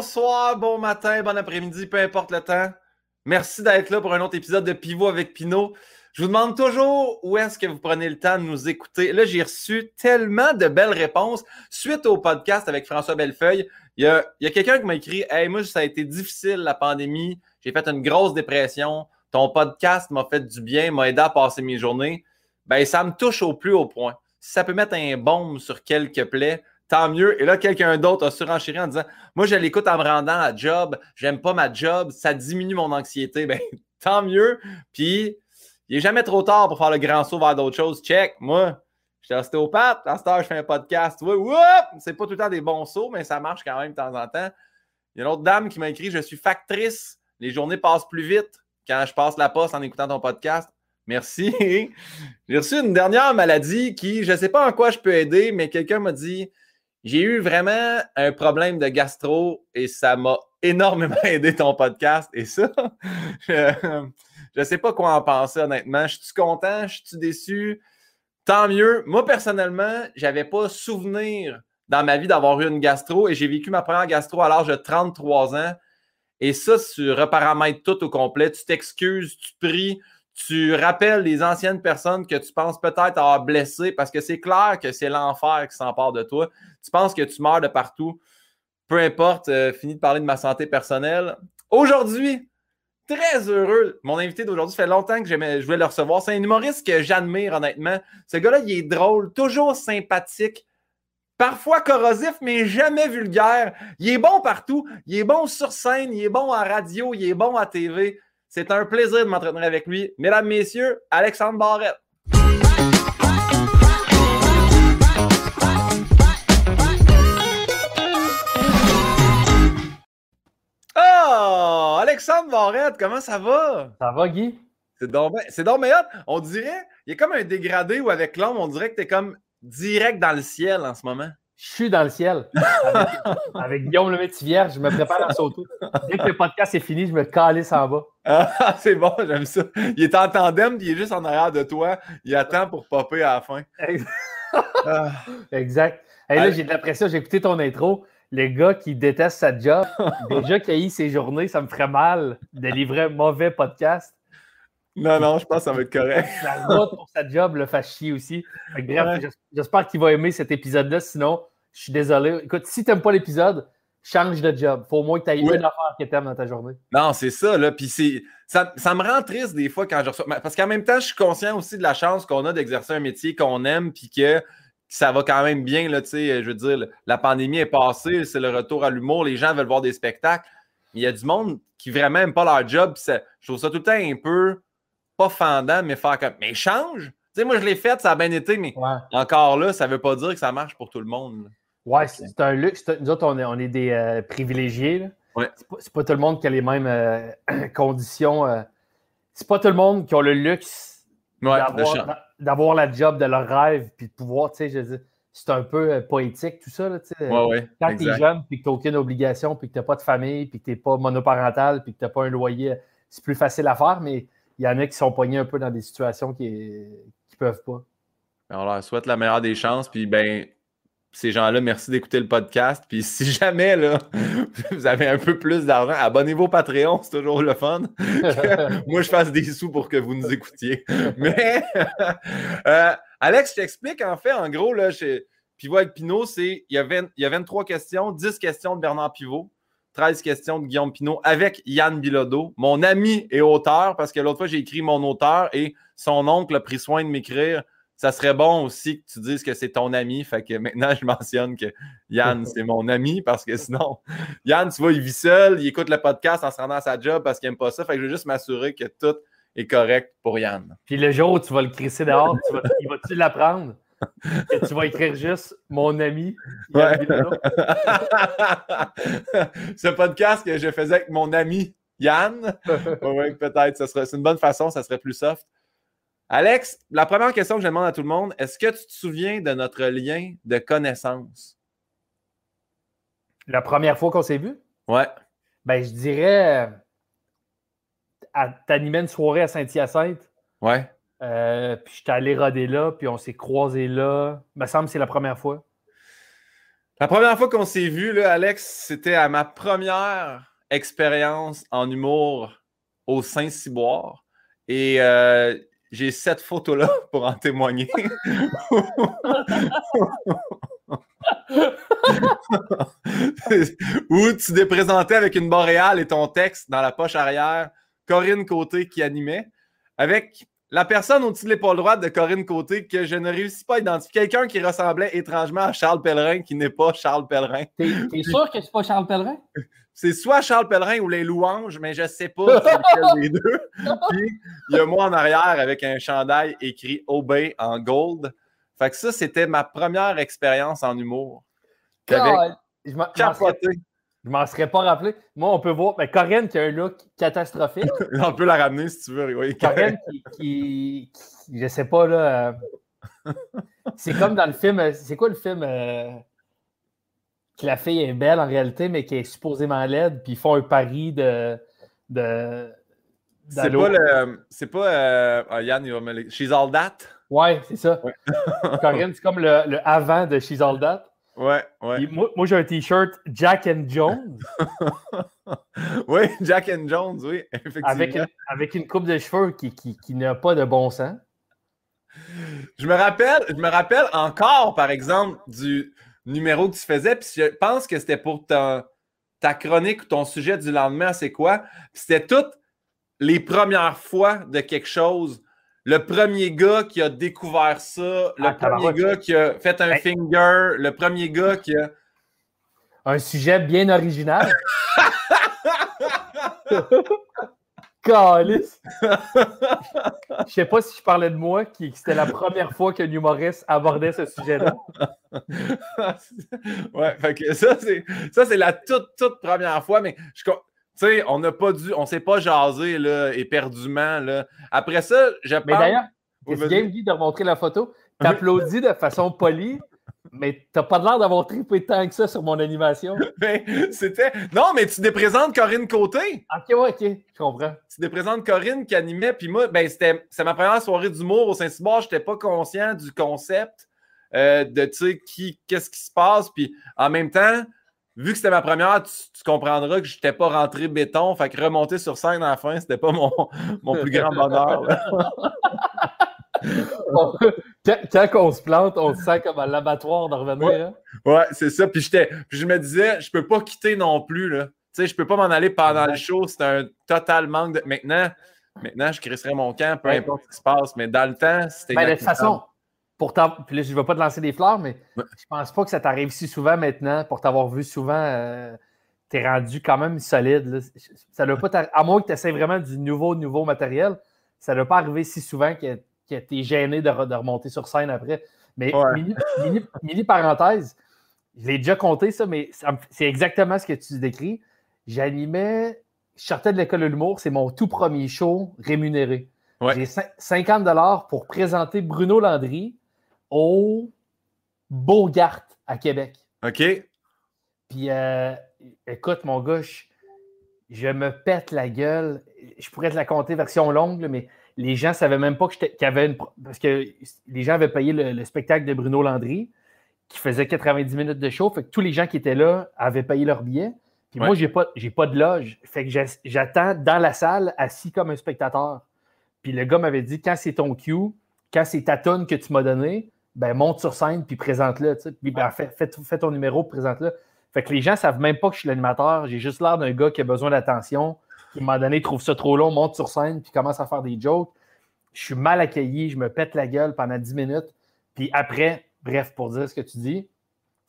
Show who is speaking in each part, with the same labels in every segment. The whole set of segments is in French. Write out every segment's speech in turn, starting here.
Speaker 1: bonsoir, bon matin, bon après-midi, peu importe le temps. Merci d'être là pour un autre épisode de Pivot avec Pinot. Je vous demande toujours où est-ce que vous prenez le temps de nous écouter. Là, j'ai reçu tellement de belles réponses suite au podcast avec François Bellefeuille. Il y a, quelqu'un qui m'a écrit Hey, moi, ça a été difficile la pandémie. J'ai fait une grosse dépression. Ton podcast m'a fait du bien, m'a aidé à passer mes journées. Ben, ça me touche au plus haut point. Si ça peut mettre un baume sur quelques plaies, tant mieux. Et là, quelqu'un d'autre a surenchéri en disant Moi, je l'écoute en me rendant à job, j'aime pas ma job, ça diminue mon anxiété. Ben, tant mieux. Puis, il n'est jamais trop tard pour faire le grand saut vers d'autres choses. Check, moi, je suis ostéopathe, à cette heure, je fais un podcast. Vois, c'est pas tout le temps des bons sauts, mais ça marche quand même de temps en temps. Il y a une autre dame qui m'a écrit Je suis factrice, les journées passent plus vite quand je passe la poste en écoutant ton podcast. Merci. J'ai reçu une dernière maladie qui, je ne sais pas en quoi je peux aider, mais quelqu'un m'a dit j'ai eu vraiment un problème de gastro et ça m'a énormément aidé ton podcast. Et ça, je ne sais pas quoi en penser honnêtement. Je suis content, je suis déçu? Tant mieux. Moi, personnellement, je n'avais pas souvenir dans ma vie d'avoir eu une gastro et j'ai vécu ma première gastro à l'âge de 33 ans. Et ça, tu reparamètres tout au complet. Tu t'excuses, tu pries, tu rappelles les anciennes personnes que tu penses peut-être avoir blessé parce que c'est clair que c'est l'enfer qui s'empare de toi. Tu penses que tu meurs de partout. Peu importe, euh, fini de parler de ma santé personnelle. Aujourd'hui, très heureux. Mon invité d'aujourd'hui, fait longtemps que je voulais le recevoir. C'est un humoriste que j'admire, honnêtement. Ce gars-là, il est drôle, toujours sympathique, parfois corrosif, mais jamais vulgaire. Il est bon partout. Il est bon sur scène, il est bon à radio, il est bon à TV. C'est un plaisir de m'entretenir avec lui. Mesdames, Messieurs, Alexandre Barrette. Oh! Alexandre Barrette, comment ça va?
Speaker 2: Ça va, Guy?
Speaker 1: C'est donc, c'est donc meilleur. On dirait, il y a comme un dégradé où avec l'homme, on dirait que tu es comme direct dans le ciel en ce moment.
Speaker 2: Je suis dans le ciel. Avec, Guillaume le Métivier, je me prépare à sauter. Dès que le podcast est fini, je me calisse en bas.
Speaker 1: Ah, c'est bon, j'aime ça. Il est en tandem, il est juste en arrière de toi. Il attend pour popper à la fin.
Speaker 2: Exact. Et là, j'ai de la pression. J'ai écouté ton intro. Le gars qui déteste sa job, déjà qu'il a eu ses journées, ça me ferait mal de livrer un mauvais podcast.
Speaker 1: Non, non, je pense que ça va être correct.
Speaker 2: La route pour sa job le fait chier aussi. bref, j'espère qu'il va aimer cet épisode-là. Sinon, je suis désolé. Écoute, si tu n'aimes pas l'épisode, change de job. Faut au moins que tu aies une affaire que tu aimes dans ta journée.
Speaker 1: Non, c'est ça. Là. Puis ça, ça, me rend triste des fois quand je reçois. Parce qu'en même temps, je suis conscient aussi de la chance qu'on a d'exercer un métier qu'on aime, puis que ça va quand même bien. Là, je veux dire, la pandémie est passée, c'est le retour à l'humour, les gens veulent voir des spectacles. Il y a du monde qui vraiment n'aime pas leur job. je trouve ça tout le temps un peu pas fendant, mais faire comme. Mais change! Tu sais, moi, je l'ai fait, ça a bien été, mais encore là, ça ne veut pas dire que ça marche pour tout le monde.
Speaker 2: Ouais, c'est un luxe. Nous autres, on est, on est des euh, privilégiés. Ouais. C'est pas, tout le monde qui a les mêmes euh, conditions. Euh, c'est pas tout le monde qui a le luxe d'avoir la job de leur rêve puis de pouvoir, tu sais, c'est un peu poétique tout ça. Là,
Speaker 1: ouais,
Speaker 2: Quand tu es jeune puis que tu n'as aucune obligation puis que tu n'as pas de famille puis que tu n'es pas monoparental puis que tu n'as pas un loyer, c'est plus facile à faire, mais il y en a qui sont poignés un peu dans des situations qui ne peuvent pas.
Speaker 1: On leur souhaite la meilleure des chances. Puis, ben, ces gens-là, merci d'écouter le podcast. Puis, si jamais là, vous avez un peu plus d'argent, abonnez-vous au Patreon, c'est toujours le fun. moi, je fasse des sous pour que vous nous écoutiez. Mais, euh, Alex, je t'explique en fait, en gros, là, chez Pivot avec Pinot, c'est il, il y a 23 questions, 10 questions de Bernard Pivot. 13 questions de Guillaume Pinot avec Yann Bilodeau, mon ami et auteur, parce que l'autre fois, j'ai écrit mon auteur et son oncle a pris soin de m'écrire. Ça serait bon aussi que tu dises que c'est ton ami. Fait que maintenant, je mentionne que Yann, c'est mon ami parce que sinon, Yann, tu vois, il vit seul, il écoute le podcast en se rendant à sa job parce qu'il n'aime pas ça. Fait que je veux juste m'assurer que tout est correct pour Yann.
Speaker 2: Puis le jour où tu vas le crisser dehors, tu vas, il va-tu l'apprendre? Et tu vas écrire juste mon ami.
Speaker 1: Ce podcast que je faisais avec mon ami Yann. oui, peut-être. C'est une bonne façon, ça serait plus soft. Alex, la première question que je demande à tout le monde, est-ce que tu te souviens de notre lien de connaissance?
Speaker 2: La première fois qu'on s'est vu?
Speaker 1: Ouais.
Speaker 2: Ben, je dirais. T'animais une soirée à Saint-Hyacinthe.
Speaker 1: Ouais.
Speaker 2: Euh, puis j'étais allé roder là, puis on s'est croisés là. Il me semble que c'est la première fois.
Speaker 1: La première fois qu'on s'est vu, là, Alex, c'était à ma première expérience en humour au Saint-Cyboire. Et euh, j'ai cette photo-là pour en témoigner. Où tu t'es présenté avec une boréale et ton texte dans la poche arrière, Corinne Côté qui animait, avec la personne au-dessus de l'épaule droite de Corinne Côté que je ne réussis pas à identifier. Quelqu'un qui ressemblait étrangement à Charles Pellerin qui n'est pas Charles Pellerin.
Speaker 2: T'es, sûr que c'est pas Charles Pellerin?
Speaker 1: C'est soit Charles Pellerin ou les louanges, mais je ne sais pas c'est lequel des deux. Puis il y a moi en arrière avec un chandail écrit Obey en gold. Fait que ça, c'était ma première expérience en humour.
Speaker 2: Avec je m'en serais pas rappelé. Moi, on peut voir ben, Corinne qui a un look catastrophique.
Speaker 1: on peut la ramener si tu veux. Oui.
Speaker 2: Corinne qui, qui, je sais pas, là. Euh, c'est comme dans le film. C'est quoi le film euh, que la fille est belle en réalité, mais qui est supposément laide, puis ils font un pari de. de
Speaker 1: c'est pas le. C'est pas. Euh, oh, Yann, il va me She's All That?
Speaker 2: Ouais, c'est ça. Corinne, c'est comme le, le, avant de She's All That.
Speaker 1: Ouais, ouais.
Speaker 2: moi, j'ai un t-shirt Jack and Jones.
Speaker 1: oui, Jack and Jones, oui, effectivement.
Speaker 2: Avec une, avec une coupe de cheveux qui, qui, qui n'a pas de bon sens.
Speaker 1: Je me rappelle, je me rappelle encore, par exemple, du numéro que tu faisais, puis je pense que c'était pour ta, ta chronique ou ton sujet du lendemain, c'est quoi? C'était toutes les premières fois de quelque chose le premier gars qui a découvert ça, le ah, premier gars qui a fait un finger, le premier gars qui a.
Speaker 2: Un sujet bien original. Calice! Je sais pas si je parlais de moi, qui c'était la première fois qu'un humoriste abordait ce sujet-là.
Speaker 1: ouais, fait que ça, c'est, ça, c'est la toute, toute première fois, mais je, tu sais, on n'a pas dû, on s'est pas jasé là, éperdument. Là. Après ça, je
Speaker 2: Mais d'ailleurs, c'est Game Guy de remontrer la photo. T'applaudis de façon polie, mais t'as pas l'air d'avoir trippé tant que ça sur mon animation.
Speaker 1: Ben, c'était. Non, mais tu déprésentes Corinne Côté.
Speaker 2: Ok, ouais, ok, je comprends.
Speaker 1: Tu déprésentes Corinne qui animait, puis moi, ben, c'était ma première soirée d'humour au Saint-Cyboire. J'étais pas conscient du concept euh, de, tu sais, qui, qu'est-ce qui se passe, puis en même temps vu que c'était ma première, tu, comprendras que je n'étais pas rentré béton. Fait que remonter sur scène à la fin, c'était pas mon, mon, plus grand bonheur.
Speaker 2: quand, on se plante, on se sent comme à l'abattoir de revenir.
Speaker 1: Ouais, hein? ouais c'est ça. Puis, je me disais, je peux pas quitter non plus. Là. Tu sais, je peux pas m'en aller pendant le show. C'est un total manque de. Maintenant, maintenant je crisserai mon camp, peu importe ce qui se passe. Mais dans le temps, c'était.
Speaker 2: Ben, de toute façon, Pourtant, puis là, je ne vais pas te lancer des fleurs, mais je je pense pas que ça t'arrive si souvent maintenant. Pour t'avoir vu souvent, euh, tu es rendu quand même solide. Ça doit pas à moins que tu essaies vraiment du nouveau, nouveau matériel, ça ne doit pas arriver si souvent que, que tu es gêné de, remonter sur scène après. Mais mini, parenthèse, je l'ai déjà compté ça, mais c'est exactement ce que tu décris. J'animais, je sortais de l'école de l'humour, c'est mon tout premier show rémunéré. J'ai 50 pour présenter Bruno Landry au Beaugart à Québec.
Speaker 1: OK.
Speaker 2: Puis, euh, écoute, mon gars, je, me pète la gueule. Je pourrais te la compter version longue, mais les gens ne savaient même pas qu'il y avait une. Parce que les gens avaient payé le, spectacle de Bruno Landry, qui faisait 90 minutes de show. Fait que tous les gens qui étaient là avaient payé leur billet. Puis moi, je n'ai pas, pas de loge. Fait que j'attends dans la salle, assis comme un spectateur. Puis le gars m'avait dit quand c'est ton cue, quand c'est ta tonne que tu m'as donné, ben, monte sur scène puis présente-le. Puis ben, fais, ton numéro, présente-le. Fait que les gens ne savent même pas que je suis l'animateur. J'ai juste l'air d'un gars qui a besoin d'attention, à un moment donné, trouve ça trop long, monte sur scène puis commence à faire des jokes. Je suis mal accueilli, je me pète la gueule pendant 10 minutes. Puis après, bref, pour dire ce que tu dis,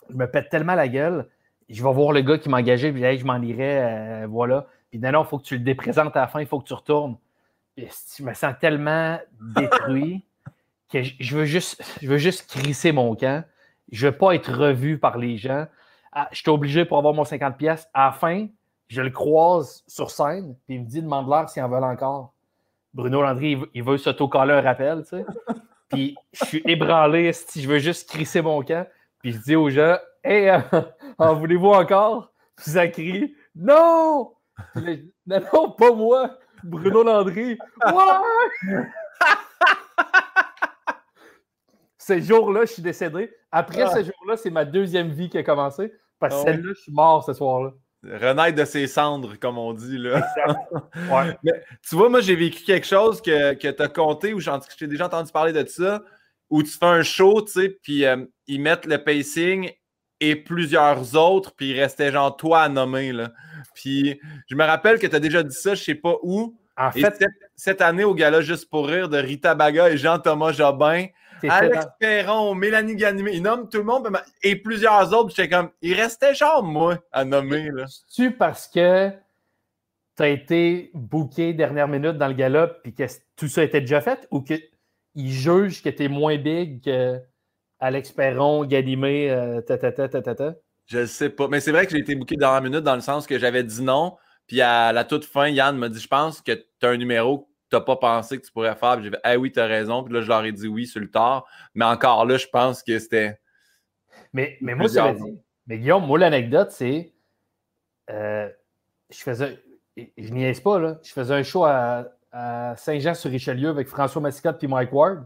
Speaker 2: je me pète tellement la gueule, je vais voir le gars qui m'a engagé, puis je m'en irai, euh, voilà. Puis non, non, il faut que tu le déprésentes à la fin, il faut que tu retournes. je me sens tellement détruit je veux juste, je veux juste crisser mon camp. Je veux pas être revu par les gens. Ah, je suis obligé pour avoir mon 50 pièces. À la fin, je le croise sur scène, puis il me dit demande-leur s'ils en veulent encore. Bruno Landry, il veut s'auto-coller un rappel, tu sais. Puis je suis ébranlé, si je veux juste crisser mon camp. Puis je dis aux gens Hey, euh, en voulez-vous encore? Puis ça crie Non! non, non, pas moi! Bruno Landry. Ouais!
Speaker 3: ce jour-là, je suis décédé. Après ah. ce jour-là, c'est ma deuxième vie qui a commencé. Parce que ah celle-là, je suis mort ce soir-là.
Speaker 1: Renaître de ses cendres, comme on dit. Là. Mais, tu vois, moi, j'ai vécu quelque chose que, que tu as compté, ou j'ai déjà entendu parler de ça, où tu fais un show, tu sais, puis euh, ils mettent le pacing et plusieurs autres, puis il restait genre toi à nommer. Là. Puis je me rappelle que tu as déjà dit ça, je sais pas où. En fait, cette, année, au gala Juste pour rire de Rita Baga et Jean-Thomas Jobin, Alex Perron, Mélanie Ganimé, ils nomment tout le monde et plusieurs autres. J'étais comme, il restait genre moi à nommer.
Speaker 3: C'est-tu parce que tu as été booké dernière minute dans le gala puis que tout ça était déjà fait ou qu'ils jugent que tu es moins big que Alex Perron, Ganimé, euh, ta, ta, ta, ta, ta,
Speaker 1: Je sais pas. Mais c'est vrai que j'ai été booké dernière minute dans le sens que j'avais dit non. Puis à la toute fin, Yann m'a dit Je pense que tu as un numéro tu n'as pas pensé que tu pourrais faire. Puis j'ai fait, ah oui, tu as raison. Puis là, je leur ai dit oui sur le tard. Mais encore là, je pense que c'était.
Speaker 3: Mais, mais moi, ça dit. Mais Guillaume, moi, l'anecdote, c'est. Euh, je faisais. Je niaise pas, là. Je faisais un show à, Saint-Jean-sur-Richelieu avec François Massicotte et Mike Ward.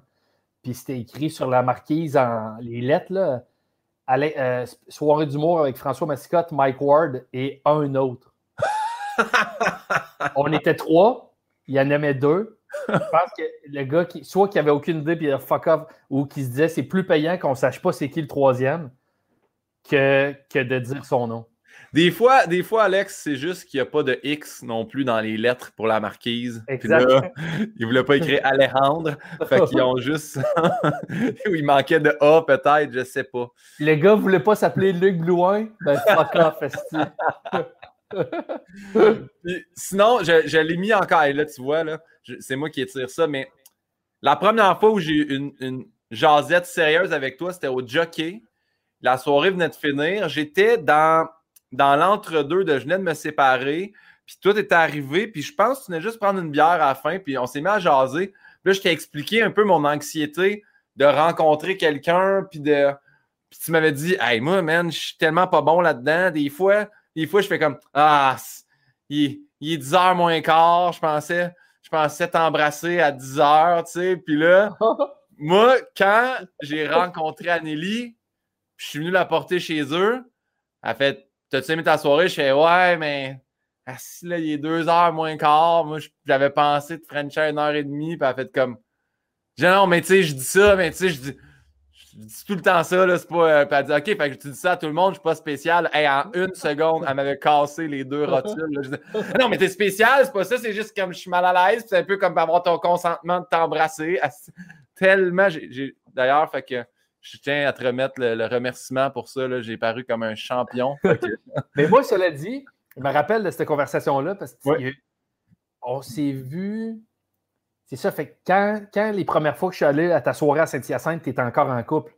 Speaker 3: Puis c'était écrit sur la marquise en les lettres, là. Euh, soirée d'humour avec François Massicotte, Mike Ward et un autre. On était trois il en aimait deux. Je pense que le gars, qui, soit qui avait aucune idée puis il a fuck off, ou qui se disait c'est plus payant qu'on ne sache pas c'est qui le troisième que, que de dire son nom.
Speaker 1: Des fois, des fois Alex, c'est juste qu'il n'y a pas de X non plus dans les lettres pour la marquise. Exactement. ils ne voulaient pas écrire Alejandre. fait qu'ils ont juste. Ou il manquait de A peut-être, je ne sais pas.
Speaker 3: Le gars ne voulait pas s'appeler Luc Blouin? Ben fuck off,
Speaker 1: sinon, je, l'ai mis encore. Et là, tu vois, là, c'est moi qui étire ça. Mais la première fois où j'ai eu une, une jasette sérieuse avec toi, c'était au jockey. La soirée venait de finir. J'étais dans, dans l'entre-deux de je venais de me séparer. Puis toi, t'étais arrivé. Puis je pense que tu venais juste prendre une bière à la fin. Puis on s'est mis à jaser. Puis là, je t'ai expliqué un peu mon anxiété de rencontrer quelqu'un. Puis de. Puis tu m'avais dit, hey, moi, man, je suis tellement pas bon là-dedans. Des fois, des fois, je fais comme Ah, il, est 10 h moins quart, je pensais, je pensais t'embrasser à 10 h, tu sais. Puis là, moi, quand j'ai rencontré Anneli, je suis venu la porter chez eux, elle a fait T'as-tu aimé ta soirée? Je fais Ouais, mais si là, il est 2 h moins quart, moi, j'avais pensé de Frencher une heure et demie, puis elle a fait comme. J'ai non, mais tu sais, je dis ça, mais tu sais, je dis je dis tout le temps ça, là, c'est pas. Euh, dit OK, fait que tu dis ça à tout le monde, je suis pas spécial. Et en une seconde, elle m'avait cassé les deux rotules. non, mais t'es spécial, c'est pas ça, c'est juste comme je suis mal à l'aise, c'est un peu comme avoir ton consentement de t'embrasser. Tellement, j'ai. D'ailleurs, fait que je tiens à te remettre le, remerciement pour ça. J'ai paru comme un champion.
Speaker 3: mais moi, cela dit, je me rappelle de cette conversation-là parce qu'on s'est vu c'est ça. Fait que quand, quand, les premières fois que je suis allé à ta soirée à Saint-Hyacinthe, tu étais encore en couple?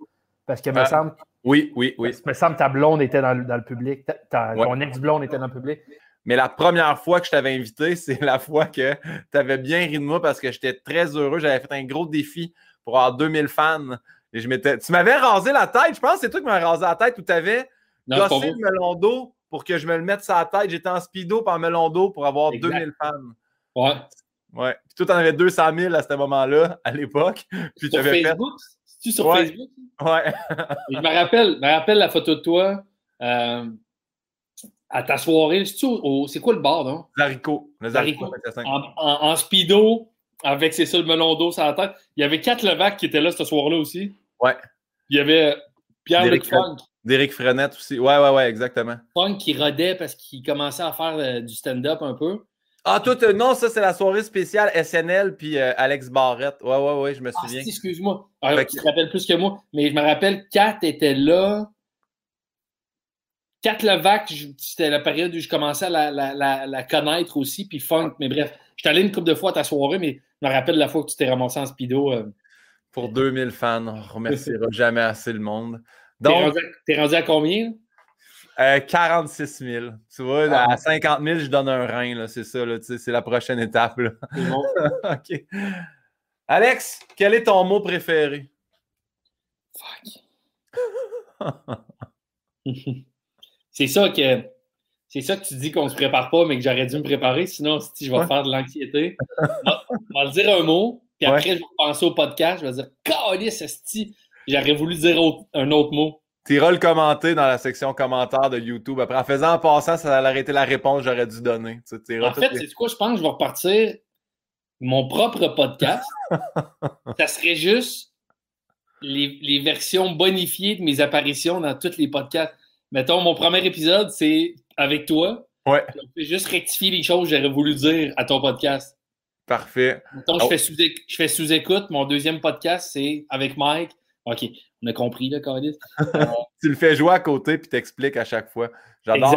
Speaker 3: Parce que me ah, semble.
Speaker 1: Oui, oui, oui.
Speaker 3: me semble ta blonde était dans, le public. Ton ex-blonde était dans le public.
Speaker 1: Mais la première fois que je t'avais invité, c'est la fois que tu avais bien ri de moi parce que j'étais très heureux. J'avais fait un gros défi pour avoir 2000 fans. Et je m'étais. Tu m'avais rasé la tête. Je pense que c'est toi qui m'as rasé la tête où tu avais gossé le melon d'eau pour que je me le mette sur la tête. J'étais en speedo par melon d'eau pour avoir 2000 fans.
Speaker 3: Ouais.
Speaker 1: Ouais. Puis toi, t'en avais 200 000 à ce moment-là, à l'époque. Puis
Speaker 2: sur Facebook? Fait... tu sur Facebook?
Speaker 1: Ouais.
Speaker 2: je me rappelle, me rappelle la photo de toi euh, à ta soirée. C'est quoi le bar, non?
Speaker 1: Zarico.
Speaker 2: Le Zarico. En, speedo, avec ses seuls melon d'eau sur la tête. Il y avait quatre Levac qui étaient là ce soir-là aussi.
Speaker 1: Ouais.
Speaker 2: Il y avait Pierre-Luc Funk.
Speaker 1: D'Éric Frenette aussi. Ouais, ouais, ouais, exactement.
Speaker 2: Funk qui rodait parce qu'il commençait à faire euh, du stand-up un peu.
Speaker 1: Ah, toi, non, ça, c'est la soirée spéciale SNL puis euh, Alex Barrette. Ouais, ouais, ouais, je me ah, souviens.
Speaker 2: Ah, excuse-moi. tu te rappelles plus que moi. Mais je me rappelle, Kat était là. Kat Levac, c'était la période où je commençais à la, connaître aussi, puis Funk. Mais bref, je suis allé une couple de fois à ta soirée, mais je me rappelle la fois que tu t'es ramassé en speedo. Euh.
Speaker 1: Pour 2000 fans, on remerciera jamais assez le monde.
Speaker 2: Donc, t'es rendu, rendu, à combien?
Speaker 1: 46 euh, 000. Tu vois, à 50 ah. 000, je donne un rein. C'est ça, c'est la prochaine étape. OK. Alex, quel est ton mot préféré?
Speaker 2: Fuck. c'est ça que c'est ça que tu dis qu'on ne se prépare pas, mais que j'aurais dû me préparer. Sinon, si je vais faire de l'anxiété, je vais dire un mot, puis après, je vais penser au podcast. Je vais dire Calice, Esti, j'aurais voulu dire un autre mot.
Speaker 1: Tu iras le commenter dans la section commentaires de YouTube. Après, en faisant en passant, ça allait arrêter la réponse que j'aurais dû donner.
Speaker 2: en fait, c'est quoi? Je pense que je vais repartir mon propre podcast. ça serait juste les, versions bonifiées de mes apparitions dans tous les podcasts. Mettons, mon premier épisode, c'est avec toi.
Speaker 1: Ouais.
Speaker 2: Je vais juste rectifier les choses que j'aurais voulu dire à ton podcast.
Speaker 1: Parfait.
Speaker 2: Mettons, je, oh. fais sous, écoute. Mon deuxième podcast, c'est avec Mike. OK, on a compris, là, Carlis.
Speaker 1: tu le fais jouer à côté puis t'expliques à chaque fois. J'adore.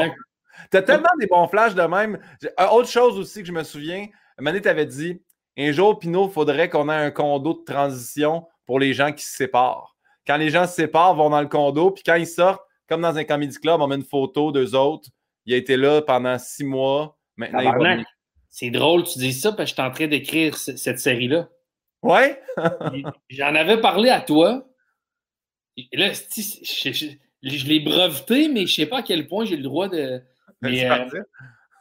Speaker 1: Tu as tellement des bons flashs de même. Euh, autre chose aussi que je me souviens, Mané t'avait dit un jour, Pinot, il faudrait qu'on ait un condo de transition pour les gens qui se séparent. Quand les gens se séparent, vont dans le condo, puis quand ils sortent, comme dans un comedy club, on met une photo d'eux autres. Il a été là pendant six mois. Maintenant,
Speaker 2: C'est drôle, tu dis ça, parce que je suis en train d'écrire cette série-là.
Speaker 1: Ouais?
Speaker 2: J'en avais parlé à toi. Là, je, l'ai breveté, mais je ne sais pas à quel point j'ai le droit de. Euh,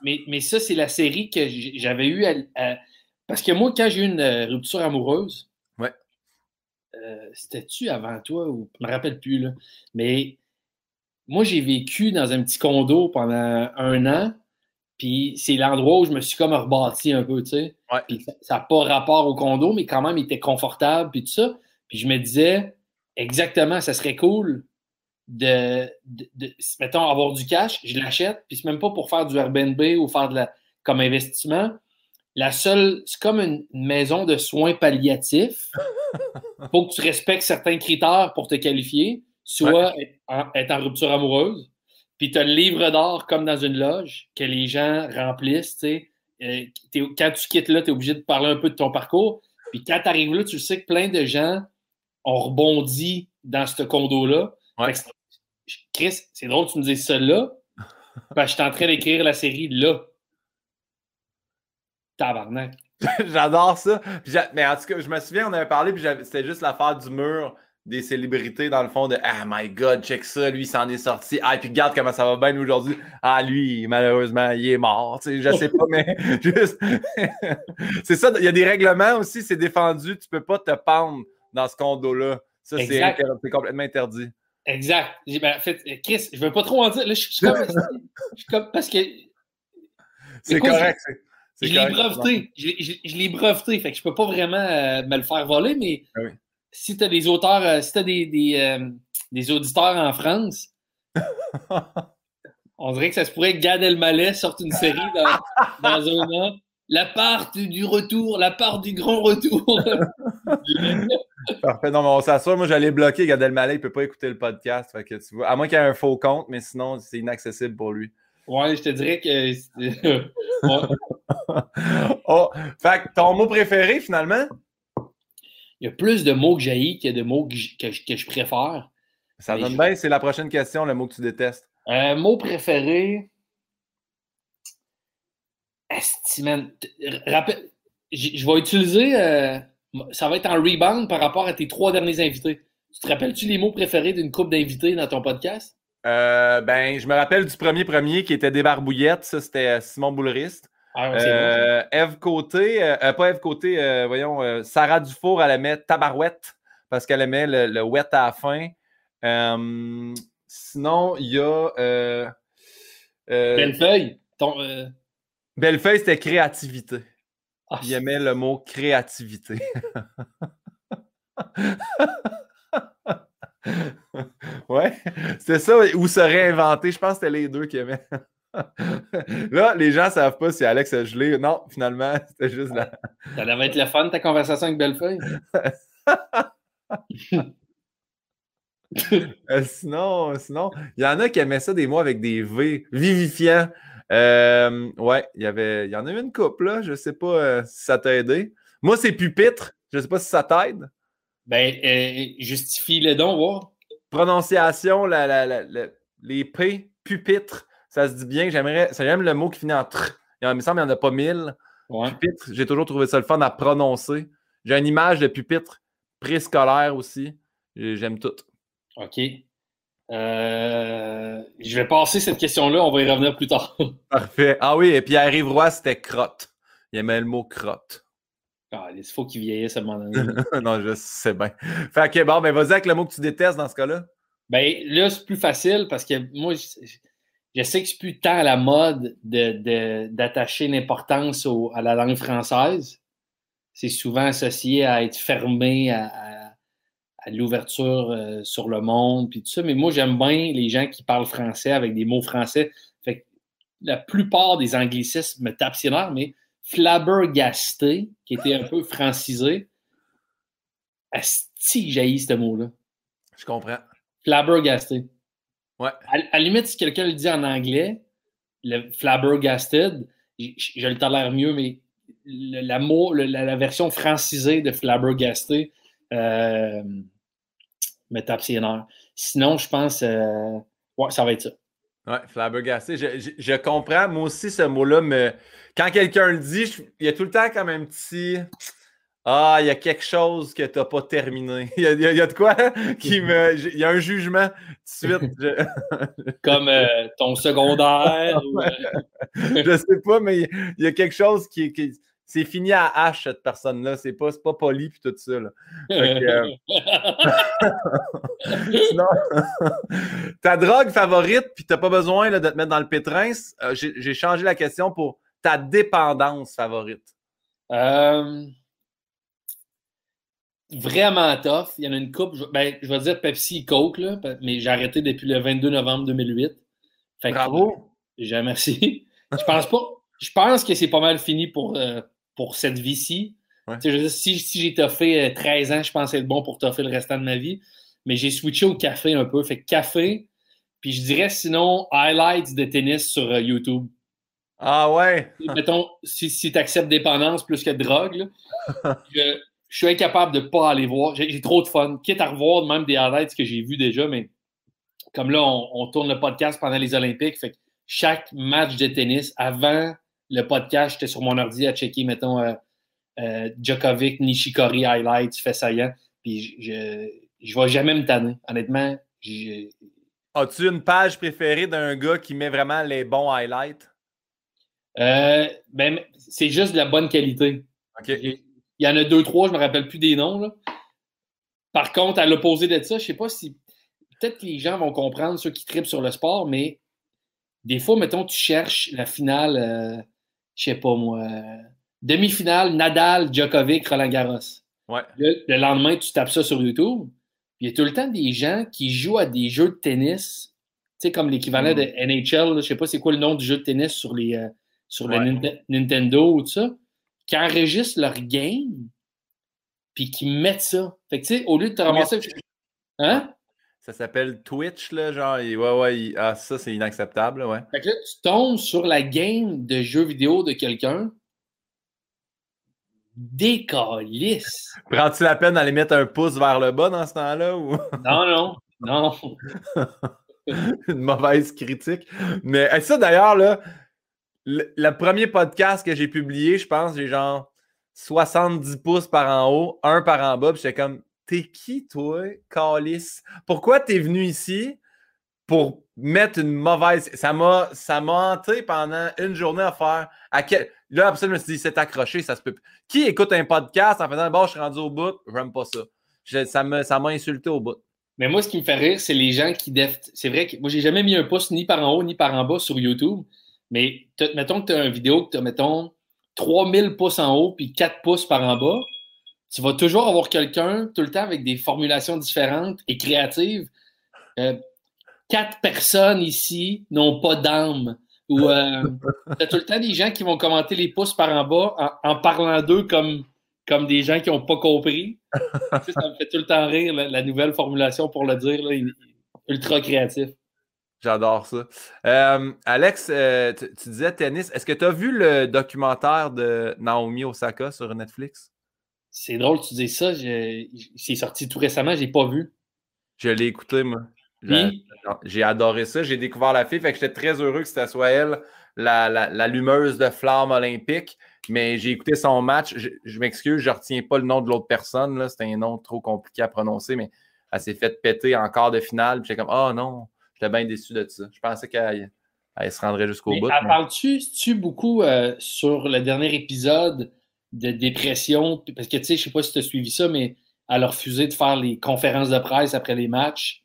Speaker 2: mais, mais, ça, c'est la série que j'avais eue Parce que moi, quand j'ai eu une euh, rupture amoureuse,
Speaker 1: ouais.
Speaker 2: Euh, c'était-tu avant toi ou je me rappelle plus, là. Mais moi, j'ai vécu dans un petit condo pendant un an. Puis c'est l'endroit où je me suis comme rebâti un peu, tu sais. ça n'a pas rapport au condo, mais quand même, il était confortable, puis tout ça. Puis je me disais, exactement, ça serait cool de, mettons, avoir du cash, je l'achète, puis c'est même pas pour faire du Airbnb ou faire de la, comme investissement. La seule, c'est comme une maison de soins palliatifs. Il faut que tu respectes certains critères pour te qualifier, soit être, en, rupture amoureuse, puis tu as le livre d'or comme dans une loge que les gens remplissent. tu sais. Euh, quand tu quittes là, tu es obligé de parler un peu de ton parcours. Puis quand tu arrives là, tu sais que plein de gens ont rebondi dans ce condo-là. Chris, c'est drôle que tu me dises ça là. Parce que je suis en train d'écrire la série là. Tabarnak.
Speaker 1: J'adore ça. Mais en tout cas, je me souviens, on avait parlé, puis c'était juste l'affaire du mur des célébrités, dans le fond, de Ah my god, check ça, lui, s'en est sorti. Ah, puis regarde comment ça va bien aujourd'hui. Ah, lui, malheureusement, il est mort. Tu sais, je sais pas, mais juste. c'est ça, il y a des règlements aussi, c'est défendu. Tu peux pas te pendre dans ce condo-là. Ça, c'est complètement interdit.
Speaker 2: Exact. Ben, en fait, Chris, je veux pas trop en dire. Là, je suis comme, je suis comme parce que.
Speaker 1: C'est correct.
Speaker 2: Je l'ai breveté. Je, l'ai breveté. Fait que je peux pas vraiment euh, me le faire voler, mais
Speaker 1: ah
Speaker 2: si tu as des auteurs, euh, si tu as des, des, euh, des, auditeurs en France, on dirait que ça se pourrait que Gad Elmaleh sorte une série dans, dans un an. La part du retour, la part du grand retour.
Speaker 1: Parfait. Non, mais on s'assure. Moi, j'allais bloquer Gad Elmaleh. Il ne peut pas écouter le podcast. Fait que, tu vois, à moins qu'il y ait un faux compte, mais sinon, c'est inaccessible pour lui.
Speaker 2: Ouais, je te dirais que.
Speaker 1: oh, fait que ton mot préféré, finalement?
Speaker 2: Il y a plus de mots que j'ai que de mots que je, préfère.
Speaker 1: Ça donne bien, c'est la prochaine question, le mot que tu détestes.
Speaker 2: Un mot préféré. Je vais utiliser. Euh, ça va être en rebound par rapport à tes trois derniers invités. Tu te rappelles-tu les mots préférés d'une coupe d'invités dans ton podcast?
Speaker 1: Euh, ben, je me rappelle du premier premier qui était Débarbouillette. Ça, c'était euh, Simon Boulrist. Ah, euh, Eve Côté, pas Eve Côté, voyons, Sarah Dufour, elle aimait Tabarouette parce qu'elle aimait le, le, wet à la fin. sinon, il y a.
Speaker 2: Bellefeuille. Ton,
Speaker 1: Bellefeuille, c'était créativité. Ah, il aimait le mot créativité. ouais, c'est ça, ou se réinventer. Je pense que c'était les deux qui aimaient. Là, les gens ne savent pas si Alex a gelé. Non, finalement, c'était juste la.
Speaker 2: Ça devait être le fun, ta conversation avec Bellefeuille.
Speaker 1: Euh, sinon, sinon, il y en a qui aimaient ça des mots avec des V, vivifiants. Euh, ouais, il y avait, il y en a eu une couple, là. Je ne sais pas euh, si ça t'a aidé. Moi, c'est pupitre. Je ne sais pas si ça t'aide.
Speaker 2: Ben, euh, justifie le don, voir.
Speaker 1: Prononciation, les P, pupitre, ça se dit bien. J'aimerais, j'aime le mot qui finit en tr. Il me semble qu'il n'y en a pas mille. Pupitre, j'ai toujours trouvé ça le fun à prononcer. J'ai une image de pupitre préscolaire aussi. J'aime tout.
Speaker 2: OK. Euh, je vais passer cette question-là, on va y revenir plus tard.
Speaker 1: Parfait. Ah oui, et puis Pierre Roy, c'était crotte. Il aimait le mot crotte.
Speaker 2: Ah, il faut qu'il vieillisse à un moment donné.
Speaker 1: non, je sais bien. Fait que bon, ben vas-y avec le mot que tu détestes dans ce cas-là.
Speaker 2: Ben là, c'est plus facile parce que moi, je, sais que c'est plus tant à la mode d'attacher de, une importance à la langue française. C'est souvent associé à être fermé à, l'ouverture euh, sur le monde, puis tout ça. Mais moi, j'aime bien les gens qui parlent français avec des mots français. Fait que la plupart des anglicismes me tapent sur mais flabbergasté, qui était un peu francisé, asti jaillit ce mot-là.
Speaker 1: Je comprends.
Speaker 2: Flabbergasté.
Speaker 1: Ouais.
Speaker 2: À, la limite, si quelqu'un le dit en anglais, le flabbergasted, je, le tolère mieux, mais la, mot, la, version francisée de flabbergasté euh, me tape ses nerfs. Sinon, je pense, euh, ouais, ça va être ça.
Speaker 1: Ouais, flabbergasté. Je, je, comprends. Moi aussi, ce mot-là, me... quand quelqu'un le dit, il y a tout le temps comme un petit. Ah, il y a quelque chose que tu n'as pas terminé. Il y, a, de quoi qui me. Il y a un jugement tout de suite.
Speaker 2: Comme euh, ton secondaire.
Speaker 1: Je sais pas, mais il y a quelque chose qui, qui c'est fini à H, cette personne-là. C'est pas, pas poli puis tout ça. Euh, ta drogue favorite, puis t'as pas besoin de te mettre dans le pétrin. Euh, j'ai changé la question pour ta dépendance favorite.
Speaker 2: Euh, vraiment tough. Il y en a une coupe. Je, ben, je vais dire Pepsi et Coke, là, mais j'ai arrêté depuis le 22 novembre 2008.
Speaker 1: Bravo.
Speaker 2: J'ai merci. Je pense pas. Je pense que c'est pas mal fini pour, pour cette vie-ci. Si, si j'ai toffé 13 euh, ans, je pense être bon pour toffer le restant de ma vie. Mais j'ai switché au café un peu. Fait café, puis je dirais sinon highlights de tennis sur euh, YouTube.
Speaker 1: Ah ouais?
Speaker 2: Mettons, si, si tu acceptes dépendance plus que drogue, je, suis incapable de ne pas aller voir. J'ai trop de fun. Quitte à revoir même des highlights que j'ai vus déjà, mais comme là, on, on, tourne le podcast pendant les Olympiques. Fait que chaque match de tennis avant le podcast, j'étais sur mon ordi à checker, mettons, euh, euh, Djokovic, Nishikori, highlights, saillant. Puis je ne vais jamais me tanner. Honnêtement,
Speaker 1: As-tu une page préférée d'un gars qui met vraiment les bons highlights?
Speaker 2: Euh, ben, c'est juste de la bonne qualité. Il y en a deux, trois, je ne me rappelle plus des noms. Par contre, à l'opposé de ça, je ne sais pas si. Peut-être que les gens vont comprendre, ceux qui tripent sur le sport, mais des fois, mettons, tu cherches la finale je sais pas moi, demi-finale, Nadal, Djokovic, Roland Garros.
Speaker 1: Ouais.
Speaker 2: Le, lendemain, tu tapes ça sur YouTube. Il y a tout le temps des gens qui jouent à des jeux de tennis, tu sais, comme l'équivalent de mm. NHL, je sais pas c'est quoi le nom du jeu de tennis sur les euh, sur le Nintendo ou tout ça, qui enregistrent leur game, puis qui mettent ça. Fait que, tu sais, au lieu de te ramasser. Hein?
Speaker 1: Ça s'appelle Twitch, là, genre, ouais, ouais, ah, ça, c'est inacceptable, ouais.
Speaker 2: Fait que là, tu tombes sur la game de jeux vidéo de quelqu'un. Décalisse!
Speaker 1: Prends-tu la peine d'aller mettre un pouce vers le bas dans ce temps-là? Ou...
Speaker 2: Non, non, non.
Speaker 1: Une mauvaise critique. Mais ça, d'ailleurs, là, le, premier podcast que j'ai publié, je pense, j'ai genre 70 pouces par en haut, un par en bas, puis j'étais comme T'es qui, toi, Calis? Pourquoi t'es venu ici pour mettre une mauvaise. Ça m'a, ça m'a hanté pendant une journée à faire. À quel... Là, après je me suis dit, c'est accroché, ça se peut. Qui écoute un podcast en faisant, bon, je suis rendu au bout, j'aime pas ça. ça, m'a, ça m'a insulté au bout.
Speaker 2: Mais moi, ce qui me fait rire, c'est les gens qui. C'est vrai que moi, j'ai jamais mis un pouce ni par en haut ni par en bas sur YouTube. Mais mettons que tu as une vidéo que tu as, mettons, 3000 pouces en haut puis 4 pouces par en bas tu vas toujours avoir quelqu'un tout le temps avec des formulations différentes et créatives. Euh, quatre personnes ici n'ont pas d'âme. Ou euh, tu as tout le temps des gens qui vont commenter les pouces par en bas en, parlant d'eux comme, comme des gens qui n'ont pas compris. ça me fait tout le temps rire, la, nouvelle formulation pour le dire. ultra créatif.
Speaker 1: J'adore ça. Euh, Alex, tu, disais tennis. Est-ce que tu as vu le documentaire de Naomi Osaka sur Netflix?
Speaker 2: C'est drôle, tu dis ça. C'est sorti tout récemment, je n'ai pas vu.
Speaker 1: Je l'ai écouté, moi. J'ai adoré ça. J'ai découvert la fille. Fait que j'étais très heureux que c'était soit elle, la, la, lumeuse de flamme olympique. Mais j'ai écouté son match. Je, m'excuse, je ne retiens pas le nom de l'autre personne. C'était un nom trop compliqué à prononcer, mais elle s'est faite péter en quart de finale. J'étais comme, oh non, j'étais bien déçu de ça. Je pensais qu'elle se rendrait jusqu'au bout.
Speaker 2: Mais... Parles-tu beaucoup euh, sur le dernier épisode de dépression. Parce que, tu sais, je sais pas si tu as suivi ça, mais elle a refusé de faire les conférences de presse après les matchs.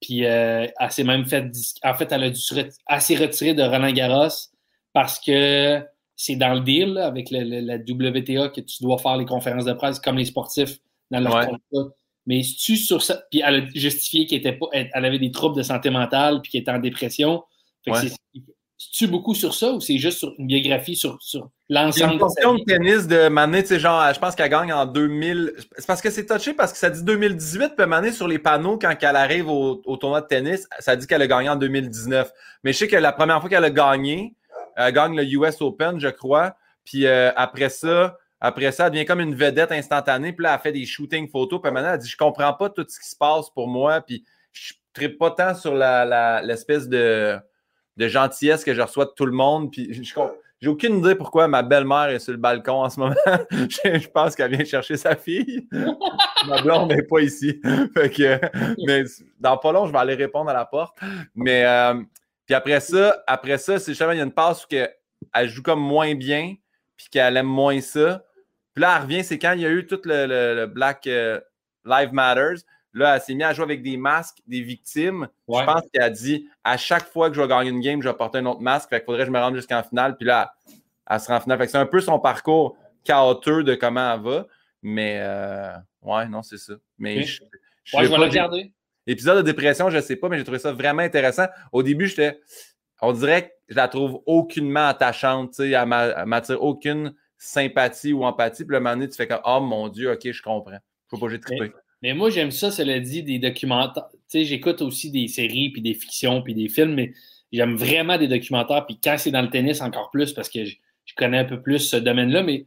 Speaker 2: Puis euh, elle s'est même fait. En fait, elle a dû assez retirer de Roland Garros parce que c'est dans le deal avec la WTA que tu dois faire les conférences de presse comme les sportifs dans leur contrat. Mais tu sur ça. Puis elle a justifié qu'elle était pas. Elle avait des troubles de santé mentale puis qu'elle était en dépression. Fait tu beaucoup sur ça ou c'est juste sur une biographie sur, sur l'ensemble
Speaker 1: de tennis de Mané, tu sais, genre, je pense qu'elle gagne en 2000. C'est parce que c'est touché parce que ça dit 2018, puis Mané, sur les panneaux, quand elle arrive au, tournoi de tennis, ça dit qu'elle a gagné en 2019. Mais je sais que la première fois qu'elle a gagné, elle gagne le US Open, je crois. Puis euh, après ça, après ça, elle devient comme une vedette instantanée. Puis là, elle fait des shooting photos. Puis maintenant, elle dit Je comprends pas tout ce qui se passe pour moi. Puis je ne pas tant sur l'espèce de de gentillesse que je reçois de tout le monde. Puis j'ai aucune idée pourquoi ma belle-mère est sur le balcon en ce moment. je pense qu'elle vient chercher sa fille. ma blonde n'est pas ici. Fait que, mais dans pas long, je vais aller répondre à la porte. Mais euh, puis après ça, après ça, c'est justement, il y a une passe où elle joue comme moins bien, puis qu'elle aime moins ça. Puis là, elle revient, c'est quand il y a eu tout le, Black euh, Live Matters. Là, elle s'est mise à jouer avec des masques, des victimes. Je pense qu'elle a dit à chaque fois que je vais gagner une game, je vais porter un autre masque. Fait qu'il faudrait que je me rende jusqu'en finale. Puis là, elle, se rend en finale. Fait que c'est un peu son parcours chaotique de comment elle va. Mais euh, ouais, non, c'est ça. Mais je,
Speaker 2: je, vais le regarder.
Speaker 1: Épisode de dépression, je ne sais pas, mais j'ai trouvé ça vraiment intéressant. Au début, j'étais. On dirait que je la trouve aucunement attachante. Tu sais, elle m'attire aucune sympathie ou empathie. Puis le moment donné, tu fais comme Oh mon Dieu, ok, je comprends. Faut pas que j'ai trippé.
Speaker 2: Mais moi, j'aime ça, cela dit, des documentaires. Tu sais, j'écoute aussi des séries, puis des fictions, puis des films, mais j'aime vraiment des documentaires. Puis quand c'est dans le tennis, encore plus, parce que je, connais un peu plus ce domaine-là. Mais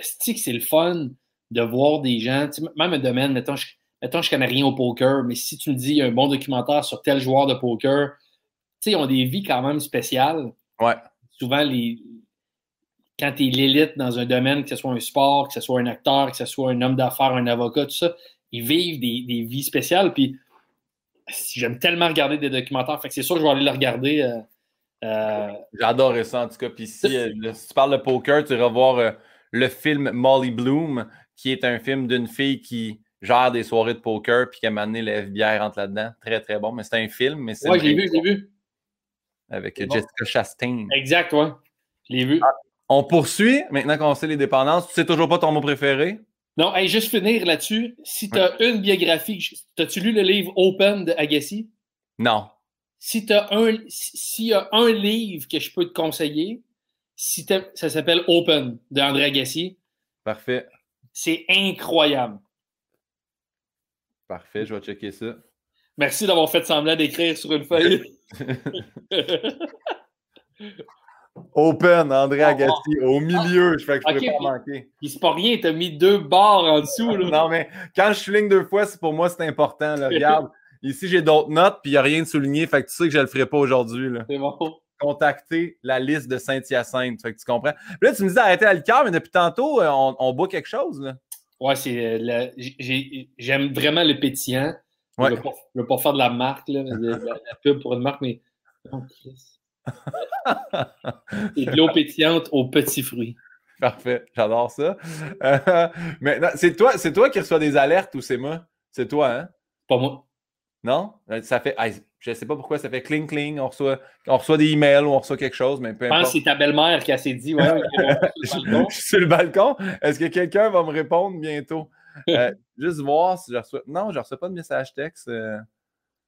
Speaker 2: c'est que c'est le fun de voir des gens, même un domaine, mettons je, mettons, je connais rien au poker, mais si tu me dis il y a un bon documentaire sur tel joueur de poker, tu sais, ils ont des vies quand même spéciales.
Speaker 1: Ouais.
Speaker 2: Souvent, les, quand tu es l'élite dans un domaine, que ce soit un sport, que ce soit un acteur, que ce soit un homme d'affaires, un avocat, tout ça, ils vivent des, vies spéciales. Puis j'aime tellement regarder des documentaires. Fait que c'est sûr que je vais aller le regarder. Euh,
Speaker 1: euh, J'adore ça en tout cas. Puis si, euh, tu parles de poker, tu iras voir le film Molly Bloom, qui est un film d'une fille qui gère des soirées de poker puis qui a mené la FBI rentre là-dedans. Très, très bon. Mais c'est un film. Mais
Speaker 2: ouais, je l'ai vu, je l'ai vu.
Speaker 1: Avec Jessica Chastain.
Speaker 2: Exact, ouais. Je l'ai vu. Ah,
Speaker 1: on poursuit, maintenant qu'on sait les dépendances. Tu sais toujours pas ton mot préféré?
Speaker 2: Non, hey, juste finir là-dessus. Si tu as une biographie, as-tu lu le livre Open de Agassi?
Speaker 1: Non.
Speaker 2: Si tu as un, s'il y a un livre que je peux te conseiller, si ça s'appelle Open de André Agassi.
Speaker 1: Parfait.
Speaker 2: C'est incroyable.
Speaker 1: Parfait, je vais checker ça.
Speaker 2: Merci d'avoir fait semblant d'écrire sur une feuille.
Speaker 1: Open, André ah, Agassi, au milieu. Je fais que je ne peux pas manquer.
Speaker 2: Il c'est pas rien, t'as mis deux barres en dessous. Là.
Speaker 1: non, mais quand je souligne deux fois, c'est pour moi, c'est important. Là. Regarde, ici, j'ai d'autres notes, puis il n'y a rien de souligné. Fait que tu sais que je ne le ferai pas aujourd'hui.
Speaker 2: C'est bon.
Speaker 1: Contacter la liste de Saint-Hyacinthe. Fait que tu comprends. là, tu me dis d'arrêter à le mais depuis tantôt, euh, on, boit quelque chose. Là.
Speaker 2: Ouais, c'est. Euh, j'aime vraiment le pétillant. Je ne veux, pas faire de la marque, là, la, pub pour une marque, mais. Et de l'eau pétillante aux petits fruits.
Speaker 1: Parfait, j'adore ça. Euh, mais c'est toi, c'est toi qui reçois des alertes ou c'est moi? C'est toi, hein?
Speaker 2: Pas moi.
Speaker 1: Non? Euh, ça fait. je ne sais pas pourquoi ça fait cling cling. On reçoit, on reçoit des emails ou on reçoit quelque chose, mais
Speaker 2: peu Je pense que c'est ta belle-mère qui a s'est dit ouais,
Speaker 1: je, suis sur le balcon. Est-ce que quelqu'un va me répondre bientôt? Euh, juste voir si je reçois. Non, je ne reçois pas de message texte.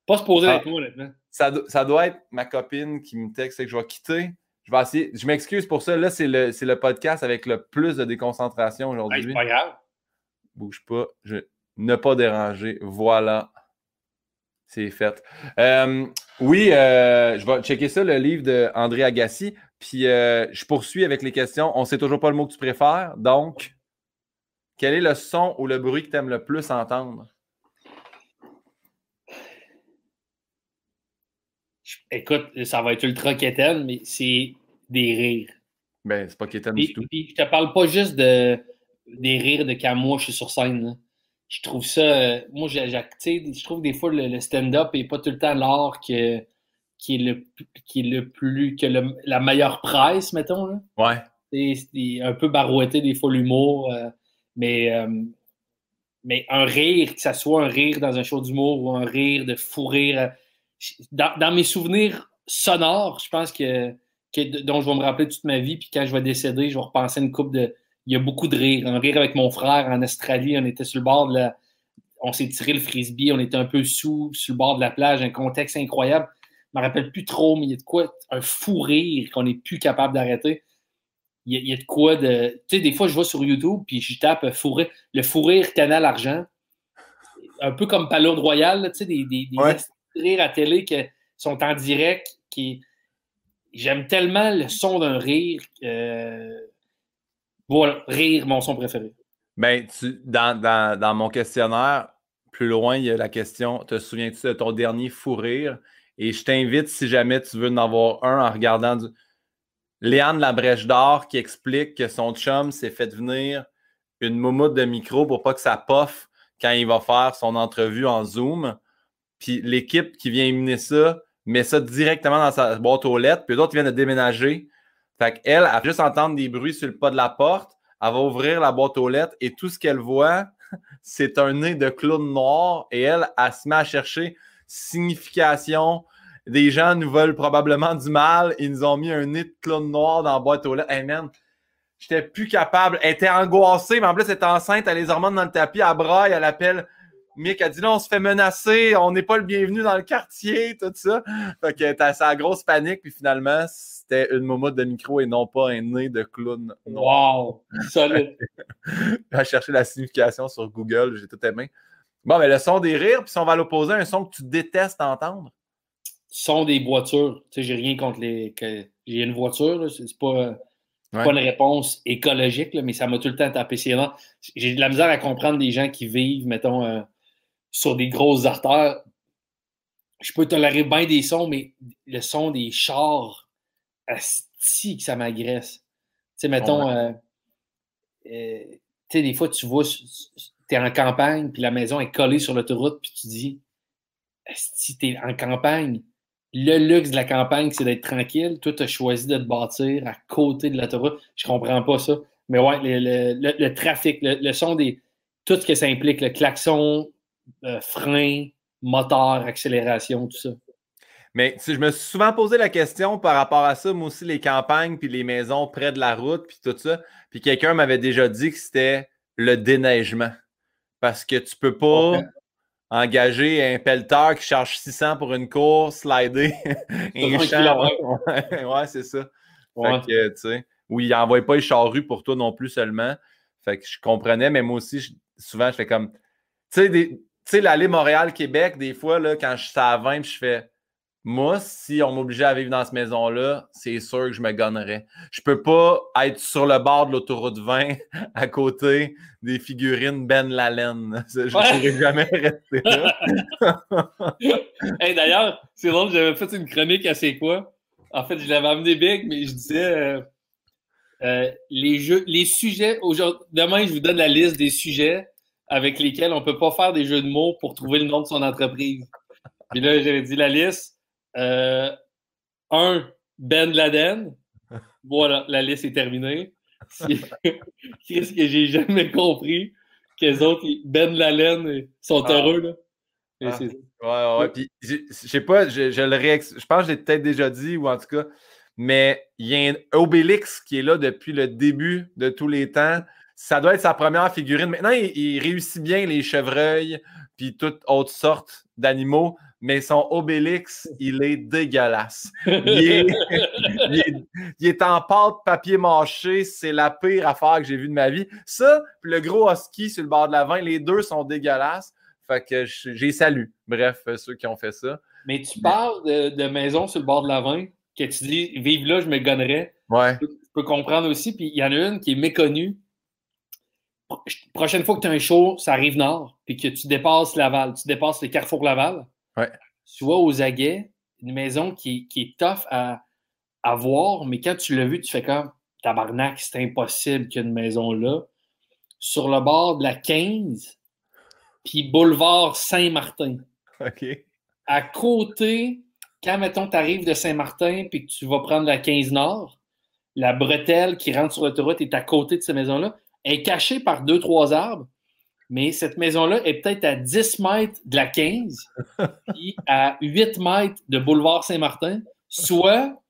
Speaker 2: Pas se poser avec moi, honnêtement.
Speaker 1: Ça, ça, doit être ma copine qui me texte et que je vais quitter. Je vais essayer. Je m'excuse pour ça. Là, c'est le, le, podcast avec le plus de déconcentration aujourd'hui.
Speaker 2: c'est pas grave.
Speaker 1: Bouge pas. Je... Ne pas déranger. Voilà. C'est fait. Euh, oui, euh, je vais checker ça, le livre d'André Agassi. Puis euh, je poursuis avec les questions. On ne sait toujours pas le mot que tu préfères. Donc, quel est le son ou le bruit que tu aimes le plus entendre?
Speaker 2: Écoute, ça va être ultra quétaine, mais c'est des rires.
Speaker 1: Ben, c'est pas quétaine du tout.
Speaker 2: Puis, je te parle pas juste de, des rires de quand moi je suis sur scène. Je trouve ça. Euh, moi, je trouve des fois le, stand-up n'est pas tout le temps l'art qui est le, qui est le plus. que la meilleure presse, mettons. Là.
Speaker 1: Ouais.
Speaker 2: un peu barouetté, des fois l'humour. Euh, mais, euh, mais un rire, que ce soit un rire dans un show d'humour ou un rire de fou rire. Dans, mes souvenirs sonores, je pense que, dont je vais me rappeler toute ma vie, puis quand je vais décéder, je vais repenser une coupe de. Il y a beaucoup de rire. Un rire avec mon frère en Australie, on était sur le bord de la. On s'est tiré le frisbee, on était un peu sous, sur le bord de la plage, un contexte incroyable. Je me rappelle plus trop, mais il y a de quoi, un fou rire qu'on n'est plus capable d'arrêter il y, a de quoi de. Tu sais, des fois, je vais sur YouTube puis je tape fourrir, le fourrir canal argent. Un peu comme Palourde Royal, tu sais, des, des, rires à télé qui sont en direct. qui J'aime tellement le son d'un rire. Voilà, rire, mon son préféré.
Speaker 1: Ben, tu, dans, dans, dans, mon questionnaire, plus loin, il y a la question Te souviens-tu de ton dernier fou rire? Et je t'invite, si jamais tu veux en avoir un en regardant du Léane Labrèche d'Or qui explique que son chum s'est fait venir une moumoute de micro pour pas que ça poffe quand il va faire son entrevue en Zoom. L'équipe qui vient éminer ça met ça directement dans sa boîte aux lettres. Puis d'autres viennent de déménager. Fait qu'elle, elle juste entendre des bruits sur le pas de la porte. Elle va ouvrir la boîte aux lettres et tout ce qu'elle voit, c'est un nez de clown noir. Et elle, elle se met à chercher signification, des gens nous veulent probablement du mal. Ils nous ont mis un nid de clown noir dans la boîte aux lettres. Hey man, j'étais plus capable. Elle était angoissée, mais en plus, elle était enceinte. Elle a les hormones dans le tapis. Elle braille, elle appelle Mick. Elle dit là, on se fait menacer. On n'est pas le bienvenu dans le quartier, tout ça. Fait que t'as sa grosse panique. Puis finalement, c'était une momotte de micro et non pas un nez de clown.
Speaker 2: Wow! Solide!
Speaker 1: A cherché la signification sur Google. J'ai tout aimé. Bon, mais le son des rires, puis si on va l'opposer, un son que tu détestes entendre?
Speaker 2: Sont des voitures. Tu sais, j'ai rien contre les. J'ai une voiture, c'est pas, pas une réponse écologique, mais ça m'a tout le temps tapé J'ai de la misère à comprendre des gens qui vivent, mettons, euh, sur des grosses artères. Je peux tolérer bien des sons, mais le son des chars, asti que ça m'agresse. Tu sais, mettons, euh, euh, tu sais, des fois, tu vois, tu es en campagne, puis la maison est collée sur l'autoroute, puis tu dis, si tu es en campagne, le luxe de la campagne, c'est d'être tranquille. Toi, tu as choisi de te bâtir à côté de l'autoroute. Je comprends pas ça. Mais ouais, le, trafic, le, son des. Tout ce que ça implique, le klaxon, euh, frein, moteur, accélération, tout ça.
Speaker 1: Mais je me suis souvent posé la question par rapport à ça, moi aussi, les campagnes, puis les maisons près de la route, puis tout ça. Puis quelqu'un m'avait déjà dit que c'était le déneigement. Parce que tu peux pas engager un pelleteur qui charge 600 pour une course, slider un champ. ouais, c'est ça. Fait que, tu sais, où il n'envoie pas les charrues pour toi non plus seulement. Fait que je comprenais, mais moi aussi, souvent, je fais comme. Tu sais, l'allée Montréal-Québec, des fois, là, quand je suis à 20, je fais moi, si on m'obligeait à vivre dans cette maison-là, c'est sûr que je me gonnerais. Je peux pas être sur le bord de l'autoroute 20 à côté des figurines Ben Laden. Je ne pourrais jamais rester là.
Speaker 2: D'ailleurs, c'est drôle, j'avais fait une chronique à C'est quoi? En fait, je l'avais amené big, mais je disais euh, euh, les jeux, les sujets. Demain, je vous donne la liste des sujets avec lesquels on ne peut pas faire des jeux de mots pour trouver le nom de son entreprise. Puis là, j'avais dit la liste euh, un, Ben Laden. Voilà, la liste est terminée. Qu'est-ce que j'ai jamais compris que les autres, Ben Laden, sont ah. heureux. Là.
Speaker 1: Ah. Ouais, ouais. Puis, je sais pas, je, le Je pense que j'ai peut-être déjà dit, ou en tout cas, mais il y a un Obélix qui est là depuis le début de tous les temps. Ça doit être sa première figurine. Maintenant, il réussit bien les chevreuils, puis toutes autres sortes d'animaux mais son Obélix, il est dégueulasse. Il est, en pâte papier mâché. C'est la pire affaire que j'ai vue de ma vie. Ça, puis le gros husky sur le bord de la vin, les deux sont dégueulasses. Fait que j'ai salué. Bref, euh, ceux qui ont fait ça.
Speaker 2: Mais tu parles de, maison sur le bord de la vin, que tu dis, vive là, je me gonnerais.
Speaker 1: Ouais.
Speaker 2: Je peux, comprendre aussi. Puis il y en a une qui est méconnue. Prochaine fois que tu as un show, ça arrive nord, puis que tu dépasses Laval, tu dépasses les Carrefour Laval
Speaker 1: Ouais.
Speaker 2: Tu vois aux aguets, une maison qui, est tough à, à, voir, mais quand tu l'as vu, tu fais comme tabarnak, c'est impossible qu'il y ait une maison là. Sur le bord de la 15, puis boulevard Saint-Martin.
Speaker 1: OK.
Speaker 2: À côté, quand, mettons, tu arrives de Saint-Martin puis que tu vas prendre la 15 Nord, la bretelle qui rentre sur l'autoroute est à côté de cette maison-là. Est cachée par deux, trois arbres, mais cette maison-là est peut-être à 10 mètres de la 15 et à 8 mètres de boulevard Saint-Martin, soit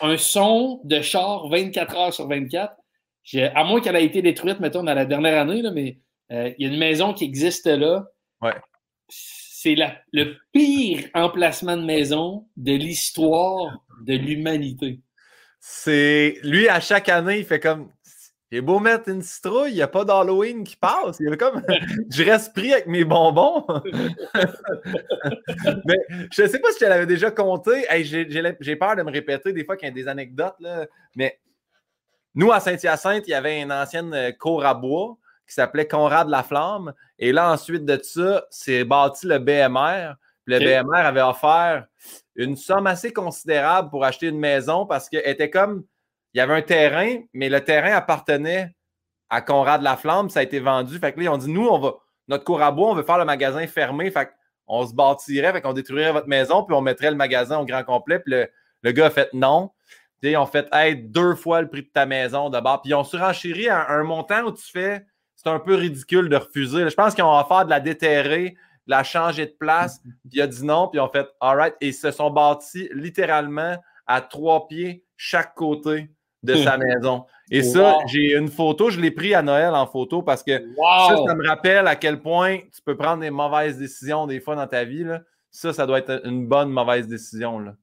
Speaker 2: un son de char 24 heures sur 24. À moins qu'elle ait été détruite, mettons, dans la dernière année, là, mais euh, il y a une maison qui existe là.
Speaker 1: Ouais.
Speaker 2: C'est le pire emplacement de maison de l'histoire de l'humanité.
Speaker 1: C'est lui à chaque année, il fait comme j'ai beau mettre une citrouille, il n'y a pas d'Halloween qui passe. Il est comme je reste pris avec mes bonbons. mais je ne sais pas si je l'avais déjà compté. j'ai peur de me répéter des fois qu'il y a des anecdotes. Là. Mais nous, à Saint-Hyacinthe, il y avait une ancienne euh, cour à bois qui s'appelait Conrad la Flamme. Et là, ensuite de ça, c'est bâti le BMR. Le BMR avait offert une somme assez considérable pour acheter une maison parce qu'elle était comme. Il y avait un terrain, mais le terrain appartenait à Conrad Laflamme. Ça a été vendu. Fait que là, ils ont dit nous, on va. Notre cour à bois, on veut faire le magasin fermé. Fait qu'on se bâtirait, fait qu'on détruirait votre maison, puis on mettrait le magasin au grand complet. Puis le, gars a fait non. Puis ils ont fait être deux fois le prix de ta maison d'abord. Puis ils ont surenchéri à un montant où tu fais. C'est un peu ridicule de refuser. Je pense qu'ils ont offert de la déterrer l'a changé de place, puis il a dit non, puis ils ont fait all right, et ils se sont bâtis littéralement à trois pieds chaque côté de sa maison. Et ça, j'ai une photo, je l'ai pris à Noël en photo parce que ça, ça me rappelle à quel point tu peux prendre des mauvaises décisions des fois dans ta vie. Là. Ça, ça doit être une bonne mauvaise décision. Là.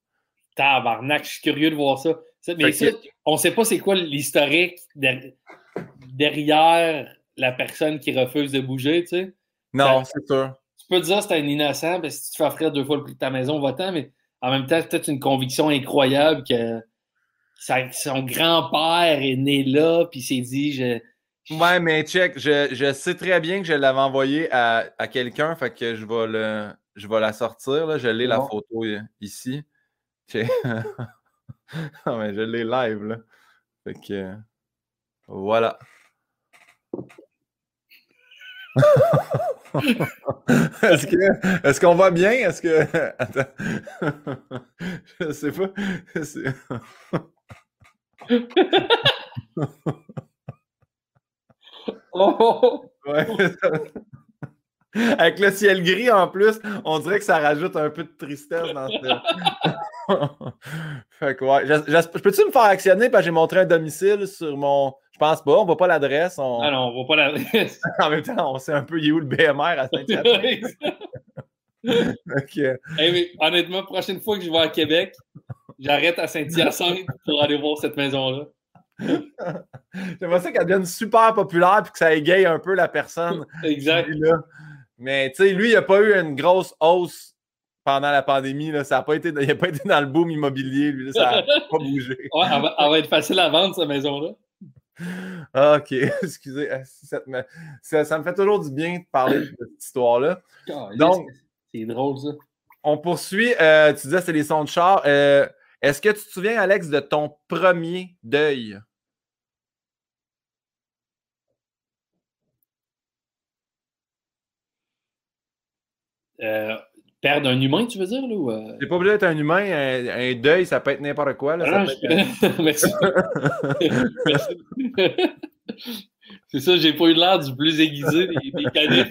Speaker 2: Tabarnak, je suis curieux de voir ça. mais on ne sait pas c'est quoi l'historique derrière la personne qui refuse de bouger, tu sais.
Speaker 1: Non, c'est sûr
Speaker 2: peux te dire que c'est un innocent, parce que si tu fais offrir deux fois le prix de ta maison votant, mais en même temps, peut-être une conviction incroyable que son grand-père est né là, puis s'est dit je,
Speaker 1: Ouais, mais check, je, sais très bien que je l'avais envoyé à, quelqu'un, fait que je vais, le, je vais la sortir. Là. Je l'ai la photo ici. non, mais je l'ai live. Là. Fait que voilà. est-ce qu'on va bien? Est-ce que. Attends. Je sais pas. Oh! Ouais. Avec le ciel gris en plus, on dirait que ça rajoute un peu de tristesse dans ce. fait que ouais. Je, peux-tu me faire actionner parce que j'ai montré un domicile sur mon. Je pense pas, on voit pas l'adresse. On...
Speaker 2: Ah non, on voit pas l'adresse.
Speaker 1: en même temps, on sait un peu où le BMR à Saint-Hyacinthe.
Speaker 2: okay. hey, honnêtement, prochaine fois que je vais à Québec, j'arrête à Saint-Hyacinthe pour aller voir cette maison-là.
Speaker 1: J'aimerais ça qu'elle devienne super populaire et que ça égaye un peu la personne.
Speaker 2: Exact.
Speaker 1: Mais tu sais, lui, il n'a pas eu une grosse hausse pendant la pandémie. Là. Ça a pas été, il n'a pas été dans le boom immobilier, lui. ça n'a pas bougé.
Speaker 2: Ouais, elle va, être facile à vendre, cette maison-là.
Speaker 1: Ah, ok, excusez. Ah, ça, me fait toujours du bien de parler de cette histoire-là. Donc,
Speaker 2: c'est drôle, ça.
Speaker 1: On poursuit. Euh, tu disais c'est les sons de char. Euh, est-ce que tu te souviens, Alex, de ton premier deuil?
Speaker 2: Euh, perdre un humain, tu veux dire? Là, ou, euh?
Speaker 1: C'est pas obligé d'être un humain. Un, deuil, ça peut être n'importe quoi. Là, ah,
Speaker 2: Merci. C'est ça, j'ai pas eu l'air du plus aiguisé des, des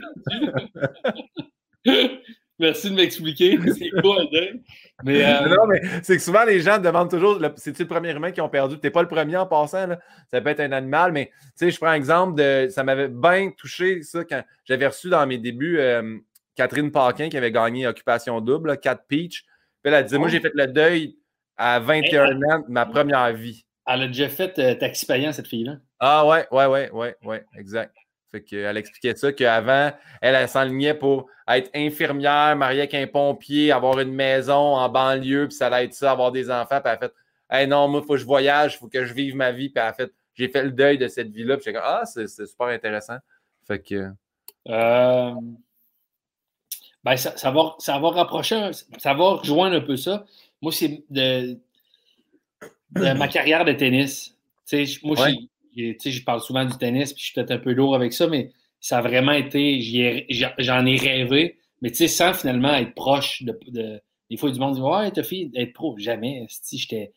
Speaker 2: Merci de m'expliquer. C'est quoi un deuil?
Speaker 1: Mais, euh, Non, mais c'est que souvent les gens demandent toujours c'est-tu le premier humain qui ont perdu? Tu n'es pas le premier en passant. Là. Ça peut être un animal, mais tu sais, je prends exemple de. Ça m'avait bien touché ça quand j'avais reçu dans mes débuts Catherine Paquin qui avait gagné Occupation Double, 4 Peach. Puis elle a dit Moi, j'ai fait le deuil à 21 ans de ma première vie.
Speaker 2: Elle a déjà fait euh, taxi payant, cette fille-là.
Speaker 1: Ah ouais, ouais, ouais, ouais, ouais, exact. Fait qu'elle expliquait ça, qu'avant, elle, elle s'enlignait pour être infirmière, mariée avec un pompier, avoir une maison en banlieue, puis ça allait être ça, avoir des enfants. Puis elle a fait Hey non, moi, il faut que je voyage, il faut que je vive ma vie. Puis elle a fait J'ai fait le deuil de cette vie-là. Puis j'ai dit Ah, c'est super intéressant. Fait que.
Speaker 2: Euh, ben, ça, ça, va, ça va rapprocher, ça va rejoindre un peu ça. Moi, c'est de, ma carrière de tennis. moi, je parle souvent du tennis, puis je suis peut-être un peu lourd avec ça, mais ça a vraiment été, j'en ai, rêvé, mais sans finalement être proche de, des fois, du monde dit Ouais, t'as fait être pro. Jamais. Si j'étais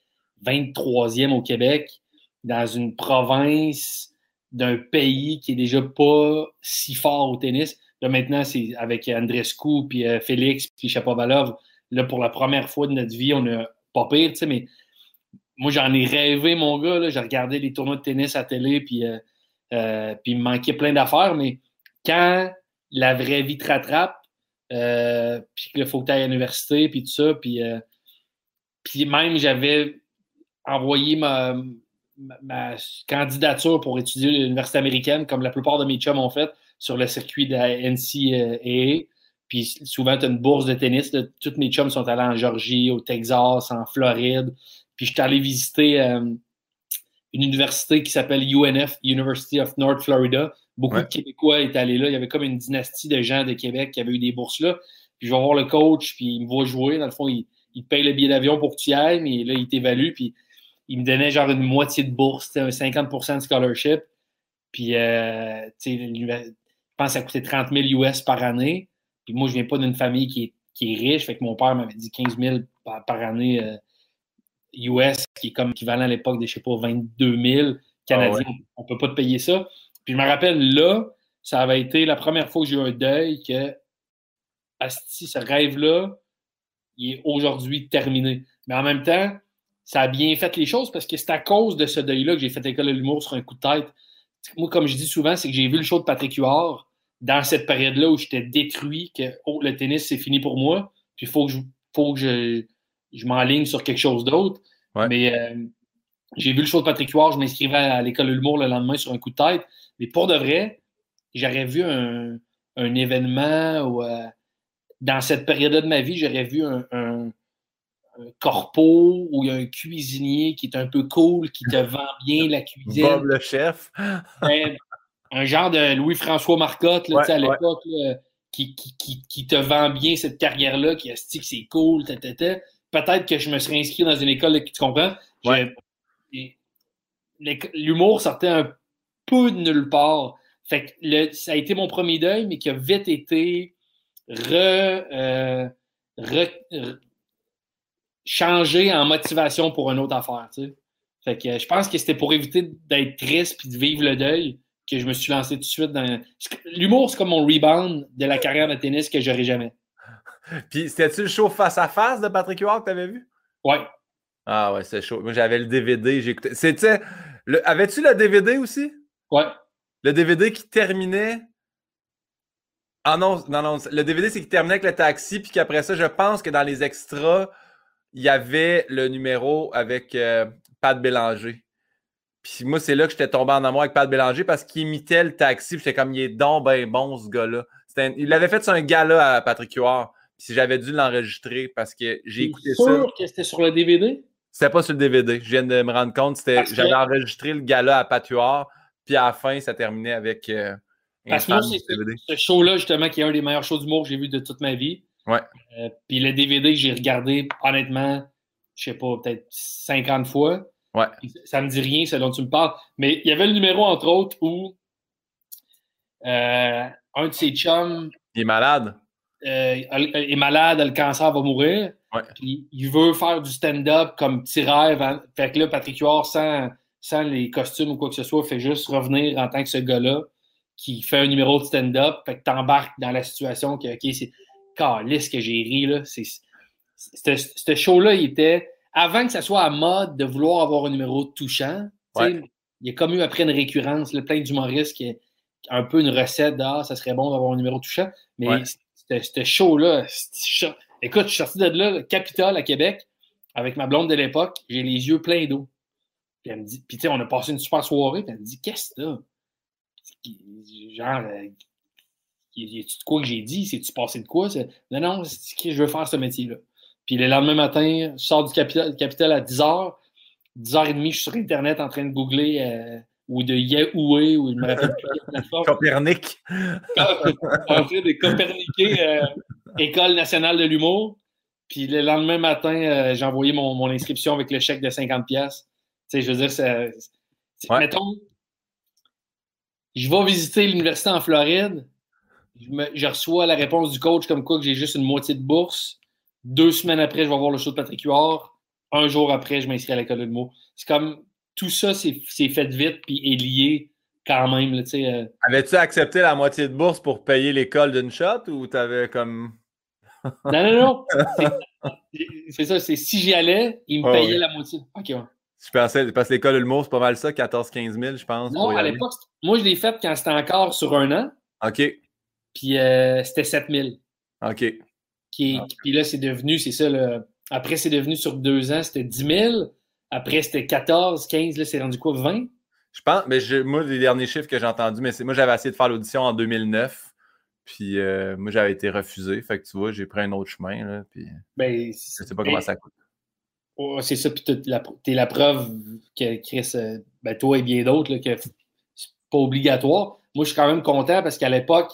Speaker 2: 23e au Québec, dans une province d'un pays qui est déjà pas si fort au tennis. Là, maintenant, c'est avec Andrescu, puis euh, Félix, puis Chapovalov. Là, pour la première fois de notre vie, on a pas pire, tu sais, mais moi, j'en ai rêvé, mon gars. J'ai regardé les tournois de tennis à télé, puis, euh, euh, puis il me manquait plein d'affaires, mais quand la vraie vie te rattrape, puis qu'il faut que tu ailles à l'université, puis tout ça, puis, puis même, j'avais envoyé ma, ma, candidature pour étudier l'université américaine, comme la plupart de mes chums ont fait, sur le circuit de la NCAA. Puis souvent, tu as une bourse de tennis. Tous mes chums sont allés en Georgie, au Texas, en Floride. Puis je suis allé visiter euh, une université qui s'appelle UNF, University of North Florida. Beaucoup de Québécois étaient allés là. Il y avait comme une dynastie de gens de Québec qui avaient eu des bourses là. Puis je vais voir le coach, puis il me voit jouer. Dans le fond, il, il paye le billet d'avion pour que tu y ailles, mais là, il t'évalue. Puis il me donnait genre une moitié de bourse, un 50% de scholarship. Puis, euh, je pense que ça coûtait 30 000 US par année. Puis moi, je viens pas d'une famille qui est, qui est, riche. Fait que mon père m'avait dit 15 000 par, année US, qui est comme équivalent à l'époque de, je sais pas, 22 000 canadiens. On ne peut pas te payer ça. Puis je me rappelle, là, ça avait été la première fois que j'ai eu un deuil que, Asti, ce rêve-là, il est aujourd'hui terminé. Mais en même temps, ça a bien fait les choses parce que c'est à cause de ce deuil-là que j'ai fait l'école de l'humour sur un coup de tête. Moi, comme je dis souvent, c'est que j'ai vu le show de Patrick Huard dans cette période-là où j'étais détruit, que oh, le tennis, c'est fini pour moi, puis il faut que je, faut que je, je m'enligne sur quelque chose d'autre. Mais euh, j'ai vu le show de Patrick Huard, je m'inscrivais à l'école de l'humour le lendemain sur un coup de tête. Mais pour de vrai, j'aurais vu un, événement où, euh, dans cette période-là de ma vie, j'aurais vu un un corpo où il y a un cuisinier qui est un peu cool, qui te vend bien la cuisine.
Speaker 1: Bob le chef.
Speaker 2: Ben, un genre de Louis-François Marcotte à l'époque, qui, qui, te vend bien cette carrière-là, qui a dit que c'est cool, peut-être que je me serais inscrit dans une école, tu comprends? L'humour sortait un peu de nulle part. Fait que ça a été mon premier deuil, mais qui a vite été re, euh, changer en motivation pour une autre affaire. Tu Fait que je pense que c'était pour éviter d'être triste puis de vivre le deuil que je me suis lancé tout de suite dans. L'humour, c'est comme mon rebound de la carrière de tennis que j'aurais jamais.
Speaker 1: Puis c'était-tu le show face à face de Patrick Huard que tu avais vu?
Speaker 2: Ouais.
Speaker 1: Ah ouais, c'est chaud. Moi j'avais le DVD, j'écoutais. C'était. Le... Avais-tu le DVD aussi?
Speaker 2: Ouais.
Speaker 1: Le DVD qui terminait. Ah non, non, non. Le DVD, c'est qui terminait avec le taxi, puis qu'après ça, je pense que dans les extras, il y avait le numéro avec euh, Pat Bélanger. Puis moi, c'est là que j'étais tombé en amour avec Pat Bélanger parce qu'il imitait le taxi. J'étais comme, il est donc ben bon, ce gars-là. Il l'avait fait sur un gala à Patrick Huard. Puis j'avais dû l'enregistrer parce que j'ai écouté
Speaker 2: ça. sûr que c'était sur le DVD?
Speaker 1: C'était pas sur le DVD. Je viens de me rendre compte. J'avais enregistré le gala à Pat Huard. Puis à la fin, ça terminait avec. Euh,
Speaker 2: parce que moi, c'est ce, show-là, justement, qui est un des meilleurs shows d'humour que j'ai vu de toute ma vie.
Speaker 1: Ouais.
Speaker 2: Euh, puis le DVD que j'ai regardé, honnêtement, je sais pas, peut-être 50 fois.
Speaker 1: Ouais.
Speaker 2: Ça me dit rien, ce dont tu me parles. Mais il y avait le numéro, entre autres, où euh, un de ses chums.
Speaker 1: Il est malade.
Speaker 2: Euh, est malade, le cancer va mourir.
Speaker 1: Ouais.
Speaker 2: Puis il veut faire du stand-up comme petit rêve. Hein. Fait que là, Patrick Huard, sans, sans les costumes ou quoi que ce soit, fait juste revenir en tant que ce gars-là qui fait un numéro de stand-up. Fait que t'embarques dans la situation que, OK, c'est ce que j'ai ri, là. Ce show-là, il était. Avant que ça soit à mode de vouloir avoir un numéro touchant, il y a comme eu après une récurrence, le plein d'humoristes qui est un peu une recette d'art, ça serait bon d'avoir un numéro touchant. Mais ce show-là, écoute, je suis sorti de là, Capitole à Québec, avec ma blonde de l'époque, j'ai les yeux pleins d'eau. Puis elle me dit, puis tu sais, on a passé une super soirée, puis elle me dit, qu'est-ce que c'est Genre, euh, y a-tu de quoi que j'ai dit? C'est-tu passé de quoi? Non, non, je veux faire ce métier-là. Puis le lendemain matin, je sors du Capital, à 10h. 10h30, je suis sur Internet en train de googler euh, ou de Yahoo ou il me rappelle
Speaker 1: Copernic.
Speaker 2: en train de Coperniquer euh, École nationale de l'humour. Puis le lendemain matin, euh, j'ai envoyé mon, mon, inscription avec le chèque de 50$. Tu sais, je veux dire, c'est. Mettons, je vais visiter l'université en Floride je, reçois la réponse du coach comme quoi que j'ai juste une moitié de bourse. Deux semaines après, je vais voir le show de Patrick Huard. Un jour après, je m'inscris à l'école de mots. C'est comme tout ça s'est fait vite puis est lié quand même. Euh.
Speaker 1: Avais-tu accepté la moitié de bourse pour payer l'école d'une shot ou t'avais comme.
Speaker 2: non, non, non. C'est ça, c'est si j'y allais, il me payait la moitié. OK, ouais.
Speaker 1: Je pensais, parce que l'école l'humour, c'est pas mal ça, 14-15 000, je pense.
Speaker 2: Non, à l'époque, moi, je l'ai fait quand c'était encore sur un an.
Speaker 1: OK.
Speaker 2: Puis euh, c'était 7 000.
Speaker 1: OK.
Speaker 2: Qui, Puis là, c'est devenu, c'est ça, là, après, c'est devenu sur deux ans, c'était 10 000. Après, c'était 14, 15, là, c'est rendu quoi, 20?
Speaker 1: Je pense, mais moi, les derniers chiffres que j'ai entendus, mais c'est moi, j'avais essayé de faire l'audition en 2009. Puis euh, moi, j'avais été refusé. Fait que tu vois, j'ai pris un autre chemin. Là, puis
Speaker 2: ben,
Speaker 1: je sais pas comment ça coûte.
Speaker 2: Oh, c'est ça, puis t'es la, la preuve que Chris, euh, ben, toi et bien d'autres, que c'est pas obligatoire. Moi, je suis quand même content parce qu'à l'époque,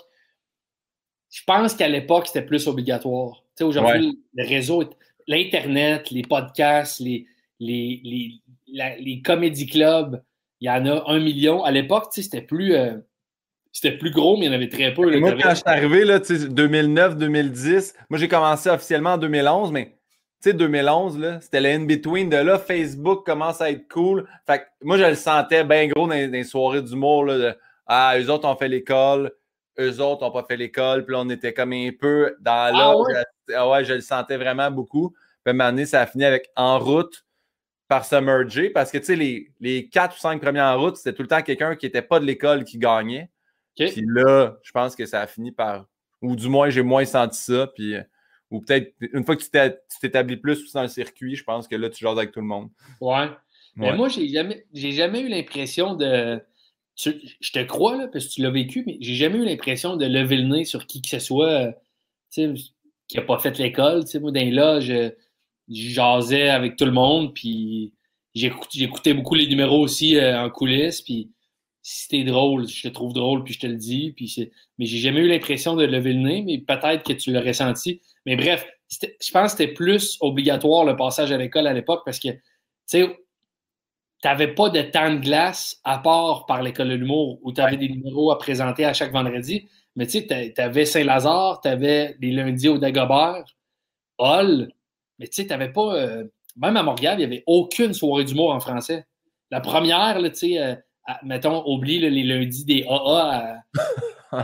Speaker 2: je pense qu'à l'époque, c'était plus obligatoire. Tu sais, aujourd'hui, le réseau, l'Internet, les podcasts, les, les, les, les comédie clubs, il y en a un million. À l'époque, c'était plus, euh, c'était plus gros, mais il y en avait très peu.
Speaker 1: moi, quand je suis arrivé, 2009-2010, moi j'ai commencé officiellement en 2011, mais tu sais, 2011, c'était le in-between. De là, Facebook commence à être cool. Fait que moi, je le sentais bien gros dans, les soirées d'humour. De, ah, eux autres ont fait l'école, eux autres n'ont pas fait l'école. Puis là, on était comme un peu dans là. Ah, ah ouais? Je, le sentais vraiment beaucoup. Puis à un ça a fini avec En route par se merger parce que, tu sais, les, les quatre ou cinq premiers en route, c'était tout le temps quelqu'un qui n'était pas de l'école qui gagnait. Puis là, je pense que ça a fini par. Ou du moins, j'ai moins senti ça. Puis, ou peut-être, une fois que tu t'établis plus dans le circuit, je pense que là, tu joues avec tout le monde.
Speaker 2: Ouais. Mais moi, j'ai jamais, j'ai jamais eu l'impression de. je te crois, là, parce que tu l'as vécu, mais j'ai jamais eu l'impression de lever le nez sur qui que ce soit qui n'a pas fait l'école. Moi, dans les loges, jasais avec tout le monde, puis j'écoutais beaucoup les numéros aussi euh, en coulisses, puis si t'es drôle, je te trouve drôle, puis je te le dis, puis mais j'ai jamais eu l'impression de lever le nez, mais peut-être que tu l'as ressenti. Mais bref, je pense que c'était plus obligatoire le passage à l'école à l'époque parce que, tu sais, t'avais pas de temps de glace à part par l'école de l'humour où tu avais des numéros à présenter à chaque vendredi. Mais tu sais, tu avais Saint-Lazare, tu avais les lundis au Dagobert, Hall, mais tu sais, tu n'avais pas. Euh, même à Montréal, il n'y avait aucune soirée d'humour en français. La première, tu sais, euh, mettons, oublie les lundis des AA à,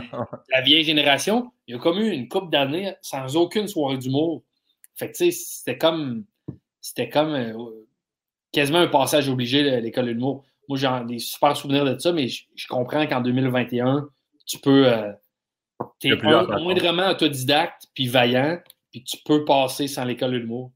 Speaker 2: la vieille génération, il y a comme eu une couple d'années sans aucune soirée d'humour. Fait que tu sais, c'était comme. C'était comme euh, quasiment un passage obligé l'école de l'humour. Moi, j'ai des super souvenirs de ça, mais je, comprends qu'en 2021, tu peux. tu es moindrement autodidacte puis vaillant puis tu peux passer sans l'école de l'humour.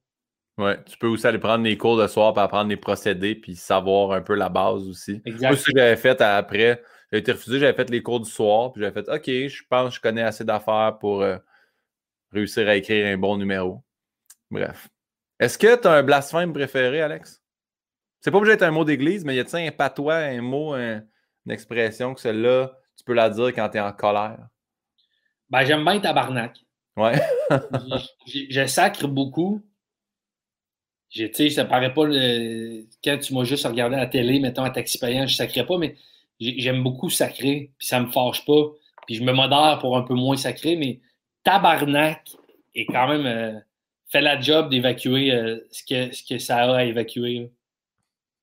Speaker 1: Ouais, tu peux aussi aller prendre des cours de soir pour apprendre les procédés puis savoir un peu la base aussi. Exactement. ce que j'avais fait après. J'ai été refusé, j'avais fait les cours du soir, puis j'avais fait OK, je pense que je connais assez d'affaires pour euh, réussir à écrire un bon numéro. Bref. Est-ce que tu as un blasphème préféré, Alex? C'est pas obligé d'être un mot d'église, mais y a-t-il un patois, un mot, une expression que celle-là, tu peux la dire quand tu es en colère?
Speaker 2: Ben, j'aime bien tabarnak.
Speaker 1: Ouais.
Speaker 2: je, sacre beaucoup. Tu sais, ça paraît pas quand tu m'as juste regardé à la télé, mettons à taxi payant, je sacrais pas, mais j'aime beaucoup sacrer, puis ça me fâche pas. Puis je me modère pour un peu moins sacrer, mais tabarnak est quand même euh, fait la job d'évacuer euh, ce, que, ce que ça a à évacuer.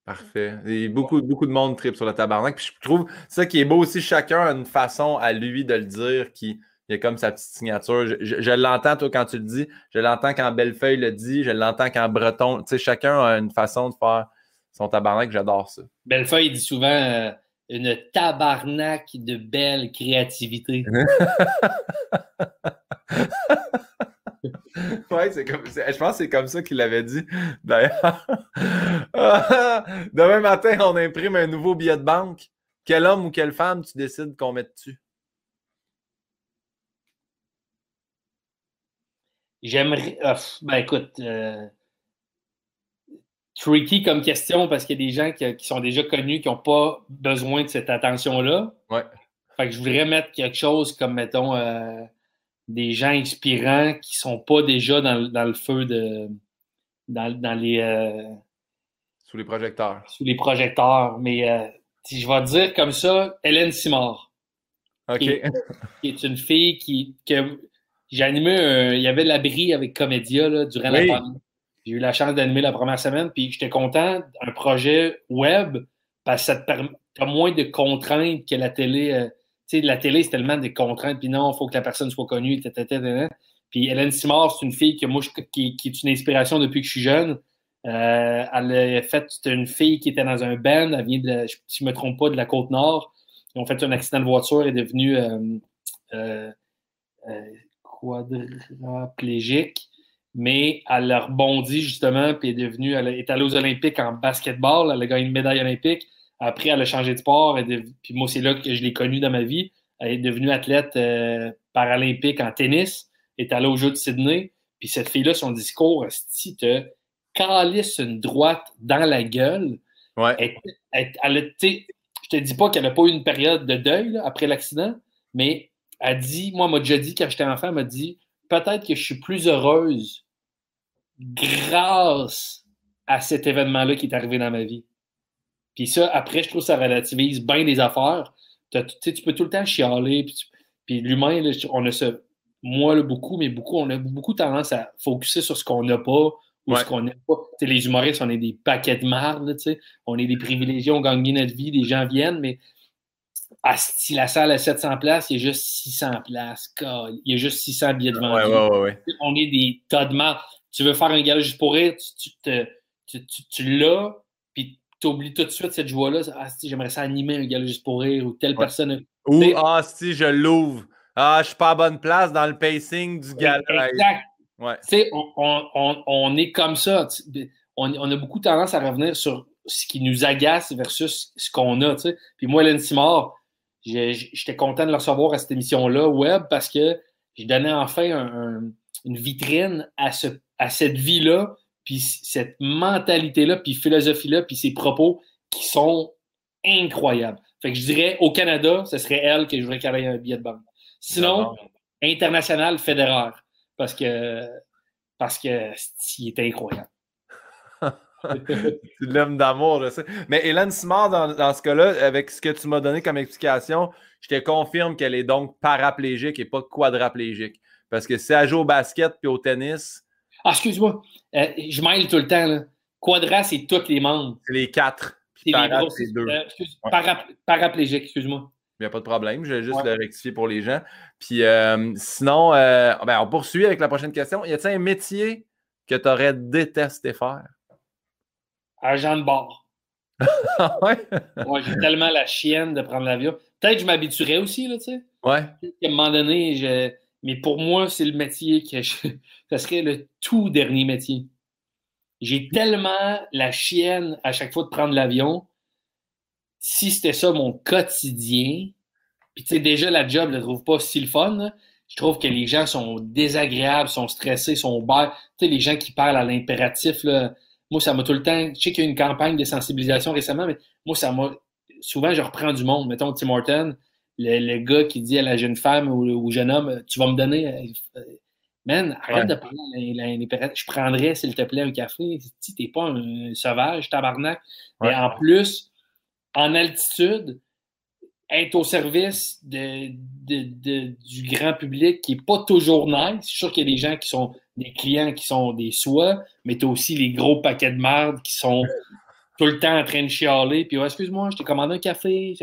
Speaker 1: Parfait. Et beaucoup, beaucoup de monde tripe sur le tabarnak. Puis je trouve ça qui est beau aussi, chacun a une façon à lui de le dire qui il y a comme sa petite signature. Je, l'entends, toi, quand tu le dis. Je l'entends quand Bellefeuille le dit. Je l'entends quand Breton. Tu sais, chacun a une façon de faire son tabarnak. J'adore ça.
Speaker 2: Bellefeuille dit souvent euh, une tabarnak de belle créativité.
Speaker 1: oui, c'est comme, je pense que c'est comme ça qu'il l'avait dit. D'ailleurs, demain matin, on imprime un nouveau billet de banque. Quel homme ou quelle femme tu décides qu'on met dessus?
Speaker 2: J'aimerais. Ah, ben écoute, euh, tricky comme question parce qu'il y a des gens qui, sont déjà connus qui n'ont pas besoin de cette attention-là.
Speaker 1: Ouais.
Speaker 2: Fait que je voudrais mettre quelque chose comme, mettons, euh, des gens inspirants qui ne sont pas déjà dans, le feu de. dans, les. Euh,
Speaker 1: sous les projecteurs.
Speaker 2: Sous les projecteurs. Mais si je vais dire comme ça, Hélène Simard.
Speaker 1: OK.
Speaker 2: Qui est, une fille qui, j'ai animé il y avait l'abri avec Comédia là, durant la pandémie. J'ai eu la chance d'animer la première semaine, puis j'étais content d'un projet web parce que ça te permet, as moins de contraintes que la télé. Euh, tu sais, la télé, c'est tellement des contraintes, puis non, il faut que la personne soit connue, Puis Hélène Simard, c'est une fille que moi, qui, est une inspiration depuis que je suis jeune. Euh, elle a fait, c'était une fille qui était dans un band, elle vient de, si je ne me trompe pas, de la Côte-Nord. Ils ont fait un accident de voiture, elle est devenue euh, quadriplégique, mais elle a rebondi justement, puis est devenue, elle est allée aux Olympiques en basketball, elle a gagné une médaille olympique. Après, elle a changé de sport, puis moi, c'est là que je l'ai connue dans ma vie. Elle est devenue athlète euh, paralympique en tennis, est allée aux Jeux de Sydney, puis cette fille-là, son discours, si te calisse une droite dans la gueule,
Speaker 1: ouais.
Speaker 2: elle, elle, je te dis pas qu'elle n'a pas eu une période de deuil après l'accident, mais elle dit, moi, m'a déjà dit quand j'étais enfant, elle m'a dit peut-être que je suis plus heureuse grâce à cet événement-là qui est arrivé dans ma vie. Puis ça, après, je trouve que ça relativise bien les affaires. Tu peux tout le temps chialer. Puis, l'humain, on a ce. Moi, beaucoup, mais beaucoup, on a beaucoup tendance à focuser sur ce qu'on n'a pas ou ce qu'on n'a pas. les humoristes, on est des paquets de marde, on est des privilégiés, on gagne notre vie, les gens viennent, mais si la salle a 700 places, il y a juste 600 places. Il y a juste 600 billets de
Speaker 1: vente.
Speaker 2: On est des tas de marde. Tu veux faire un gala juste pour rire, tu, tu, tu, l'as, puis tu oublies tout de suite cette joie-là. Ah, si, j'aimerais ça animer un gala juste pour rire, ou telle personne.
Speaker 1: Ou, ah, si, je l'ouvre. Ah, je suis pas à bonne place dans le pacing du gala.
Speaker 2: Exact. On, est comme ça. On, a beaucoup tendance à revenir sur ce qui nous agace versus ce qu'on a. Puis moi, Hélène Simard, j'étais content de le recevoir à cette émission-là, web, parce que je donnais enfin une vitrine à, ce, à cette vie-là, puis cette mentalité-là, puis philosophie-là, puis ces propos qui sont incroyables. Fait que je dirais, au Canada, ce serait elle que je voudrais qu'elle ait un billet de banque. Sinon, international, fédéraire, parce que parce que est incroyable.
Speaker 1: Tu l'aimes d'amour, je sais. Mais Hélène Simard, dans, ce cas-là, avec ce que tu m'as donné comme explication, je te confirme qu'elle est donc paraplégique et pas quadraplégique. Parce que si elle joue au basket puis au tennis.
Speaker 2: Ah, excuse-moi. Euh, je mêle tout le temps. Là. Quadra, c'est tous les membres.
Speaker 1: C'est les quatre.
Speaker 2: C'est les gros. C'est deux. Euh, paraplégique, excuse-moi.
Speaker 1: Il n'y a pas de problème. Je vais juste le rectifier pour les gens. Puis euh, sinon, ben, on poursuit avec la prochaine question. Y a-t-il un métier que tu aurais détesté faire?
Speaker 2: Agent de bord. ouais? ouais j'ai tellement la chienne de prendre l'avion. Peut-être que je m'habituerais aussi, là, tu sais.
Speaker 1: Ouais.
Speaker 2: À un moment donné, je... mais pour moi, c'est le métier que je... ça serait le tout dernier métier. J'ai tellement la chienne à chaque fois de prendre l'avion. Si c'était ça mon quotidien, puis tu sais, déjà la job, je ne trouve pas si le fun. Je trouve que les gens sont désagréables, sont stressés, sont bas. Tu sais, les gens qui parlent à l'impératif, là moi, ça m'a tout le temps. Je sais qu'il y a eu une campagne de sensibilisation récemment, mais moi, ça m'a. Souvent, je reprends du monde. Mettons Tim Horton, le, gars qui dit à la jeune femme ou au jeune homme Tu vas me donner. Euh, man, arrête de parler à Je prendrais, s'il te plaît, un café. Si t'es pas un sauvage, tabarnak. Mais en plus, en altitude, être au service du grand public qui n'est pas toujours nice. Suis sûr qu'il y a des gens qui sont des clients qui sont des soins, mais tu as aussi les gros paquets de merde qui sont tout le temps en train de chialer. Puis, excuse-moi, je t'ai commandé un café.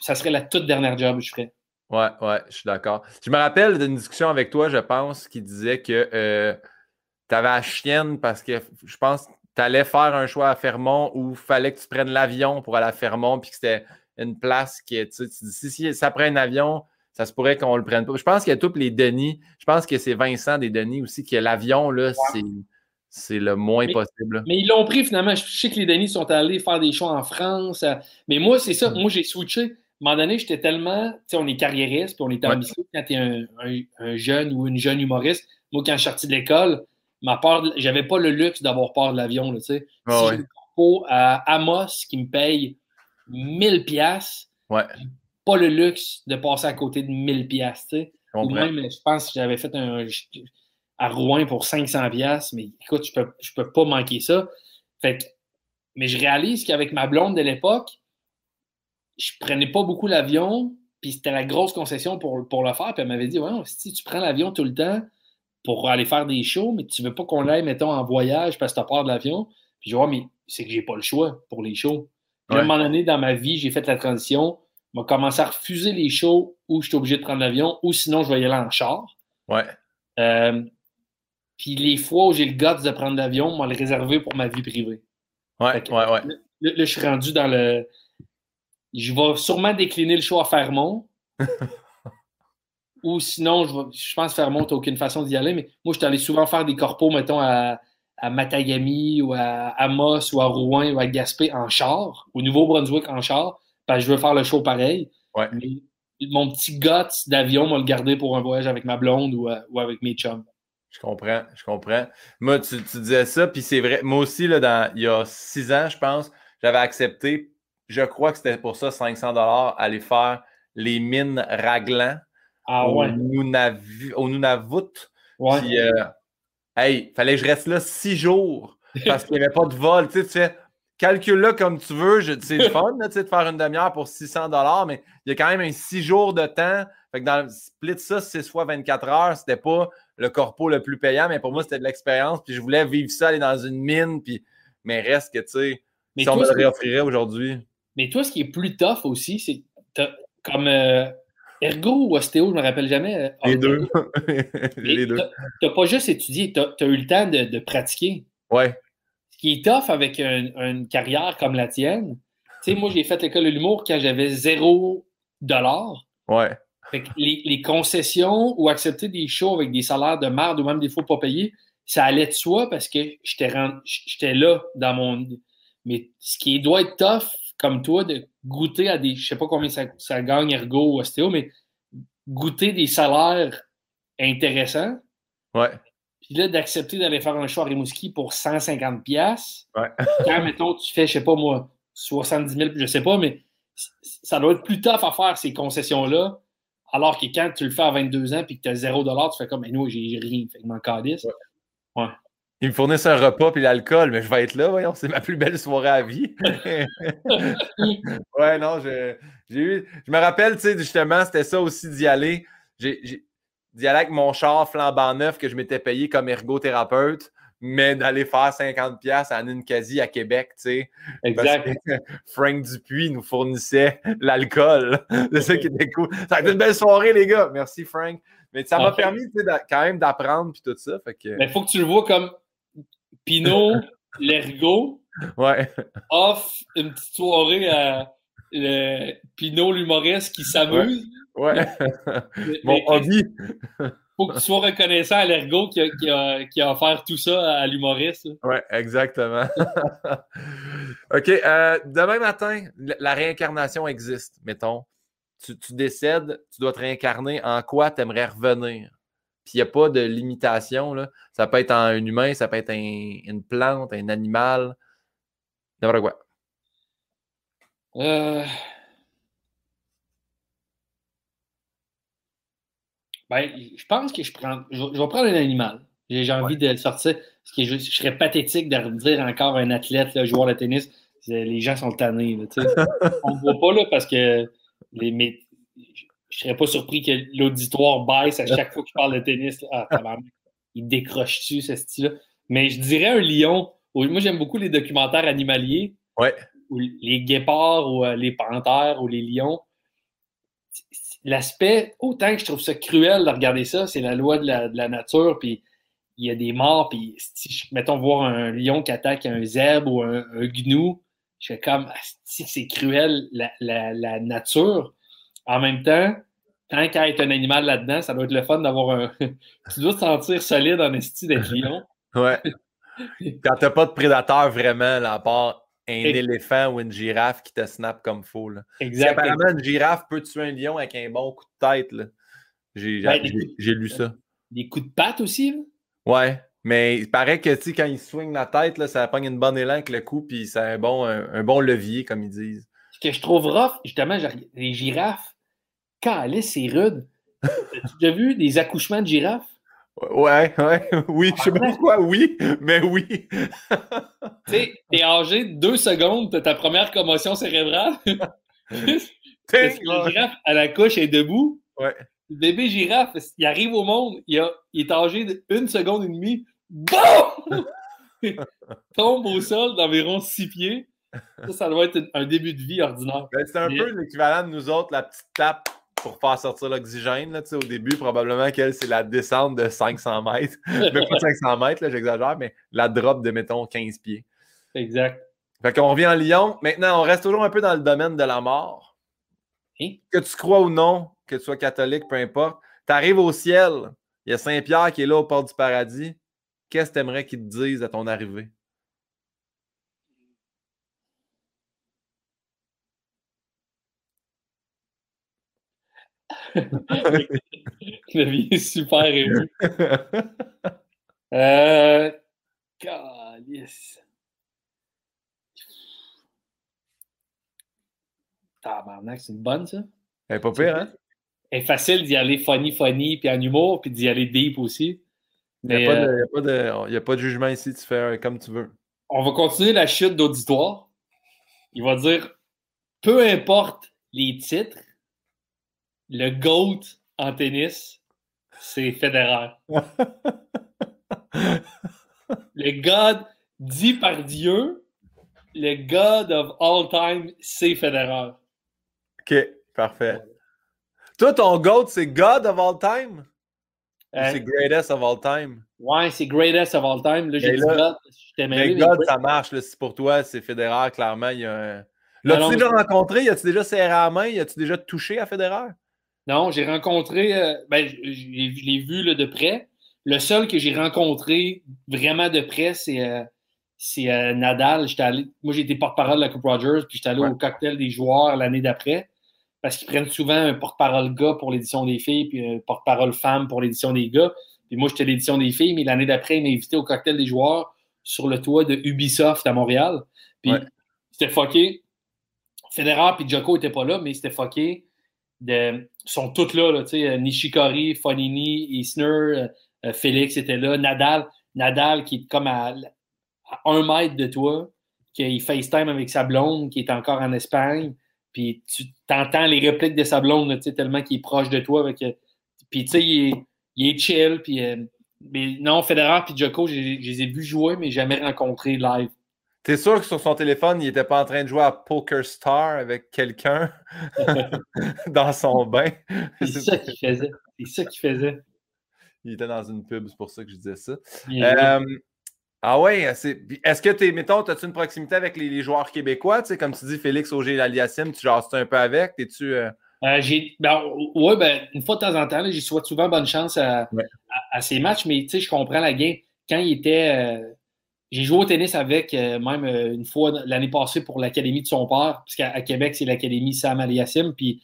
Speaker 2: Ça serait la toute dernière job que je ferais.
Speaker 1: Ouais, ouais, je suis d'accord. Je me rappelle d'une discussion avec toi, je pense, qui disait que euh, tu avais la chienne parce que je pense que tu allais faire un choix à Fermont il fallait que tu prennes l'avion pour aller à Fermont, puis que c'était une place qui est. Tu, dis, si, ça prend un avion, ça se pourrait qu'on le prenne pas. Je pense qu'il y a tous les Denis. Je pense que c'est Vincent des Denis aussi, que l'avion, là, c'est. le moins possible.
Speaker 2: Mais ils l'ont pris finalement. Je sais que les Denis sont allés faire des choix en France. Euh, mais moi, c'est ça. Mm. Moi, j'ai switché. À un moment donné, j'étais tellement. Tu sais, on est carriériste, puis on est ambitieux quand tu es un, jeune ou une jeune humoriste. Moi, quand je suis sorti de l'école, ma peur, j'avais pas le luxe d'avoir peur de l'avion. Tu sais.
Speaker 1: si
Speaker 2: ouais. à Amos qui me paye 1000 pièces.
Speaker 1: Ouais.
Speaker 2: Pas le luxe de passer à côté de 1000 pièces, tu sais. Ou même, je pense que j'avais fait un à Rouen pour 500 pièces, mais écoute, je peux, je peux pas manquer ça. Fait mais je réalise qu'avec ma blonde de l'époque, je prenais pas beaucoup l'avion, puis c'était la grosse concession pour, pour le faire. Puis elle m'avait dit Ouais, si tu prends l'avion tout le temps, pour aller faire des shows, mais tu veux pas qu'on aille, mettons, en voyage parce que tu as peur de l'avion. Puis je vois, mais c'est que j'ai pas le choix pour les shows. À un moment donné, dans ma vie, j'ai fait la transition. m'a commencé à refuser les shows où je suis obligé de prendre l'avion ou sinon je vais y aller en char.
Speaker 1: Ouais.
Speaker 2: Euh, puis les fois où j'ai le guts de prendre l'avion, moi, le réserver pour ma vie privée.
Speaker 1: Ouais, ouais, ouais.
Speaker 2: Là, je suis rendu dans le. Je vais sûrement décliner le show à Fermont. Ou sinon, je, je pense Fermont, tu aucune façon d'y aller, mais moi, je suis allé souvent faire des corpos, mettons, à, à Matagami ou à Amos ou à Rouen ou à Gaspé en char, au Nouveau-Brunswick en char, parce que je veux faire le show pareil.
Speaker 1: Ouais.
Speaker 2: Mais mon petit guts d'avion m'a le garder pour un voyage avec ma blonde ou, euh, ou avec mes chums.
Speaker 1: Je comprends, je comprends. Moi, tu, tu disais ça, puis c'est vrai. Moi aussi, là, dans, il y a six ans, je pense, j'avais accepté, je crois que c'était pour ça 500 aller faire les mines Raglan
Speaker 2: ah, ouais.
Speaker 1: au, Nunavut. Ouais. Puis, euh, hey, fallait que je reste là six jours parce qu'il n'y avait pas de vol. Tu sais, tu fais, calcule-là comme tu veux. C'est le fun là, de faire une demi-heure pour 600 mais il y a quand même un six jours de temps. Fait que dans le split ça, 6 fois 24 heures, c'était pas le corpo le plus payant, mais pour moi, c'était de l'expérience. Puis je voulais vivre ça, aller dans une mine. Puis, mais reste que, tu sais, si on me le réoffrirait aujourd'hui.
Speaker 2: Mais toi, ce qui est plus tough aussi, c'est comme euh, Ergo ou Ostéo, je ne me rappelle jamais. Euh,
Speaker 1: les deux. Les deux.
Speaker 2: Tu n'as pas juste étudié, tu as, eu le temps de, pratiquer.
Speaker 1: Ouais.
Speaker 2: Ce qui est tough avec une carrière comme la tienne, tu sais, moi, j'ai fait l'école de l'humour quand j'avais zéro dollar.
Speaker 1: Ouais.
Speaker 2: Fait que les, concessions ou accepter des shows avec des salaires de merde ou même des fois pas payés, ça allait de soi parce que j'étais là dans mon. Mais ce qui doit être tough, comme toi, de goûter à des. Je sais pas combien ça, ça gagne Ergo ou Ostéo, mais goûter des salaires intéressants.
Speaker 1: Ouais.
Speaker 2: Puis là, d'accepter d'aller faire un show à Rimouski pour 150$.
Speaker 1: Ouais.
Speaker 2: quand, mettons, tu fais, je sais pas moi, 70 000, je sais pas, mais ça doit être plus tough à faire ces concessions-là alors que quand tu le fais à 22 ans et que tu as 0 tu fais comme, mais nous, j'ai rien. Fait que m'en calisse. Ouais.
Speaker 1: Ils me fournissent un repas puis l'alcool, mais je vais être là, voyons, c'est ma plus belle soirée à vie. ouais, non, j'ai eu. Je me rappelle, tu sais, justement, c'était ça aussi d'y aller. D'y aller avec mon char flambant neuf que je m'étais payé comme ergothérapeute mais d'aller faire 50$ à Ninkasi à Québec, tu sais.
Speaker 2: Exact.
Speaker 1: Frank Dupuis nous fournissait l'alcool. C'est ça qui était cool. Ça a été une belle soirée, les gars. Merci, Frank. Mais ça m'a permis quand même d'apprendre puis tout ça. Fait que...
Speaker 2: Mais il faut que tu le vois comme Pinot, l'ergot.
Speaker 1: Ouais.
Speaker 2: Off une petite soirée à le Pinot l'humoriste qui s'amuse.
Speaker 1: Ouais. Mon hobby
Speaker 2: faut que tu sois reconnaissant à l'ergo qui a, qui, offert tout ça à l'humoriste.
Speaker 1: Oui, exactement. OK. Euh, demain matin, la réincarnation existe, mettons. Tu, décèdes, tu dois te réincarner. En quoi tu aimerais revenir? Puis il n'y a pas de limitation. Là. Ça peut être un humain, ça peut être une plante, un animal. N'importe quoi.
Speaker 2: Euh... Ben, je pense que je prends. Je, vais prendre un animal. J'ai envie de sortir. Parce que je, serais pathétique de dire encore un athlète, là, joueur de tennis. Les gens sont tannés. On ne voit pas là parce que les, mais, je serais pas surpris que l'auditoire baisse à chaque fois que je parle de tennis. Ah, il décroche-tu, ce style-là? Mais je dirais un lion. Moi, j'aime beaucoup les documentaires animaliers.
Speaker 1: Ouais.
Speaker 2: les guépards ou euh, les panthères ou les lions l'aspect, autant que je trouve ça cruel de regarder ça, c'est la loi de la, nature, puis il y a des morts, puis si, mettons, voir un lion qui attaque un zèbre ou un, gnou, je fais comme, si c'est cruel, la, nature. En même temps, tant qu'à être un animal là-dedans, ça doit être le fun d'avoir un. tu dois te sentir solide en esti d'être lion.
Speaker 1: ouais. Quand t'as pas de prédateur vraiment, là, à part un éléphant ou une girafe qui te snap comme faux. Exactement. apparemment, une girafe peut tuer un lion avec un bon coup de tête. J'ai ben, lu ça.
Speaker 2: Des coups de patte aussi? Là?
Speaker 1: Ouais. Mais il paraît que quand il swing la tête, là, ça pogne une bonne élan avec le coup, puis c'est un bon, un, bon levier, comme ils disent.
Speaker 2: Ce que je trouve rough, justement, les girafes, quand c'est rude. As-tu déjà vu des accouchements de girafes?
Speaker 1: Ouais, ouais, oui, je sais pas pourquoi, oui, mais oui. tu
Speaker 2: sais, t'es âgé deux secondes, t'as ta première commotion cérébrale. Parce que la girafe à la couche est debout?
Speaker 1: Ouais.
Speaker 2: Le bébé girafe, il arrive au monde, il, est âgé d'une seconde et demie. BOUM! tombe au sol d'environ six pieds. Ça, ça doit être un début de vie ordinaire.
Speaker 1: Ben, c'est un peu l'équivalent de nous autres, la petite tape pour faire sortir l'oxygène. Au début, probablement qu'elle, c'est la descente de 500 mètres. mais pas 500 mètres, j'exagère, mais la drop de, mettons, 15 pieds.
Speaker 2: Exact.
Speaker 1: Fait qu'on revient en Lyon. Maintenant, on reste toujours un peu dans le domaine de la mort. Que tu crois ou non, que tu sois catholique, peu importe, tu arrives au ciel, il y a Saint-Pierre qui est là au port du paradis. Qu'est-ce que tu aimerais qu'il te dise à ton arrivée?
Speaker 2: Vie est super émue. euh. Calice. Tabarnak, c'est une bonne, ça?
Speaker 1: Elle est pas pire, hein?
Speaker 2: Elle est facile d'y aller funny, funny, puis en humour, puis d'y aller deep aussi.
Speaker 1: Il n'y a, a, pas de jugement ici, tu fais comme tu veux.
Speaker 2: On va continuer la chute d'auditoire. Il va dire peu importe les titres, le GOAT en tennis, c'est Federer. le God dit par Dieu, le God of all time, c'est Federer.
Speaker 1: OK, parfait. Toi, ton GOAT, c'est God of all time? Euh, c'est greatest of all time?
Speaker 2: Ouais, c'est greatest of all time. Là, j'ai dit God.
Speaker 1: Mais God, ça marche. Là, pour toi, c'est Federer, clairement. Il y a L'as-tu déjà rencontré? As-tu déjà serré la main? As-tu déjà touché à Federer?
Speaker 2: Non, j'ai rencontré, euh, ben, je l'ai vu là, de près. Le seul que j'ai rencontré vraiment de près, c'est euh, euh, Nadal. Allé, moi, j'ai été porte-parole de la Coupe Rogers, puis j'étais allé au cocktail des joueurs l'année d'après, parce qu'ils prennent souvent un porte-parole gars pour l'édition des filles, puis un porte-parole femme pour l'édition des gars. Puis moi, j'étais l'édition des filles, mais l'année d'après, ils m'ont invité au cocktail des joueurs sur le toit de Ubisoft à Montréal. Puis c'était fucké. Federer puis Joko n'étaient pas là, mais c'était fucké de, sont toutes là, là sais, euh, Nishikori, Fonini, Isner, euh, euh, Félix était là, Nadal, Nadal qui est comme à, un mètre de toi, qui FaceTime avec sa blonde, qui est encore en Espagne, puis tu entends les répliques de sa blonde, tellement qu'il est proche de toi. Avec, puis tu sais, il, est, chill, puis mais non, Federer puis Joko, je les ai vus jouer, mais jamais rencontrés live.
Speaker 1: T'es sûr que sur son téléphone, il n'était pas en train de jouer à Poker Star avec quelqu'un dans son bain?
Speaker 2: C'est ça qu'il faisait. C'est ça qu'il faisait.
Speaker 1: Il était dans une pub, c'est pour ça que je disais ça. Euh, ah ouais, est-ce que tu mettons, as-tu une proximité avec les, joueurs québécois? Tu sais, comme tu dis, Félix Auger Aliassime, tu jases un peu avec? T'es-tu.
Speaker 2: Euh... euh j'ai, ben, ouais, ben, une fois de temps en temps, j'ai souhaite souvent bonne chance à, à, ces matchs, mais tu sais, je comprends la game. Quand il était, j'ai joué au tennis avec, euh, même euh, une fois l'année passée pour l'académie de son père, parce qu'à Québec, c'est l'académie Sam Aliassim, puis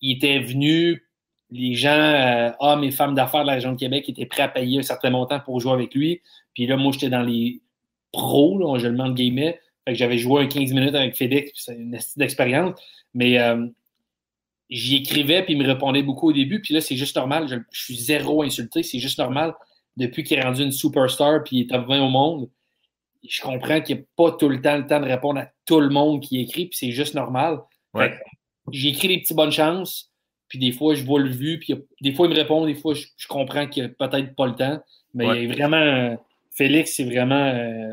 Speaker 2: il était venu, les gens, euh, hommes et femmes d'affaires de la région de Québec étaient prêts à payer un certain montant pour jouer avec lui. Puis là, moi, j'étais dans les pros, là, je le demande guillemets. Fait que j'avais joué un 15 minutes avec Félix, c'est une d'expérience. Mais j'y écrivais, puis il me répondait beaucoup au début. Puis là, c'est juste normal. Je suis zéro insulté, c'est juste normal depuis qu'il est rendu une superstar puis il est top 20 au monde, je comprends qu'il n'y a pas tout le temps le temps de répondre à tout le monde qui écrit, puis c'est juste normal. J'ai écrit des petits bonnes chances, puis des fois, je vois le vu, puis des fois, il me répond, des fois, je, comprends qu'il n'y a peut-être pas le temps. Mais vraiment, Félix, c'est vraiment. Euh,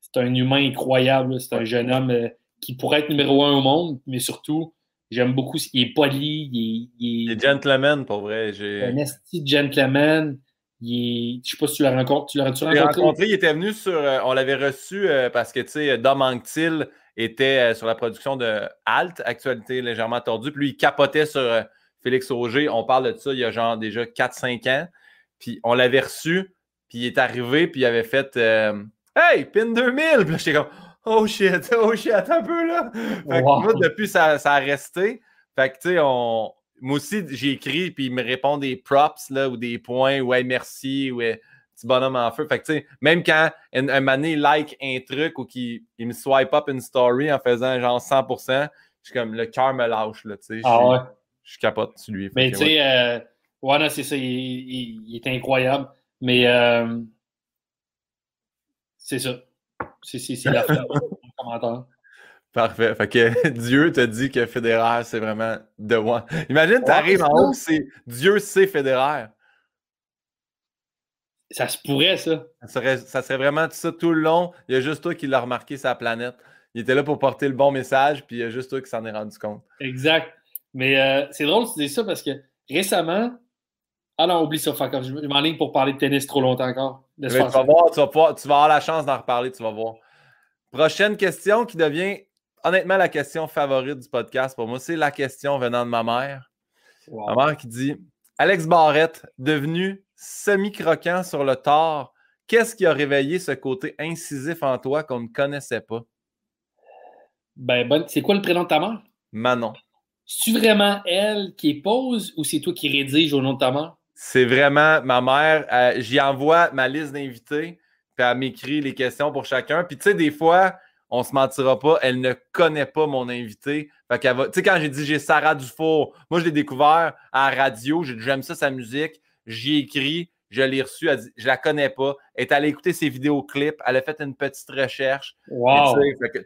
Speaker 2: c'est un humain incroyable. C'est un jeune homme euh, qui pourrait être numéro un au monde, mais surtout, j'aime beaucoup. Il est poli, il est. Il
Speaker 1: est, gentleman, pour vrai.
Speaker 2: Un esti gentleman. Je ne sais pas si tu l'as rencontré. Tu l'as rencontré?
Speaker 1: rencontré, il était venu sur. Euh, on l'avait reçu euh, parce que, tu sais, Dom Anctil était euh, sur la production de Alt, Actualité légèrement tordue. Puis lui, il capotait sur Félix Auger. On parle de ça il y a genre déjà 4-5 ans. Puis on l'avait reçu, puis il est arrivé, puis il avait fait Hey, PIN 2000! Puis j'étais comme Oh shit, oh shit, attends un peu là. Fait que depuis, ça, ça a resté. Fait que, tu sais, on, moi aussi, j'ai écrit, puis il me répond des props là, ou des points, ou hey, merci, ou petit bonhomme en feu. Fait que, tu sais, même quand un, un mané like un truc ou qu'il me swipe up une story en faisant genre 100%, je suis comme le cœur me lâche, là, tu sais.
Speaker 2: Ah ouais.
Speaker 1: Je capote sur lui.
Speaker 2: Mais tu sais, ouais, euh, c'est ça, il, est incroyable. Mais euh, c'est ça. C'est la fin commentaire.
Speaker 1: Parfait. Fait que Dieu te dit que Federer, c'est vraiment de moi. Imagine, tu arrives en haut, c'est Dieu, c'est Federer.
Speaker 2: Ça se pourrait, ça.
Speaker 1: Ça serait, vraiment ça tout le long. Il y a juste toi qui l'as remarqué sa planète. Il était là pour porter le bon message, puis il y a juste toi qui s'en est rendu compte.
Speaker 2: Exact. Mais euh, c'est drôle que tu dis ça parce que récemment, ah non, oublie ça, je m'enligne pour parler de tennis trop longtemps encore.
Speaker 1: tu vas voir, tu vas, tu vas avoir la chance d'en reparler, tu vas voir. Prochaine question qui devient honnêtement la question favorite du podcast pour moi, c'est la question venant de ma mère. Ma mère qui dit Alex Barrette, devenu semi-croquant sur le tort, qu'est-ce qui a réveillé ce côté incisif en toi qu'on ne connaissait pas?
Speaker 2: Ben, bon, c'est quoi le prénom de ta mère?
Speaker 1: Manon.
Speaker 2: C'est-tu vraiment elle qui pose ou c'est toi qui rédige au nom de ta mère?
Speaker 1: C'est vraiment ma mère. Euh, j'y envoie ma liste d'invités, puis elle m'écrit les questions pour chacun. Puis tu sais, des fois, on se mentira pas, elle ne connaît pas mon invité. Fait qu'elle va. Tu sais, quand j'ai dit j'ai Sarah Dufour, moi je l'ai découvert à la radio, j'aime ça sa musique, j'y écrit, je l'ai reçu, elle dit je la connais pas. Elle est allée écouter ses vidéoclips, elle a fait une petite recherche.
Speaker 2: Wow.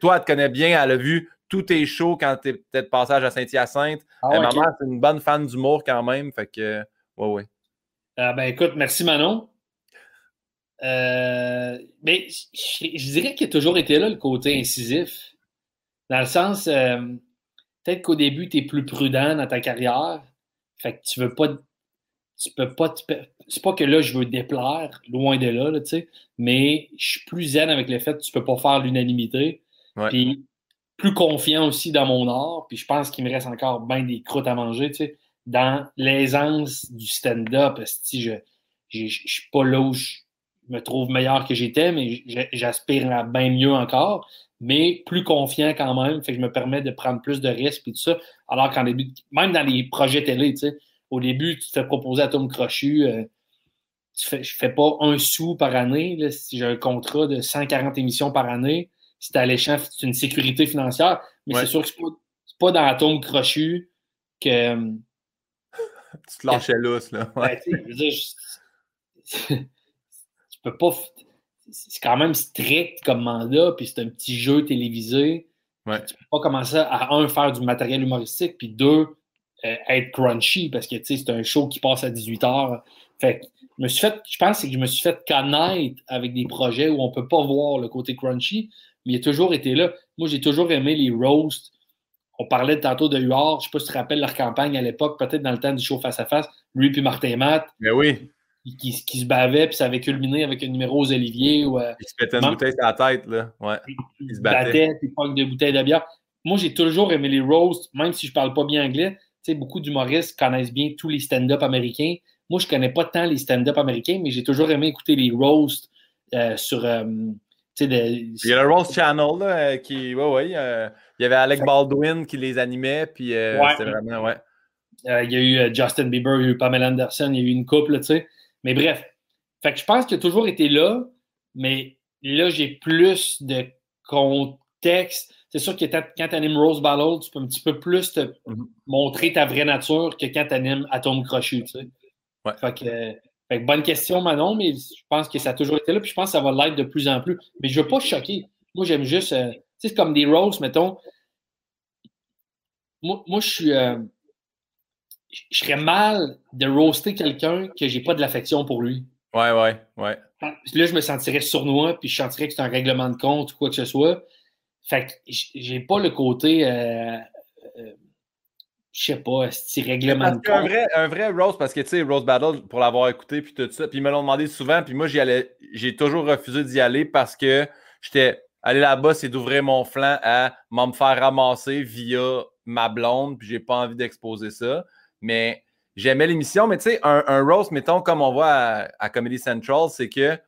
Speaker 1: toi, elle te connaît bien, elle a vu tous tes shows quand tu es peut-être passage à Saint-Hyacinthe. Ah, Ma mère, c'est une bonne fan d'humour quand même. Fait que, ouais, ouais.
Speaker 2: Ah, ben écoute, merci Manon. Euh, mais je, dirais qu'il a toujours été là le côté incisif. Dans le sens, euh, peut-être qu'au début, tu es plus prudent dans ta carrière. Fait que tu veux pas. Tu peux pas. C'est pas que là, je veux déplaire, loin de là, tu sais. Mais je suis plus zen avec le fait que tu peux pas faire l'unanimité. Puis plus confiant aussi dans mon art. Puis je pense qu'il me reste encore bien des croûtes à manger, tu sais. Dans l'aisance du stand-up, si je, je, je suis pas là où je me trouve meilleur que j'étais, mais j'aspire à bien mieux encore, mais plus confiant quand même, fait que je me permets de prendre plus de risques et tout ça. Alors qu'en début, même dans les projets télé, tu sais, au début, tu te fais proposer à Tom Crochu, euh, tu fais, je fais pas un sou par année, là, si j'ai un contrat de 140 émissions par année, t'es alléchant, c'est une sécurité financière, mais c'est sûr que c'est pas, pas dans Tom Crochu que...
Speaker 1: tu te lâchais lousse, là.
Speaker 2: Ouais. Ben, je veux dire, tu peux pas. C'est quand même strict comme mandat, puis c'est un petit jeu télévisé.
Speaker 1: Ouais.
Speaker 2: Tu peux pas commencer à, un, faire du matériel humoristique, puis deux, euh, être crunchy, parce que c'est un show qui passe à 18 h Fait je me suis fait, je pense que je me suis fait connaître avec des projets où on peut pas voir le côté crunchy, mais il a toujours été là. Moi, j'ai toujours aimé les roasts. On parlait tantôt de UR, je sais pas si tu te rappelles leur campagne à l'époque, peut-être dans le temps du show face à face, lui puis Martin Matt.
Speaker 1: Mais oui
Speaker 2: qui, se bavait, puis ça avait culminé avec un numéro aux Olivier. Ou,
Speaker 1: il se pétait une bouteille sur la tête, là. Ouais.
Speaker 2: Il, se battait. il de bouteilles de bière. Moi, j'ai toujours aimé les roasts, même si je parle pas bien anglais. Tu sais, beaucoup d'humoristes connaissent bien tous les stand-up américains. Moi, je connais pas tant les stand-up américains, mais j'ai toujours aimé écouter les roasts euh, sur. Euh,
Speaker 1: il y a le Roast Channel, là, euh, qui. Ouais, ouais. il y avait Alec Baldwin qui les animait, puis c'était vraiment. Ouais.
Speaker 2: il y a eu Justin Bieber, il y a eu Pamela Anderson, il y a eu une couple, tu sais. Mais bref, fait que je pense qu'il a toujours été là, mais là, j'ai plus de contexte. C'est sûr que quand tu animes Rose Battle, tu peux un petit peu plus te mm-hmm. montrer ta vraie nature que quand tu animes Atome Crochu. Tu sais.
Speaker 1: ouais.
Speaker 2: fait, que, fait, que, bonne question, Manon, mais je pense que ça a toujours été là, puis je pense que ça va l'être de plus en plus. Mais je ne veux pas choquer. Moi, j'aime juste. Euh, tu sais, c'est comme des roses, mettons. Moi, moi je suis. Euh, je serais mal de roaster quelqu'un que j'ai pas de l'affection pour lui.
Speaker 1: Ouais, ouais, ouais.
Speaker 2: Là, je me sentirais sournois, puis je sentirais que c'est un règlement de compte ou quoi que ce soit. Fait que j'ai pas le côté, euh, euh, je sais pas, ce règlement de compte.
Speaker 1: Un vrai, un vrai roast, parce que tu sais, Rose Battle, pour l'avoir écouté, puis tout ça, puis ils me l'ont demandé souvent, puis moi, j'y allais, j'ai toujours refusé d'y aller parce que j'étais allé là-bas, c'est d'ouvrir mon flanc à me faire ramasser via ma blonde, puis j'ai pas envie d'exposer ça mais j'aimais l'émission. Mais tu sais, un, un, roast, mettons, comme on voit à, Comedy Central, c'est que